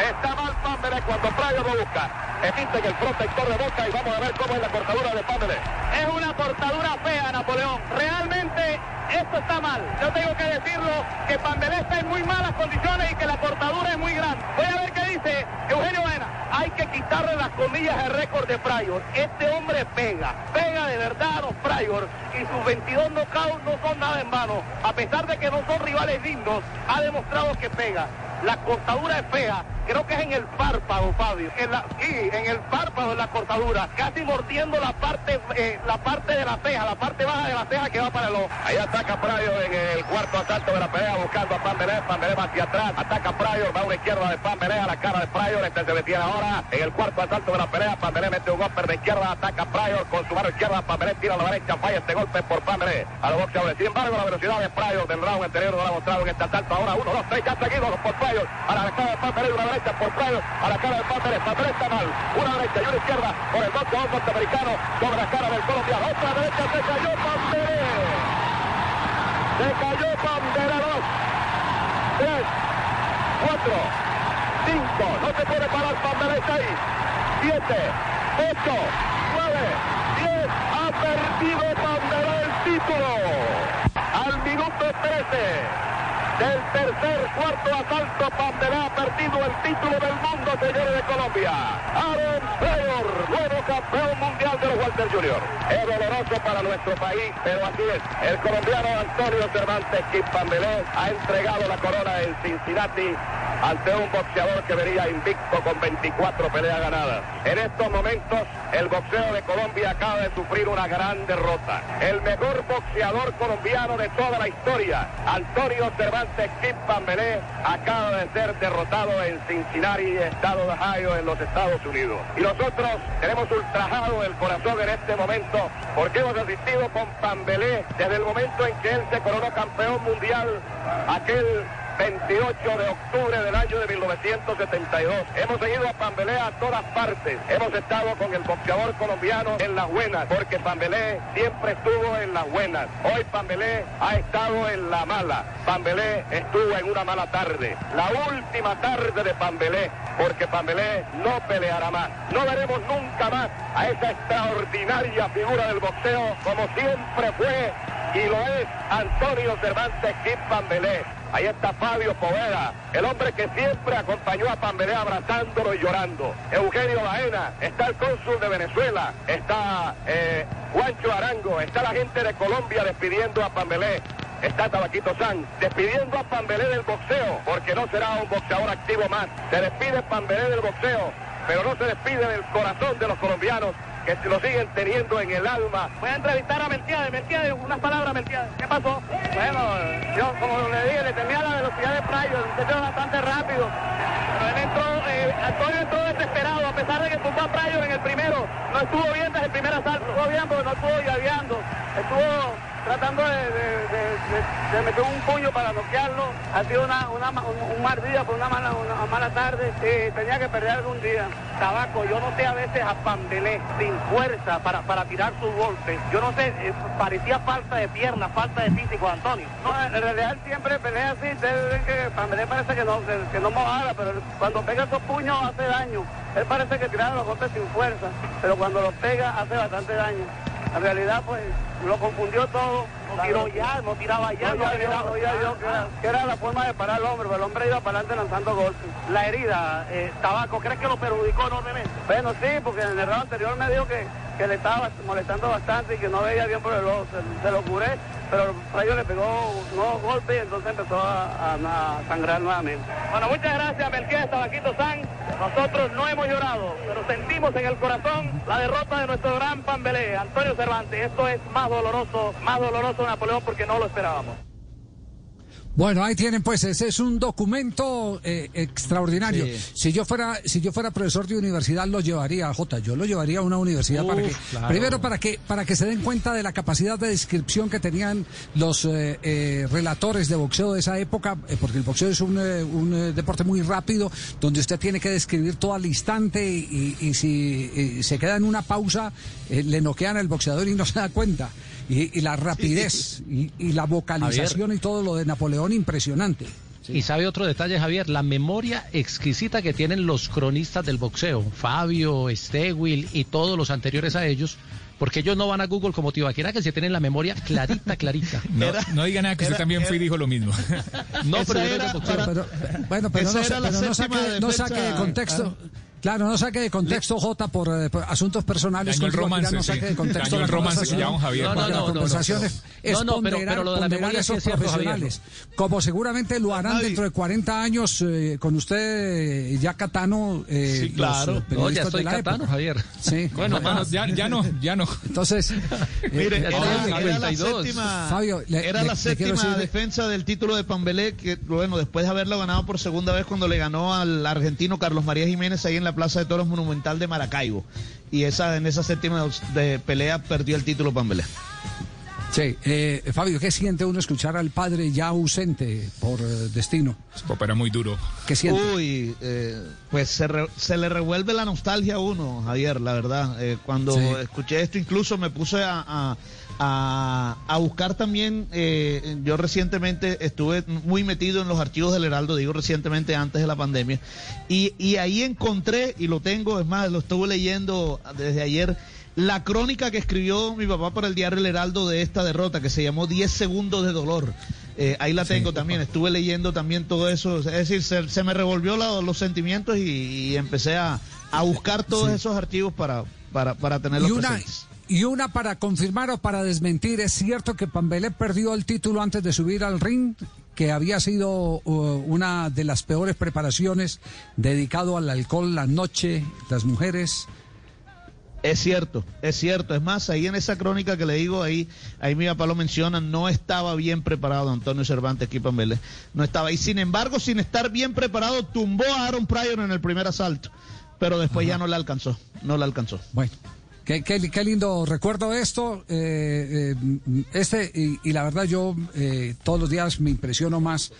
[SPEAKER 59] Está mal Pambele cuando Pryor lo busca. Emite en el protector de boca y vamos a ver cómo es la cortadura de Pambele.
[SPEAKER 60] Es una cortadura fea, Napoleón. Realmente esto está mal. Yo tengo que decirlo que Pambelé está en muy malas condiciones y que la cortadura es muy grande. Voy a ver qué dice Eugenio Baena. Hay que quitarle las comillas de récord de Pryor. Este hombre pega, pega de verdad a los Pryor y sus 22 knockouts no son nada en vano. A pesar de que no son rivales dignos, ha demostrado que pega. La cortadura es fea, creo que es en el párpado, Fabio. En la, sí, en el párpado de la cortadura, casi mordiendo la parte, eh, la parte de la ceja, la parte baja de la ceja que va para el ojo.
[SPEAKER 59] Ahí ataca Pryor en el cuarto asalto de la pelea buscando a Pambelé. Pambelé va hacia atrás. Ataca Pryor, va a una izquierda de Pambelé a la cara de Pryor. Este se detiene ahora en el cuarto asalto de la pelea. Pambelé mete un golpe de izquierda. Ataca Pryor con su mano izquierda. Pambelé tira a la derecha. Falla este golpe por Pambelé. A los boxeadores. Sin embargo, la velocidad de Pryor del round anterior no la ha mostrado en este asalto. Ahora uno, dos, tres, ya seguidos por A la cara de Pambelé y una derecha por Pryor. A la cara de. Pambelé está mal. Una derecha y una izquierda por el boxeador norteamericano sobre la cara del colombiano. Otra derecha se cayó Pambelé. Se cayó Pambelé. Dos, tres, cuatro, cinco. No se puede parar Pambelé. Seis, siete, ocho, nueve, diez. Ha perdido Pambelé el título. Al tercer, cuarto asalto, Pambelé ha perdido el título del mundo, señores de Colombia. Aaron Taylor, nuevo campeón mundial de los Walter Junior. Es doloroso para nuestro país, pero así es. El colombiano Antonio Cervantes Kip Pambelé ha entregado la corona en Cincinnati ante un boxeador que venía invicto con 24 peleas ganadas. En estos momentos, el boxeo de Colombia acaba de sufrir una gran derrota. El mejor boxeador colombiano de toda la historia, Antonio Cervantes Kip Pambelé, acaba de ser derrotado en Cincinnati, estado de Ohio, en los Estados Unidos. Y nosotros tenemos ultrajado el corazón en este momento porque hemos asistido con Pambelé desde el momento en que él se coronó campeón mundial, aquel 28 de octubre del año de 1972. Hemos seguido a Pambelé a todas partes. Hemos estado con el boxeador colombiano en las buenas, porque Pambelé siempre estuvo en las buenas. Hoy Pambelé ha estado en la mala. Pambelé estuvo en una mala tarde. La última tarde de Pambelé, porque Pambelé no peleará más. No veremos nunca más a esa extraordinaria figura del boxeo como siempre fue y lo es Antonio Cervantes Kip Pambelé. Ahí está Fabio Poveda, el hombre que siempre acompañó a Pambelé abrazándolo y llorando. Eugenio Baena, está el cónsul de Venezuela, está eh, Juancho Arango, está la gente de Colombia despidiendo a Pambelé. Está Tabaquito San despidiendo a Pambelé del boxeo, porque no será un boxeador activo más. Se despide Pambelé del boxeo, pero no se despide del corazón de los colombianos que lo siguen teniendo en el alma.
[SPEAKER 60] Voy a entrevistar a Melquiades. Melquiades, unas palabras, Melquiades. ¿Qué pasó? Bueno, yo como le dije, le temía la velocidad de Prayo, el muchacho bastante rápido. Pero él entró, eh, Antonio entró desesperado, a pesar de que tumbó a Prayo en el primero. No estuvo bien desde el primer asalto, estuvo bien porque no estuvo llaveando. Estuvo tratando de, de, de, meter un puño para noquearlo. Ha sido una, una, un, mal día, por una mala, una mala tarde. y tenía que perder algún día. Tabaco, yo noté a veces a Pambelé sin fuerza para, para tirar sus golpes. Yo no sé, eh, parecía falta de pierna, falta de físico, Antonio. No, en realidad él siempre pelea así. Ustedes ven que Pambelé parece que no, que no mojara, pero cuando pega esos puños hace daño. Él parece que tira los golpes sin fuerza, pero cuando los pega hace bastante daño. En realidad, pues, lo confundió todo. No tiró ya, no tiraba ya. No, ya, no, ya que era, la forma de parar al hombre, pero el hombre iba para adelante lanzando golpes. La herida, eh, Tabaco, ¿crees que lo perjudicó enormemente? Bueno, sí, porque en el round anterior me dijo que, que le estaba molestando bastante y que no veía bien por el ojo. Se, se lo curé, pero Rayo le pegó nuevos golpes y entonces empezó a, a, a sangrar nuevamente. Bueno, muchas gracias, Melquiades Tabaquito San. Nosotros no hemos llorado, pero sentimos en el corazón la derrota de nuestro gran Pambelé, Antonio Cervantes. Esto es más doloroso, más doloroso Napoleón porque no lo esperábamos.
[SPEAKER 3] Bueno, ahí tienen pues, ese es un documento eh, extraordinario. Sí. Si yo fuera, si yo fuera profesor de universidad lo llevaría a J, yo lo llevaría a una universidad Uf, para que, claro. primero para que, para que se den cuenta de la capacidad de descripción que tenían los eh, eh, relatores de boxeo de esa época, eh, porque el boxeo es un, un deporte muy rápido, donde usted tiene que describir todo al instante y, y, y si se queda en una pausa, le noquean al boxeador y no se da cuenta. Y, y, la rapidez y, y, la vocalización Javier. y todo lo de Napoleón impresionante.
[SPEAKER 4] Sí. Y sabe otro detalle, Javier, la memoria exquisita que tienen los cronistas del boxeo, Fabio, Stewil y todos los anteriores a ellos, porque ellos no van a Google como Tibaquera, que se tienen la memoria clarita, clarita.
[SPEAKER 11] no, era, no diga nada, que era, usted también era, fue y dijo lo mismo.
[SPEAKER 3] no, pero, era, para, pero, bueno, pero, no, pero no, saque, no saque de contexto. Ah. Claro, no saque de contexto, J, por, eh, por asuntos personales.
[SPEAKER 11] Daño el romance,
[SPEAKER 3] no saque de contexto
[SPEAKER 11] Daño el romance que llevamos Javier.
[SPEAKER 3] No, no, no, la conversación es, no, pero, pero lo de la memoria sí es cierto, profesionales. Javier. Como seguramente lo harán Ay. dentro de 40 años eh, con usted, ya Catano.
[SPEAKER 4] Eh, sí, claro. no, ya estoy Catano, época. Javier.
[SPEAKER 3] Sí.
[SPEAKER 11] Bueno, bueno ya, ya, no, ya no.
[SPEAKER 3] Entonces,
[SPEAKER 33] mire, era, era, la séptima, Fabio, le, era le, la séptima defensa del título de Pambelé, que bueno, después de haberlo ganado por segunda vez cuando le ganó al argentino Carlos María Jiménez ahí en la Plaza de Toros Monumental de Maracaibo. Y esa, en esa séptima de pelea perdió el título Pambelé.
[SPEAKER 3] Sí, eh, Fabio, ¿qué siente uno escuchar al padre ya ausente por eh, destino?
[SPEAKER 11] Era muy duro.
[SPEAKER 3] ¿Qué siente?
[SPEAKER 33] Uy, eh, pues se, re, se, le revuelve la nostalgia a uno, Javier, la verdad. Eh, cuando sí. escuché esto, incluso me puse a, a, a, a buscar también. Eh, yo recientemente estuve muy metido en los archivos del Heraldo, digo recientemente antes de la pandemia, y, y ahí encontré, y lo tengo, es más, lo estuve leyendo desde ayer la crónica que escribió mi papá para el diario El Heraldo de esta derrota, que se llamó 10 segundos de dolor. Eh, ahí la tengo también, estuve leyendo también todo eso, es decir, se, me revolvió los sentimientos y, empecé a, buscar todos esos archivos para, para, para tenerlos
[SPEAKER 3] y una,
[SPEAKER 33] presentes.
[SPEAKER 3] Y una para confirmar o para desmentir, ¿es cierto que Pambelé perdió el título antes de subir al ring? que había sido uh, una de las peores preparaciones dedicado al alcohol, la noche, las mujeres.
[SPEAKER 33] Es cierto, es cierto. Es más, ahí en esa crónica que le digo, ahí, ahí mi papá lo menciona, no estaba bien preparado Antonio Cervantes aquí Vélez. No estaba. Y sin embargo, sin estar bien preparado, tumbó a Aaron Pryor en el primer asalto. Pero después ya no le alcanzó. No le alcanzó.
[SPEAKER 3] Bueno. Qué, qué, lindo recuerdo esto. Eh, eh, este, y, la verdad, yo eh, todos los días me impresiono más.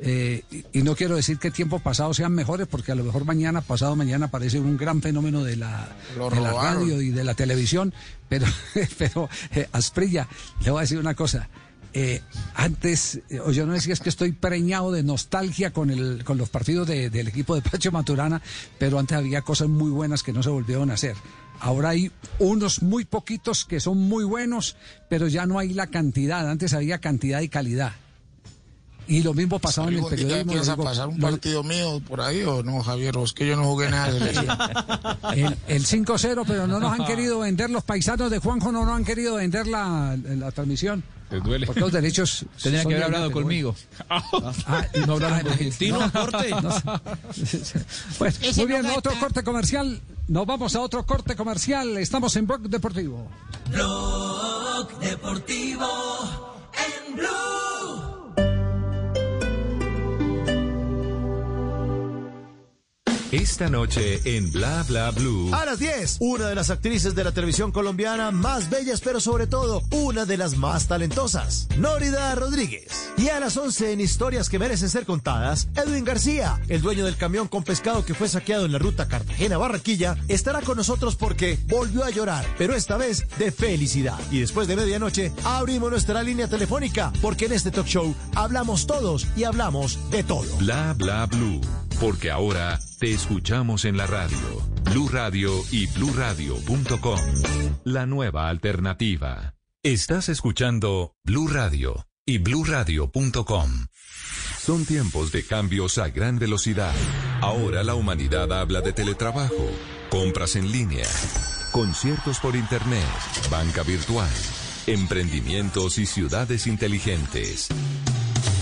[SPEAKER 3] y no quiero decir que tiempos pasados sean mejores, porque a lo mejor mañana, pasado mañana, parece un gran fenómeno de la, de la radio y de la televisión. Pero, pero Asprilla, le voy a decir una cosa. antes, yo no decía es que estoy preñado de nostalgia con, el, con los partidos del equipo de Pacho Maturana, pero antes había cosas muy buenas que no se volvieron a hacer. Ahora hay unos muy poquitos que son muy buenos, pero ya no hay la cantidad. Antes había cantidad y calidad. Y lo mismo pasaba en el periodismo.
[SPEAKER 52] ¿Piensa pasar un partido mío por ahí o no, Javier? es que yo no jugué nada de
[SPEAKER 3] El, el 5-0, pero no nos han querido vender, los paisanos de Juanjo no nos han querido vender la, la transmisión.
[SPEAKER 44] Te duele.
[SPEAKER 3] Porque los derechos.
[SPEAKER 44] Tenía que haber hablado conmigo.
[SPEAKER 3] Ah, no hablar argentino, corte. Pues, muy bien, otro corte comercial. Nos vamos a otro corte comercial. Estamos en Blog Deportivo.
[SPEAKER 61] Blog Deportivo en Blue.
[SPEAKER 25] Esta noche en Bla Bla Blue.
[SPEAKER 48] A las 10, una de las actrices de la televisión colombiana más bellas, pero sobre todo una de las más talentosas, Nórida Rodríguez. Y a las 11 en historias que merecen ser contadas, Edwin García, el dueño del camión con pescado que fue saqueado en la ruta Cartagena-Barranquilla, estará con nosotros porque volvió a llorar, pero esta vez de felicidad. Y después de medianoche, abrimos nuestra línea telefónica porque en este talk show hablamos todos y hablamos de todo.
[SPEAKER 25] Bla Bla Blue, porque ahora te escuchamos en la radio, Blue Radio y bluradio.com. La nueva alternativa. Estás escuchando Blue Radio y bluradio.com. Son tiempos de cambios a gran velocidad. Ahora la humanidad habla de teletrabajo, compras en línea, conciertos por internet, banca virtual, emprendimientos y ciudades inteligentes.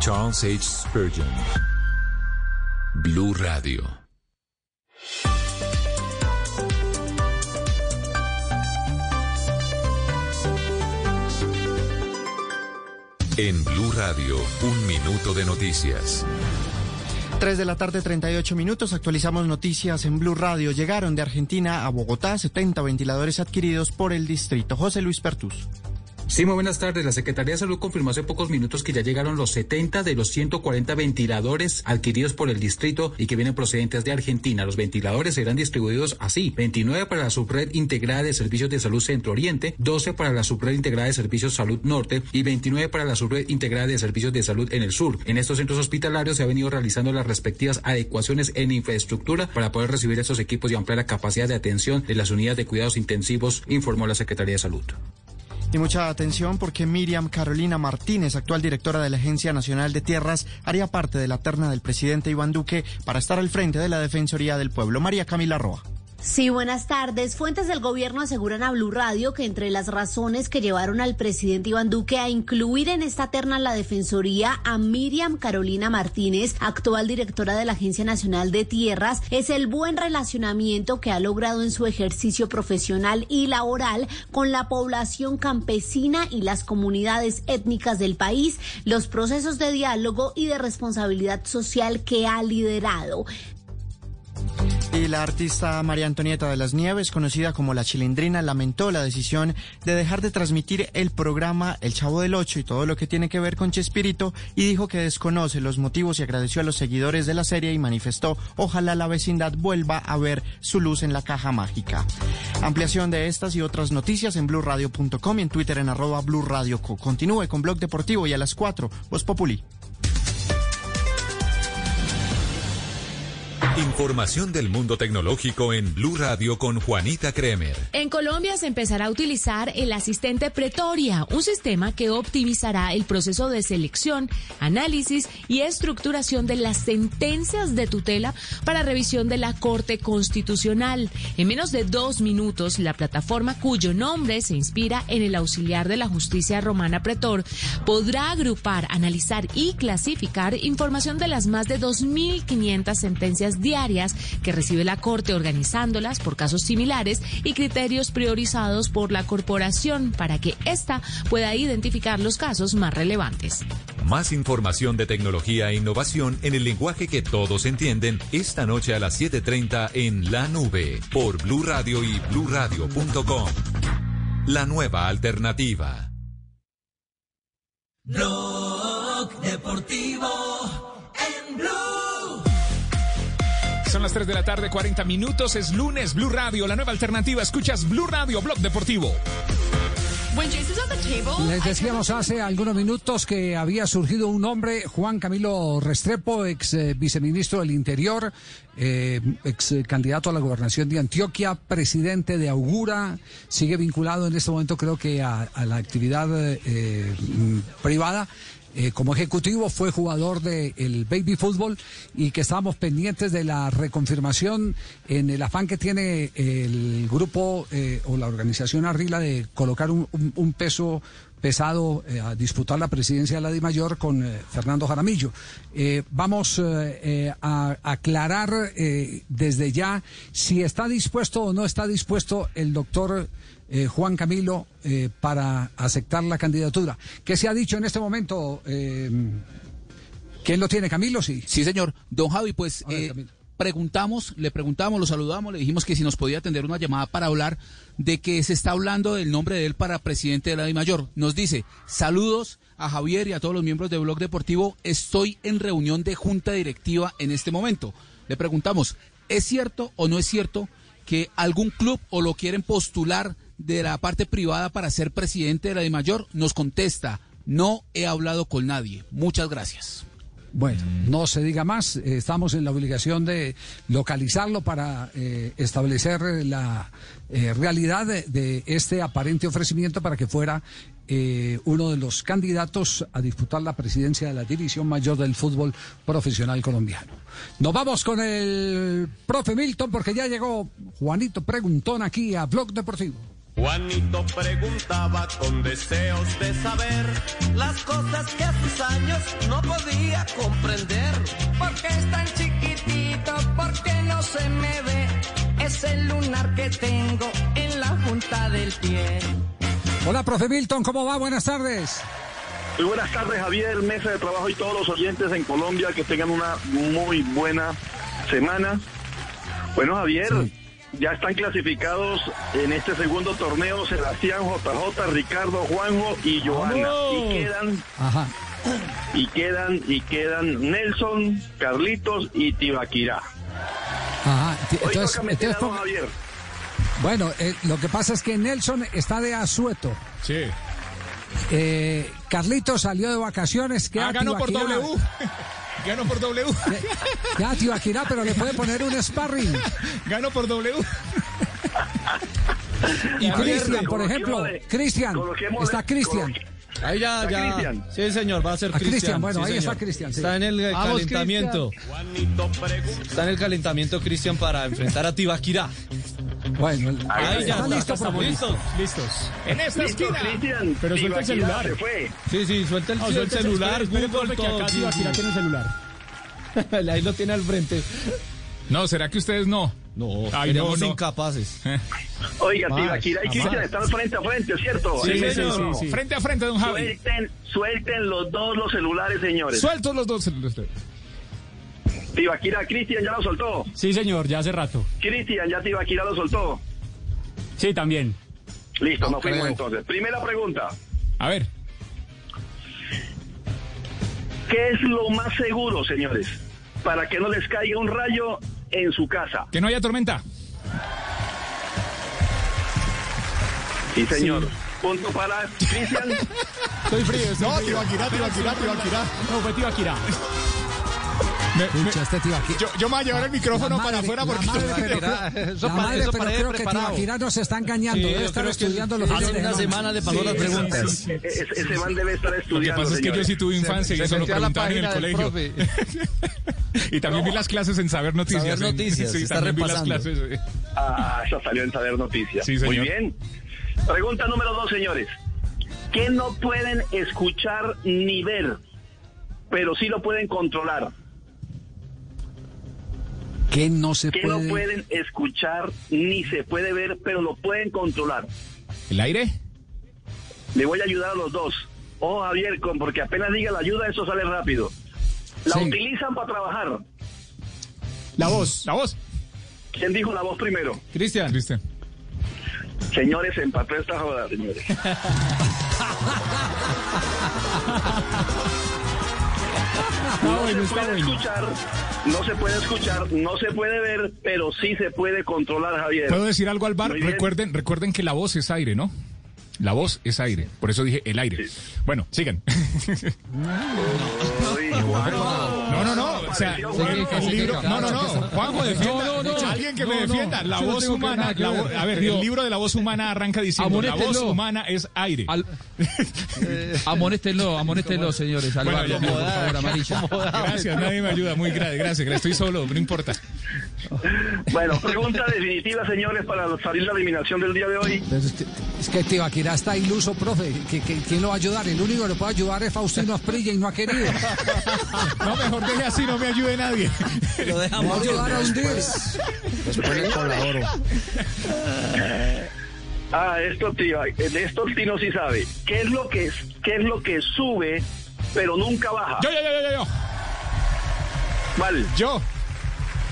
[SPEAKER 25] Charles H. Spurgeon. Blue Radio. En Blue Radio, un minuto de noticias.
[SPEAKER 26] 3 de la tarde, 38 minutos. Actualizamos noticias en Blue Radio. Llegaron de Argentina a Bogotá 70 ventiladores adquiridos por el distrito. José Luis Pertus.
[SPEAKER 62] Sí, muy buenas tardes. La Secretaría de Salud confirmó hace pocos minutos que ya llegaron los 70 de los 140 ventiladores adquiridos por el distrito y que vienen procedentes de Argentina. Los ventiladores serán distribuidos así: 29 para la subred integrada de servicios de salud Centro Oriente, 12 para la subred integrada de servicios salud Norte y 29 para la subred integrada de servicios de salud en el sur. En estos centros hospitalarios se ha venido realizando las respectivas adecuaciones en infraestructura para poder recibir estos equipos y ampliar la capacidad de atención de las unidades de cuidados intensivos, informó la Secretaría de Salud.
[SPEAKER 26] Y mucha atención porque Miriam Carolina Martínez, actual directora de la Agencia Nacional de Tierras, haría parte de la terna del presidente Iván Duque para estar al frente de la Defensoría del Pueblo. María Camila Roa.
[SPEAKER 63] Sí, buenas tardes. Fuentes del gobierno aseguran a Blue Radio que entre las razones que llevaron al presidente Iván Duque a incluir en esta terna la Defensoría a Miriam Carolina Martínez, actual directora de la Agencia Nacional de Tierras, es el buen relacionamiento que ha logrado en su ejercicio profesional y laboral con la población campesina y las comunidades étnicas del país, los procesos de diálogo y de responsabilidad social que ha liderado.
[SPEAKER 26] Y la artista María Antonieta de las Nieves, conocida como La Chilindrina, lamentó la decisión de dejar de transmitir el programa El Chavo del Ocho y todo lo que tiene que ver con Chespirito y dijo que desconoce los motivos y agradeció a los seguidores de la serie y manifestó ojalá la vecindad vuelva a ver su luz en la caja mágica. Ampliación de estas y otras noticias en blurradio.com y en Twitter en arroba blurradioco. Continúe con Blog Deportivo y a las 4, Voz Populi.
[SPEAKER 25] Información del mundo tecnológico en Blue Radio con Juanita Kremer.
[SPEAKER 13] En Colombia se empezará a utilizar el asistente Pretoria, un sistema que optimizará el proceso de selección, análisis y estructuración de las sentencias de tutela para revisión de la Corte Constitucional. En menos de dos minutos, la plataforma cuyo nombre se inspira en el auxiliar de la justicia romana Pretor podrá agrupar, analizar y clasificar información de las más de 2.500 sentencias diarias que recibe la Corte organizándolas por casos similares y criterios priorizados por la corporación para que ésta pueda identificar los casos más relevantes.
[SPEAKER 25] Más información de tecnología e innovación en el lenguaje que todos entienden esta noche a las 7:30 en La Nube por Blue Radio y bluradio.com. La nueva alternativa.
[SPEAKER 64] Blog Deportivo
[SPEAKER 11] Son las 3 de la tarde, 40 minutos. Es lunes, Blue Radio, la nueva alternativa. Escuchas Blue Radio, Blog Deportivo.
[SPEAKER 3] Les decíamos hace algunos minutos que había surgido un hombre, Juan Camilo Restrepo, ex eh, viceministro del Interior, eh, ex candidato a la gobernación de Antioquia, presidente de Augura, sigue vinculado en este momento creo que a, a la actividad eh, mm, privada. Eh, como ejecutivo fue jugador del baby fútbol y que estábamos pendientes de la reconfirmación en el afán que tiene el grupo eh, o la organización Arrila de colocar un, peso pesado eh, a disputar la presidencia de la DIMAYOR con Fernando Jaramillo. Vamos a aclarar desde ya si está dispuesto o no está dispuesto el doctor eh, Juan Camilo eh, para aceptar la candidatura. ¿Qué se ha dicho en este momento? Eh, ¿Quién lo tiene, Camilo? Sí.
[SPEAKER 44] Sí, señor. Don Javi, pues eh, preguntamos, le preguntamos, lo saludamos, le dijimos que si nos podía atender una llamada para hablar de que se está hablando del nombre de él para presidente de la DIMAYOR. Nos dice, saludos a Javier y a todos los miembros de Blog Deportivo, estoy en reunión de junta directiva en este momento. Le preguntamos, ¿es cierto o no es cierto que algún club o lo quieren postular de la parte privada para ser presidente de la DIMAYOR? Nos contesta, no he hablado con nadie. Muchas gracias.
[SPEAKER 3] Bueno, no se diga más. eh, Estamos en la obligación de localizarlo para eh, establecer la eh, realidad de, de este aparente ofrecimiento para que fuera eh, uno de los candidatos a disputar la presidencia de la División Mayor del Fútbol Profesional Colombiano. Nos vamos con el profe Milton porque ya llegó Juanito Preguntón aquí a Blog Deportivo.
[SPEAKER 64] Juanito preguntaba con deseos de saber las cosas que a sus años no podía comprender.
[SPEAKER 65] ¿Por qué es tan chiquitito? ¿Por qué no se me ve? Es el lunar que tengo en la punta del pie.
[SPEAKER 3] Hola, profe Milton, ¿cómo va? Buenas tardes.
[SPEAKER 66] Muy buenas tardes, Javier, mesa de trabajo y todos los oyentes en Colombia que tengan una muy buena semana. Bueno, Javier, ya están clasificados en este segundo torneo Sebastián, JJ, Ricardo, Juanjo y Joana. Y quedan,
[SPEAKER 3] Ajá.
[SPEAKER 66] y quedan, y quedan Nelson, Carlitos y Tibaquirá.
[SPEAKER 3] Ajá. ti-
[SPEAKER 66] Hoy
[SPEAKER 3] Entonces,
[SPEAKER 66] toca meter a
[SPEAKER 3] entonces,
[SPEAKER 66] don Javier.
[SPEAKER 3] Bueno, eh, lo que pasa es que Nelson está de asueto.
[SPEAKER 11] Sí.
[SPEAKER 3] Eh, Carlito salió de vacaciones. Queda
[SPEAKER 11] Ah, ganó por. W. Ganó por W.
[SPEAKER 3] Ya Tibaquirá, pero le puede poner un sparring.
[SPEAKER 11] Ganó por W.
[SPEAKER 3] Y Cristian, por ejemplo, Cristian, está Cristian.
[SPEAKER 9] Ahí ya,
[SPEAKER 3] ¿Está
[SPEAKER 9] ya.
[SPEAKER 3] Cristian?
[SPEAKER 9] Sí, señor, va a ser
[SPEAKER 3] A Cristian,
[SPEAKER 9] Cristian.
[SPEAKER 3] bueno,
[SPEAKER 9] sí,
[SPEAKER 3] ahí está. Cristian, sí.
[SPEAKER 9] Está en el eh,
[SPEAKER 3] Vamos,
[SPEAKER 9] calentamiento. Está en el calentamiento, Cristian, para enfrentar a Tibaquirá.
[SPEAKER 3] Bueno,
[SPEAKER 9] ahí ya
[SPEAKER 3] está
[SPEAKER 9] está,
[SPEAKER 3] listo,
[SPEAKER 9] estamos listos.
[SPEAKER 11] Listos. En esta
[SPEAKER 66] Listo,
[SPEAKER 11] esquina. Pero suelta el celular.
[SPEAKER 66] se fue.
[SPEAKER 9] Sí, sí, suelta el, el
[SPEAKER 11] suelta el
[SPEAKER 9] celular,
[SPEAKER 11] espere, espere,
[SPEAKER 9] Google,
[SPEAKER 11] que
[SPEAKER 9] todo.
[SPEAKER 11] acá Tibaquirá tiene el celular.
[SPEAKER 9] Ahí lo tiene al frente.
[SPEAKER 11] No, ¿será que ustedes no?
[SPEAKER 9] No,
[SPEAKER 11] Ay, no, no.
[SPEAKER 9] incapaces.
[SPEAKER 66] Oiga,
[SPEAKER 9] Más,
[SPEAKER 66] Tibaquirá y. Cristian están frente a frente, ¿cierto?
[SPEAKER 11] Sí, sí, sí, sí, sí. Frente a frente, don Javi.
[SPEAKER 66] Suelten, suelten los dos los celulares, señores.
[SPEAKER 11] Sueltos los dos.
[SPEAKER 66] Tibaquira, Cristian ya lo soltó.
[SPEAKER 8] Sí, señor, ya hace rato.
[SPEAKER 66] Cristian, ya Tibaquira lo soltó.
[SPEAKER 8] Sí, también.
[SPEAKER 66] Listo,
[SPEAKER 8] No
[SPEAKER 66] nos fuimos entonces. Primera pregunta.
[SPEAKER 11] A ver.
[SPEAKER 66] ¿Qué es lo más seguro, señores, para que no les caiga un rayo en su casa?
[SPEAKER 11] Que no haya tormenta.
[SPEAKER 66] Sí, señor. Punto para Cristian.
[SPEAKER 8] Estoy frío, estoy
[SPEAKER 11] No,
[SPEAKER 8] frío.
[SPEAKER 11] Tibaquirá, Tibaquirá, Tibaquirá.
[SPEAKER 8] No, fue Tibaquirá.
[SPEAKER 3] Pucha, este.
[SPEAKER 11] Yo, yo me voy a llevar el micrófono
[SPEAKER 3] La
[SPEAKER 11] para
[SPEAKER 3] madre-
[SPEAKER 11] afuera
[SPEAKER 3] la
[SPEAKER 11] porque...
[SPEAKER 3] madre, pero,
[SPEAKER 11] Eso
[SPEAKER 3] la
[SPEAKER 11] para-
[SPEAKER 3] madre,
[SPEAKER 11] eso
[SPEAKER 3] pero creo que. Tibaquirá nos está engañando.
[SPEAKER 11] Sí,
[SPEAKER 3] Debe estar
[SPEAKER 11] creo
[SPEAKER 3] estudiando los
[SPEAKER 11] hace
[SPEAKER 3] fines de
[SPEAKER 11] una
[SPEAKER 3] semana.
[SPEAKER 11] le pasó las preguntas.
[SPEAKER 66] E- ese, man debe estar
[SPEAKER 11] Lo que
[SPEAKER 66] estudiando.
[SPEAKER 11] pasa es que yo sí tuve infancia y eso lo
[SPEAKER 66] la
[SPEAKER 11] preguntaban en el colegio. y también vi las clases en Saber Noticias.
[SPEAKER 66] Saber
[SPEAKER 11] en-
[SPEAKER 66] Noticias,
[SPEAKER 11] sí,
[SPEAKER 66] está
[SPEAKER 11] también vi las
[SPEAKER 66] repasando.
[SPEAKER 11] clases.
[SPEAKER 66] Ah, eso salió en Saber Noticias.
[SPEAKER 11] Sí,
[SPEAKER 66] Muy bien. Pregunta número dos, señores. ¿Qué no pueden escuchar ni ver, pero sí lo pueden controlar?
[SPEAKER 3] Que no se
[SPEAKER 66] ¿Qué
[SPEAKER 3] puede.
[SPEAKER 66] no pueden escuchar ni se puede ver, pero lo pueden controlar?
[SPEAKER 11] ¿El aire?
[SPEAKER 66] Le voy a ayudar a los dos. Oh, Javier, con- porque apenas diga la ayuda, eso sale rápido. La
[SPEAKER 11] Sí.
[SPEAKER 66] utilizan para trabajar.
[SPEAKER 11] La voz. La voz.
[SPEAKER 66] ¿Quién dijo la voz primero?
[SPEAKER 11] Cristian. Cristian.
[SPEAKER 66] Señores, empató esta joda, señores. No se puede escuchar, no se puede escuchar, no se puede ver, pero sí se puede controlar, Javier.
[SPEAKER 11] ¿Puedo decir algo al bar? Recuerden, recuerden que la voz es aire, ¿no? La voz es aire. Por eso dije el aire. Bueno, sigan. No, no, no. O sea, el, libro. No, no, no. Juanjo, defienda.
[SPEAKER 67] No, no, no.
[SPEAKER 11] Alguien que me defienda. La voz humana. a ver, el libro de la voz humana arranca diciendo: La voz humana es aire.
[SPEAKER 44] Amonéstenlo, amonéstenlo, señores. Al
[SPEAKER 11] Bueno,
[SPEAKER 44] bar,
[SPEAKER 11] ya,
[SPEAKER 44] por
[SPEAKER 11] ya.
[SPEAKER 44] favor, amarilla.
[SPEAKER 11] Gracias, nadie me ayuda. Muy gracias, gracias. Estoy solo, no importa.
[SPEAKER 66] Bueno, pregunta definitiva, señores, para salir la eliminación del día de hoy.
[SPEAKER 3] Pero es, que, Tibaquirá está iluso, profe. ¿Qui- qui- ¿Quién lo va a ayudar? El único que lo puede ayudar es Faustino Asprilla y no ha querido.
[SPEAKER 11] No, mejor deje así, no me ayude nadie.
[SPEAKER 3] Lo dejamos. Va a hundir.
[SPEAKER 52] Después le colaboro.
[SPEAKER 66] Ah, esto, tío, de esto Tino sí sabe. ¿Qué es lo que qué es lo que sube, pero nunca baja?
[SPEAKER 11] Yo, yo, yo, yo, yo.
[SPEAKER 66] ¿Cuál?
[SPEAKER 11] Yo.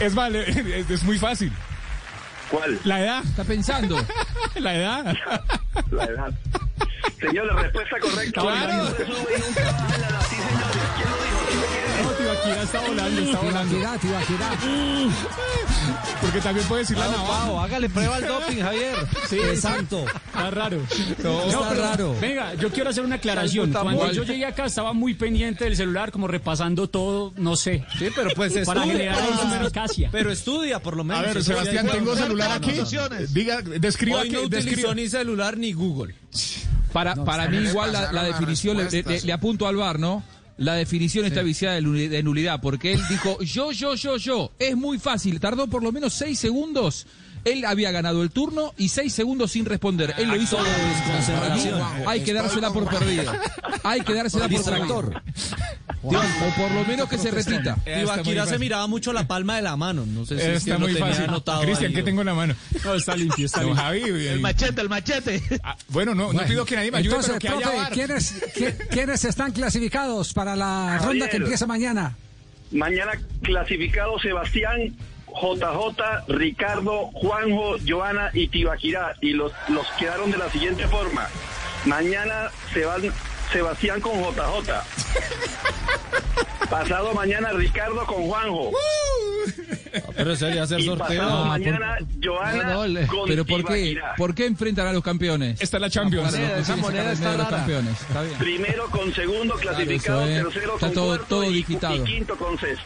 [SPEAKER 11] Es vale, es, es muy fácil.
[SPEAKER 66] ¿Cuál?
[SPEAKER 11] La edad.
[SPEAKER 44] Está pensando.
[SPEAKER 11] La edad.
[SPEAKER 66] La edad. Señores, respuesta correcta.
[SPEAKER 11] Claro.
[SPEAKER 66] Sube y nunca baja la edad. Sí, señores.
[SPEAKER 11] Tibaquira está volando, está volando. Porque también puede decir la navaja.
[SPEAKER 9] hágale prueba al doping, Javier.
[SPEAKER 8] Sí, exacto. Está raro.
[SPEAKER 11] No,
[SPEAKER 8] pero,
[SPEAKER 3] raro.
[SPEAKER 8] Venga, yo quiero hacer una aclaración.
[SPEAKER 9] Está
[SPEAKER 8] Cuando yo llegué acá estaba muy pendiente del celular, como repasando todo, no sé.
[SPEAKER 9] Sí, pero pues
[SPEAKER 8] Para generar una eficacia.
[SPEAKER 9] Pero estudia, por lo
[SPEAKER 11] A
[SPEAKER 9] menos.
[SPEAKER 11] ver,
[SPEAKER 9] Estudia.
[SPEAKER 11] Sebastián, tengo celular aquí. Diga, describa
[SPEAKER 9] Hoy no
[SPEAKER 11] que, describa.
[SPEAKER 9] ni celular ni Google.
[SPEAKER 44] Para, para mí igual la, definición, le- le apunto al bar, ¿no? La definición está viciada de nuli- de nulidad, porque él dijo, yo, yo, yo, yo, es muy fácil, tardó por lo menos seis segundos. Él había ganado el turno y seis segundos sin responder. Él lo hizo Hay que dársela por perdida. Hay que dársela por perdida. O por lo menos que se repita.
[SPEAKER 9] Tibaquira se miraba mucho la palma de la mano. No sé si es que
[SPEAKER 11] Está
[SPEAKER 9] lo
[SPEAKER 11] muy
[SPEAKER 9] tenía
[SPEAKER 11] fácil.
[SPEAKER 9] anotado
[SPEAKER 11] Cristian, ¿qué tengo en la mano?
[SPEAKER 8] No, está limpio, está limpio.
[SPEAKER 11] Javi.
[SPEAKER 33] El machete, el machete.
[SPEAKER 11] Ah, bueno, no, no pido que nadie me ayude,
[SPEAKER 3] Entonces,
[SPEAKER 11] pero que
[SPEAKER 3] profe. ¿quiénes, qui- ¿quiénes están clasificados para la
[SPEAKER 66] Javier.
[SPEAKER 3] ronda que empieza mañana?
[SPEAKER 66] Mañana clasificado Sebastián, JJ, Ricardo, Juanjo, Joana y Tibaquirá. Y los, los quedaron de la siguiente forma. Mañana se van Sebastián con JJ. Pasado mañana Ricardo con Juanjo.
[SPEAKER 9] Pero sería hacer
[SPEAKER 66] Y
[SPEAKER 9] sorteo.
[SPEAKER 66] pasado
[SPEAKER 9] No,
[SPEAKER 66] mañana Joana
[SPEAKER 44] No, no,
[SPEAKER 66] con
[SPEAKER 44] pero ¿por qué? ¿Por qué enfrentan a los campeones?
[SPEAKER 11] Esta es la Champions.
[SPEAKER 9] Moneda, esa moneda está
[SPEAKER 44] los campeones. Está bien.
[SPEAKER 66] Primero con segundo clasificado,
[SPEAKER 44] Claro, eso es.
[SPEAKER 66] tercero
[SPEAKER 44] Está
[SPEAKER 66] con
[SPEAKER 44] todo-
[SPEAKER 66] cuarto
[SPEAKER 44] todo
[SPEAKER 66] y-
[SPEAKER 44] digitado.
[SPEAKER 66] y quinto con sexto.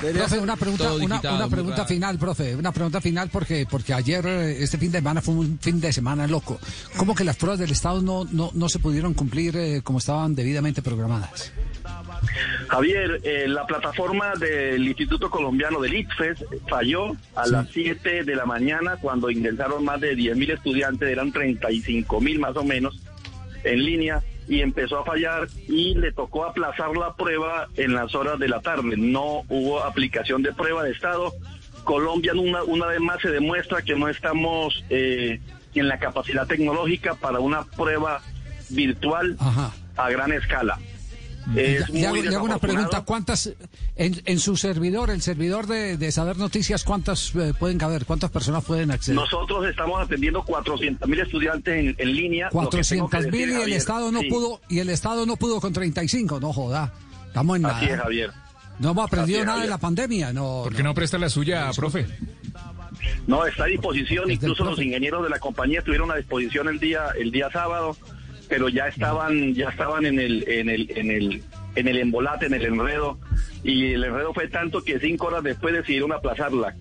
[SPEAKER 3] Profe, una pregunta, una, pregunta final, profe, una pregunta final porque porque ayer eh, este fin de semana fue un fin de semana loco. ¿Cómo que las pruebas del Estado no no, no se pudieron cumplir eh, como estaban debidamente programadas?
[SPEAKER 66] Javier, eh, la plataforma del Instituto Colombiano del ITFES falló a las 7 de la mañana cuando ingresaron más de 10 mil estudiantes, eran 35 mil más o menos en línea y empezó a fallar y le tocó aplazar la prueba en las horas de la tarde. No hubo aplicación de prueba de Estado. Colombia una, una vez más se demuestra que no estamos eh, en la capacidad tecnológica para una prueba virtual
[SPEAKER 3] Ajá.
[SPEAKER 66] a gran escala. Es
[SPEAKER 3] Le hago,
[SPEAKER 66] muy
[SPEAKER 3] le hago una pregunta, ¿cuántas, en, en su servidor, el servidor de, de Saber Noticias, cuántas eh, pueden caber? ¿Cuántas personas pueden acceder?
[SPEAKER 66] Nosotros estamos atendiendo 400 mil estudiantes en, en línea. Lo que tengo que
[SPEAKER 3] 400 mil y el Estado no
[SPEAKER 66] sí,
[SPEAKER 3] pudo y el Estado no pudo con 35, no joda. Estamos en
[SPEAKER 66] Así
[SPEAKER 3] nada.
[SPEAKER 66] es, Javier.
[SPEAKER 3] No hemos aprendido
[SPEAKER 66] Así es,
[SPEAKER 3] nada de la pandemia, no.
[SPEAKER 11] ¿Por qué no presta la suya, profe?
[SPEAKER 66] No, está a disposición. Incluso los ingenieros de la compañía estuvieron a disposición el día el día sábado, pero ya estaban ya estaban en el en el en el en el embolate, en el enredo y el enredo fue tanto que cinco horas después decidieron aplazarla.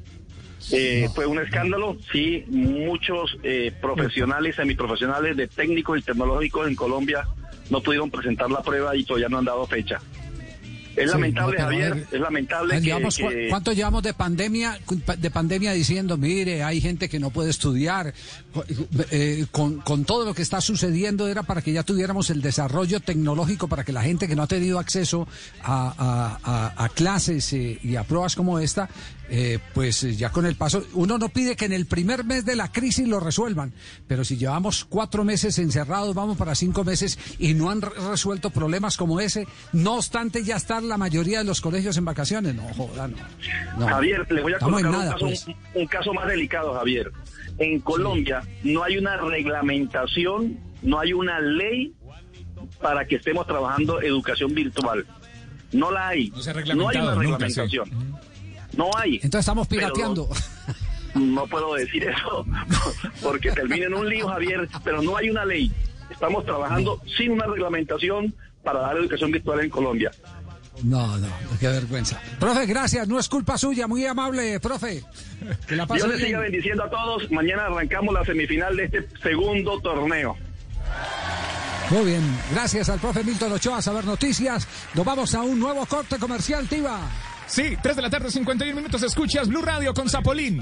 [SPEAKER 66] Eh, Fue un escándalo, sí, muchos eh, profesionales, semiprofesionales de técnicos y tecnológicos en Colombia no pudieron presentar la prueba y todavía no han dado fecha. Es
[SPEAKER 3] Sí,
[SPEAKER 66] lamentable,
[SPEAKER 3] no,
[SPEAKER 66] Javier,
[SPEAKER 3] ver,
[SPEAKER 66] es lamentable
[SPEAKER 3] Ah,
[SPEAKER 66] que,
[SPEAKER 3] digamos, ¿cu-
[SPEAKER 66] que-
[SPEAKER 3] ¿Cuánto llevamos de pandemia, de pandemia diciendo, mire, hay gente que no puede estudiar? Eh, con, con todo lo que está sucediendo era para que ya tuviéramos el desarrollo tecnológico para que la gente que no ha tenido acceso a, a- a- a clases eh, y a pruebas como esta, eh, pues eh, ya con el paso, uno no pide que en el primer mes de la crisis lo resuelvan, pero si llevamos cuatro meses encerrados, vamos para cinco meses y no han re- resuelto problemas como ese, no obstante ya están la mayoría de los colegios en vacaciones, no joda, no. no.
[SPEAKER 66] Javier, le voy a
[SPEAKER 3] Estamos
[SPEAKER 66] colocar un, caso,
[SPEAKER 3] pues.
[SPEAKER 66] un- un caso más delicado, Javier. En Colombia no hay una reglamentación, no hay una ley para que estemos trabajando educación virtual. No la hay. No, hay una
[SPEAKER 3] nunca, sí.
[SPEAKER 66] No hay.
[SPEAKER 3] Entonces estamos pirateando.
[SPEAKER 66] No, no puedo decir eso porque termina en un lío, Javier, pero no hay una ley. Estamos trabajando sin una reglamentación para dar educación virtual en Colombia.
[SPEAKER 3] No, no, qué vergüenza. Profe, gracias, no es culpa suya, muy amable, profe. Que la pase
[SPEAKER 66] Dios
[SPEAKER 3] bien.
[SPEAKER 66] siga bendiciendo a todos. Mañana arrancamos la semifinal de este segundo torneo.
[SPEAKER 3] Muy bien, gracias al profe Milton Ochoa, Saber Noticias. Nos vamos a un nuevo corte comercial, Tiva.
[SPEAKER 11] Sí, 3 de la tarde, 51 minutos. Escuchas Blue Radio con Zapolín.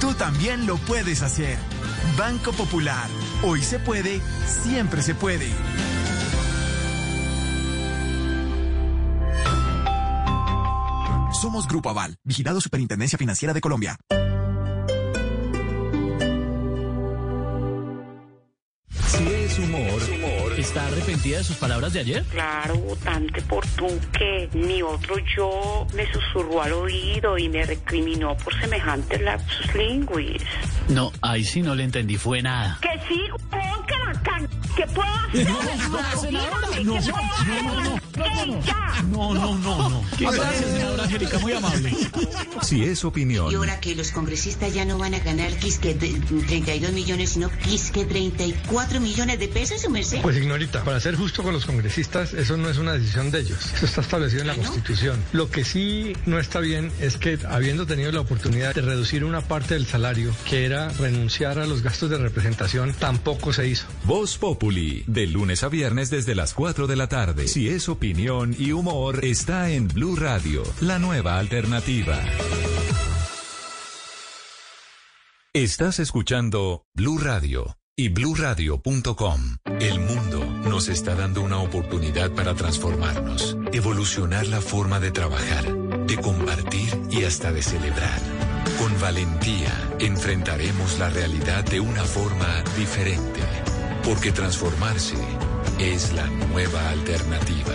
[SPEAKER 68] Tú también lo puedes hacer. Banco Popular. Hoy se puede, siempre se puede.
[SPEAKER 57] Somos Grupo Aval, vigilado Superintendencia Financiera de Colombia.
[SPEAKER 9] Si es humor, ¿está arrepentida de sus palabras de ayer?
[SPEAKER 69] Claro, votante por tú que mi otro yo me susurró al oído y me recriminó por semejante lapsus linguis.
[SPEAKER 9] No, ahí sí no le entendí, fue nada.
[SPEAKER 69] Que sí, huevón, que la can... ¿Qué puedo hacer?
[SPEAKER 9] No, no, no, no, no. No, no, no, no. Gracias, senadora Angélica, muy amable.
[SPEAKER 25] Si es opinión,
[SPEAKER 70] Y ahora que los congresistas ya no van a ganar quisque de- 32 millones, sino quisque 34 millones de pesos, su merced.
[SPEAKER 71] Pues ignorita, para ser justo con los congresistas, eso no es una decisión de ellos. Eso está establecido en la Constitución. Lo que sí no está bien es que habiendo tenido la oportunidad de reducir una parte del salario, que era renunciar a los gastos de representación, tampoco se hizo.
[SPEAKER 25] Voz Populi, de lunes a viernes desde las 4 de la tarde. Si es opinión y humor, está en Blue Radio, la nueva alternativa. Estás escuchando Blue Radio y bluradio.com. El mundo nos está dando una oportunidad para transformarnos, evolucionar la forma de trabajar, de compartir y hasta de celebrar. Con valentía enfrentaremos la realidad de una forma diferente, porque transformarse es la nueva alternativa.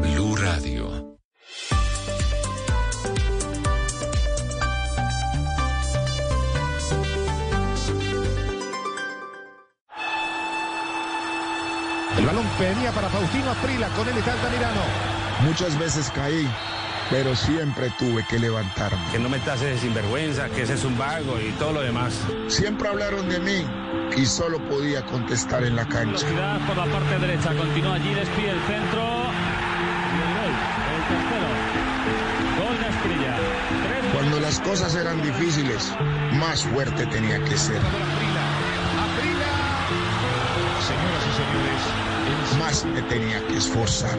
[SPEAKER 25] Blue Radio.
[SPEAKER 43] El balón venía para Faustino Aprila, con él está Altamirano.
[SPEAKER 52] Muchas veces caí, pero siempre tuve que levantarme.
[SPEAKER 72] Que no me tases de sinvergüenza, que ese es un vago y todo lo demás.
[SPEAKER 52] Siempre hablaron de mí y solo podía contestar en la cancha.
[SPEAKER 73] Velocidad por la parte derecha, continúa allí, despide el centro. Y el gol, el tercero. Gol de Asprilla. Tres
[SPEAKER 52] Cuando las cosas eran difíciles, más fuerte tenía que ser.
[SPEAKER 43] Señoras y señores,
[SPEAKER 52] Más me tenía que esforzar.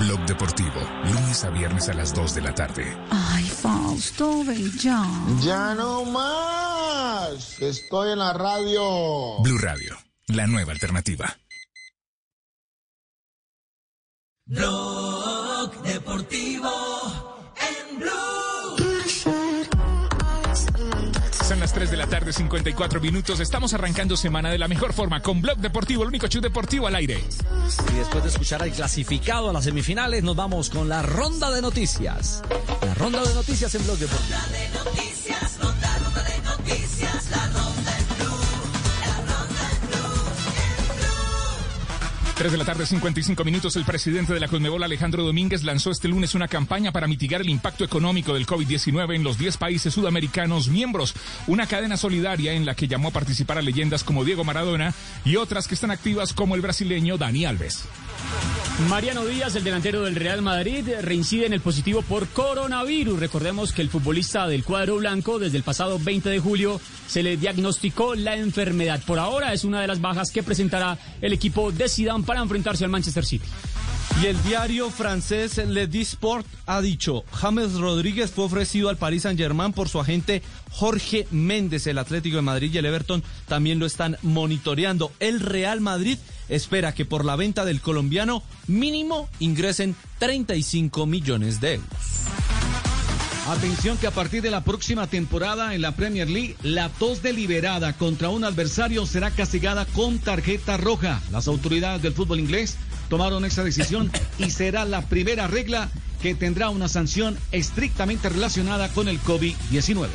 [SPEAKER 74] Blog Deportivo, lunes a viernes a las 2 de la tarde.
[SPEAKER 75] Ay, Fausto, ven ya.
[SPEAKER 52] Ya no más. Estoy en la radio.
[SPEAKER 74] Blue Radio, la nueva alternativa.
[SPEAKER 76] Blog Deportivo
[SPEAKER 11] las 3 de la tarde, 54 minutos. Estamos arrancando semana de la mejor forma con Blog Deportivo, el único show deportivo al aire.
[SPEAKER 9] Y después de escuchar al clasificado a las semifinales, nos vamos con la ronda de noticias. La ronda de noticias en Blog Deportivo.
[SPEAKER 76] Noticias, ronda, ronda de noticias, la ronda
[SPEAKER 11] 3 de la tarde, 55 minutos. El presidente de la Conmebol, Alejandro Domínguez, lanzó este lunes una campaña para mitigar el impacto económico del COVID-19 en los 10 países sudamericanos miembros. Una cadena solidaria en la que llamó a participar a leyendas como Diego Maradona y otras que están activas como el brasileño Dani Alves.
[SPEAKER 8] Mariano Díaz, el delantero del Real Madrid, reincide en el positivo por coronavirus. Recordemos que el futbolista del cuadro blanco, desde el pasado 20 de julio, se le diagnosticó la enfermedad. Por ahora es una de las bajas que presentará el equipo de Zidane para enfrentarse al Manchester City.
[SPEAKER 4] Y el diario francés Le Disport ha dicho, James Rodríguez fue ofrecido al Paris Saint-Germain por su agente Jorge Méndez, el Atlético de Madrid y el Everton también lo están monitoreando. El Real Madrid espera que por la venta del colombiano mínimo ingresen 35 millones de euros.
[SPEAKER 43] Atención que a partir de la próxima temporada en la Premier League, la tos deliberada contra un adversario será castigada con tarjeta roja. Las autoridades del fútbol inglés tomaron esa decisión y será la primera regla que tendrá una sanción estrictamente relacionada con el COVID-19.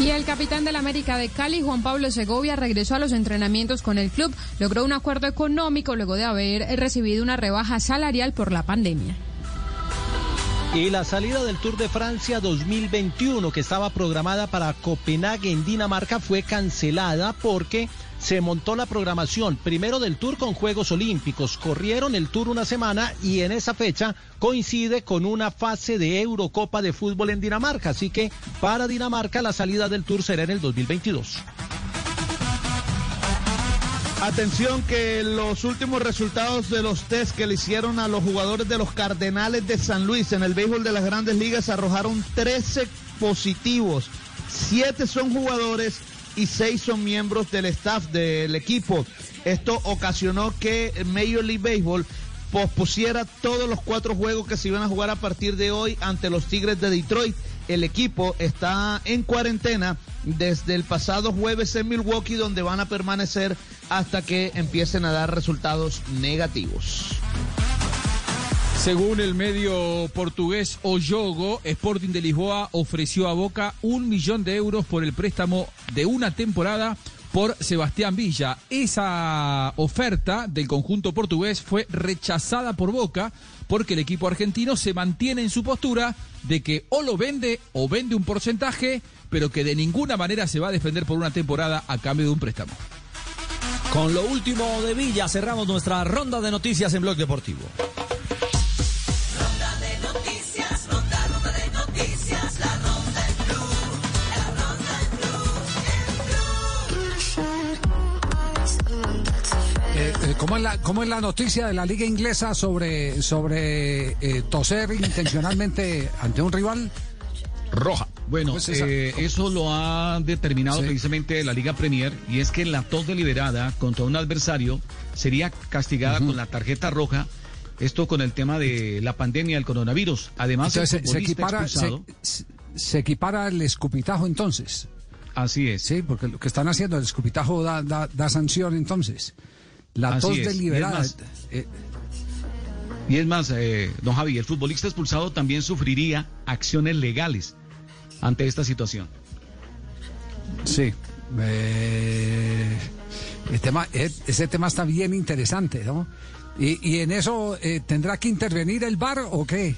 [SPEAKER 77] Y el capitán del América de Cali, Juan Pablo Segovia, regresó a los entrenamientos con el club. Logró un acuerdo económico luego de haber recibido una rebaja salarial por la pandemia.
[SPEAKER 4] Y la salida del Tour de Francia 2021 que estaba programada para Copenhague en Dinamarca fue cancelada porque se montó la programación primero del Tour con Juegos Olímpicos. Corrieron el Tour una semana y en esa fecha coincide con una fase de Eurocopa de fútbol en Dinamarca. Así que para Dinamarca la salida del Tour será en el 2022.
[SPEAKER 33] Atención que los últimos resultados de los test que le hicieron a los jugadores de los Cardenales de San Luis en el béisbol de las grandes ligas arrojaron 13 positivos. Siete son jugadores y seis son miembros del staff del equipo. Esto ocasionó que Major League Baseball pospusiera todos los cuatro juegos que se iban a jugar a partir de hoy ante los Tigres de Detroit. El equipo está en cuarentena desde el pasado jueves en Milwaukee, donde van a permanecer hasta que empiecen a dar resultados negativos.
[SPEAKER 44] Según el medio portugués O Jogo, Sporting de Lisboa ofreció a Boca un millón de euros por el préstamo de una temporada por Sebastián Villa. Esa oferta del conjunto portugués fue rechazada por Boca porque el equipo argentino se mantiene en su postura de que o lo vende o vende un porcentaje, pero que de ninguna manera se va a defender por una temporada a cambio de un préstamo.
[SPEAKER 9] Con lo último de Villa cerramos nuestra ronda de noticias en Blog Deportivo.
[SPEAKER 3] ¿Cómo, es la, ¿Cómo es la noticia de la liga inglesa sobre, sobre eh, toser intencionalmente ante un rival?
[SPEAKER 43] Roja. Bueno, eh, eso lo ha determinado
[SPEAKER 3] Sí.
[SPEAKER 43] precisamente la Liga Premier y es que la tos deliberada contra un adversario sería castigada con la tarjeta roja. Esto con el tema de la pandemia del coronavirus. Además,
[SPEAKER 3] Entonces,
[SPEAKER 43] el
[SPEAKER 3] se, equipara, se,
[SPEAKER 43] expulsado-
[SPEAKER 3] se- se equipara el escupitajo entonces.
[SPEAKER 43] Así es.
[SPEAKER 3] Sí, porque lo que están haciendo, el escupitajo da, da, da sanción entonces. La
[SPEAKER 43] Así
[SPEAKER 3] tos
[SPEAKER 43] es, y es
[SPEAKER 3] deliberada. eh,
[SPEAKER 43] Y es más, eh, don Javi, el futbolista expulsado también sufriría acciones legales ante esta situación.
[SPEAKER 3] Sí. Eh, el tema, eh, ese tema está bien interesante, ¿no? Y, y en eso eh, tendrá que intervenir el VAR o qué?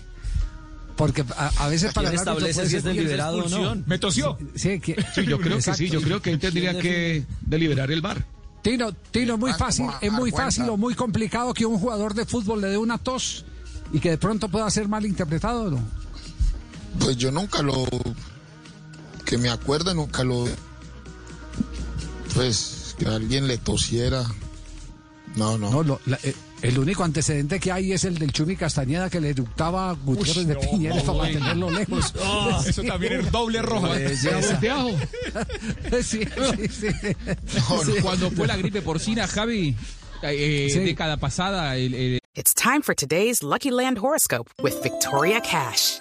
[SPEAKER 3] Porque a, a veces para
[SPEAKER 9] ¿Quién
[SPEAKER 3] el árbitro
[SPEAKER 9] establece
[SPEAKER 3] puede
[SPEAKER 9] si es deliberado o no?
[SPEAKER 11] Me tosió.
[SPEAKER 3] Sí, que-
[SPEAKER 43] Sí, yo creo que sí, yo creo que ahí tendría que deliberar el bar.
[SPEAKER 3] Tino, Tino, es muy fácil,
[SPEAKER 52] ¿cómo
[SPEAKER 3] es muy fácil o muy complicado que un jugador de fútbol le dé una tos y que de pronto pueda ser mal interpretado, ¿no?
[SPEAKER 52] Pues yo nunca lo. Que me acuerde, nunca lo. Pues que alguien le tosiera. No, no.
[SPEAKER 3] No, lo- la- eh, el único antecedente que hay es el del Chumi Castañeda que le eructaba a Gutiérrez de
[SPEAKER 11] no,
[SPEAKER 3] Piñeres para
[SPEAKER 11] bueno.
[SPEAKER 3] mantenerlo lejos.
[SPEAKER 11] Ah, eso también es doble roja.
[SPEAKER 43] Volteado.
[SPEAKER 3] Sí, sí, sí.
[SPEAKER 44] Cuando fue la gripe porcina, Javi, eh,
[SPEAKER 3] Sí.
[SPEAKER 44] década pasada, el- el-
[SPEAKER 77] It's time for today's Lucky Land horoscope with Victoria Cash.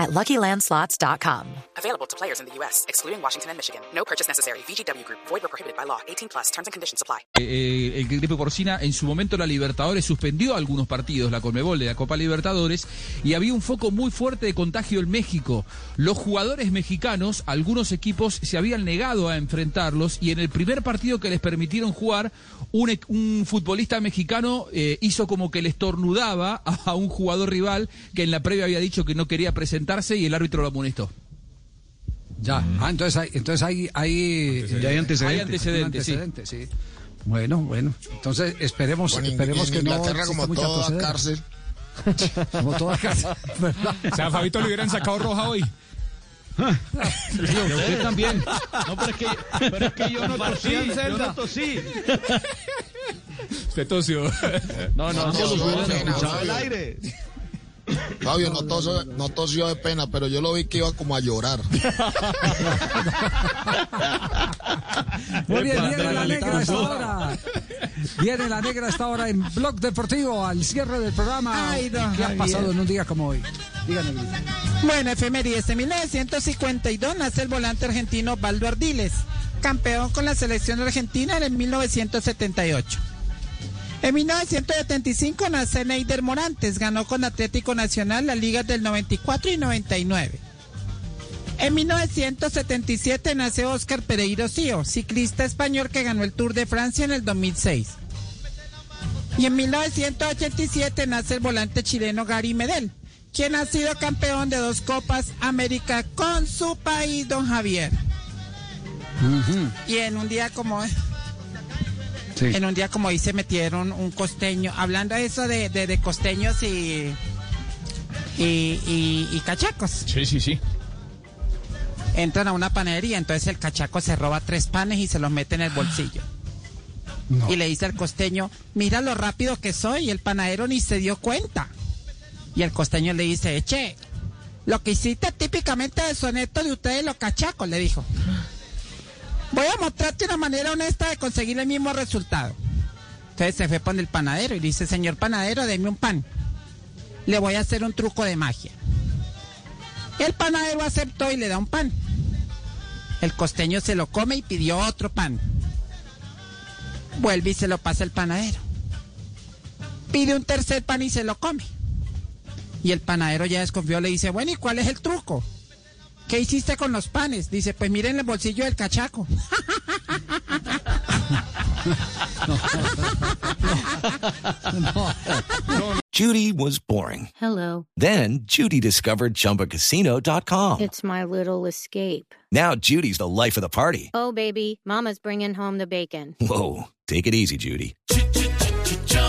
[SPEAKER 78] at LuckyLandSlots.com.
[SPEAKER 77] Available to players in the U.S., excluding Washington and Michigan. No purchase necessary. VGW Group, void were prohibited by law. 18 plus terms and conditions apply.
[SPEAKER 44] eh, el gripe porcina, en su momento la Libertadores suspendió algunos partidos, la Conmebol de la Copa Libertadores, y había un foco muy fuerte de contagio en México. Los jugadores mexicanos, algunos equipos se habían negado a enfrentarlos, y en el primer partido que les permitieron jugar, un, e- un futbolista mexicano eh, hizo como que le estornudaba a, a un jugador rival que en la previa había dicho que no quería y el árbitro lo amonestó.
[SPEAKER 3] Ya, ah, entonces hay, entonces hay, hay,
[SPEAKER 44] Ya hay antecedentes. Hay antecedentes, sí.
[SPEAKER 3] Bueno, bueno, entonces esperemos,
[SPEAKER 52] Bueno,
[SPEAKER 3] esperemos
[SPEAKER 52] en
[SPEAKER 3] que no
[SPEAKER 52] Inglaterra, como toda cárcel.
[SPEAKER 3] Como toda cárcel, ¿verdad?
[SPEAKER 11] O sea, a Fabito le hubieran sacado roja hoy.
[SPEAKER 43] Usted también.
[SPEAKER 33] No, pero es que, pero es que yo no tosí, yo no tosí.
[SPEAKER 11] Usted tosió.
[SPEAKER 33] No, no, no,
[SPEAKER 52] No,
[SPEAKER 33] al
[SPEAKER 52] Fabio.
[SPEAKER 33] aire.
[SPEAKER 52] Fabio no tosió, no tosió de pena, pero yo lo vi que iba como a llorar.
[SPEAKER 3] Muy bien, viene la negra a esta hora. Viene la negra a esta hora en Blog Deportivo al cierre del programa.
[SPEAKER 58] Ay,
[SPEAKER 3] ¿Qué ha pasado en un día como hoy? Díganos.
[SPEAKER 58] Bueno, efemérides. En 1952 nace el volante argentino Baldo Ardiles, campeón con la selección argentina en el 1978. En 1975 nace Neider Morantes, ganó con Atlético Nacional las ligas del 94 y 99. En 1977 nace Óscar Pereiro Cío, ciclista español que ganó el Tour de Francia en el 2006. Y en 1987 nace el volante chileno Gary Medel, quien ha sido campeón de dos Copas América con su país, don Javier. Y en un día como en un día como hoy se metieron un costeño, hablando de eso de, de- de costeños y, y, y- y cachacos.
[SPEAKER 11] Sí, sí, sí.
[SPEAKER 58] Entran a una panadería, entonces el cachaco se roba tres panes y se los mete en el bolsillo. Y le dice al costeño, mira lo rápido que soy, y el panadero ni se dio cuenta. Y el costeño le dice, eche, lo que hiciste típicamente de soneto de ustedes los cachacos, le dijo. Voy a mostrarte una manera honesta de conseguir el mismo resultado. Entonces se fue con el panadero y le dice, señor panadero, deme un pan. Le voy a hacer un truco de magia. El panadero aceptó y le da un pan. El costeño se lo come y pidió otro pan. Vuelve y se lo pasa el panadero. Pide un tercer pan y se lo come. Y el panadero ya desconfió, le dice, bueno, ¿y cuál es el truco? ¿Qué hiciste con los panes? Dice, pues miren el bolsillo del cachaco.
[SPEAKER 79] Judy was boring.
[SPEAKER 80] Hello.
[SPEAKER 79] Then Judy discovered ChumbaCasino.com.
[SPEAKER 80] It's my little escape.
[SPEAKER 79] Now Judy's the life of the party.
[SPEAKER 80] Oh, baby, Mama's bringing home the bacon.
[SPEAKER 79] Whoa, take it easy, Judy.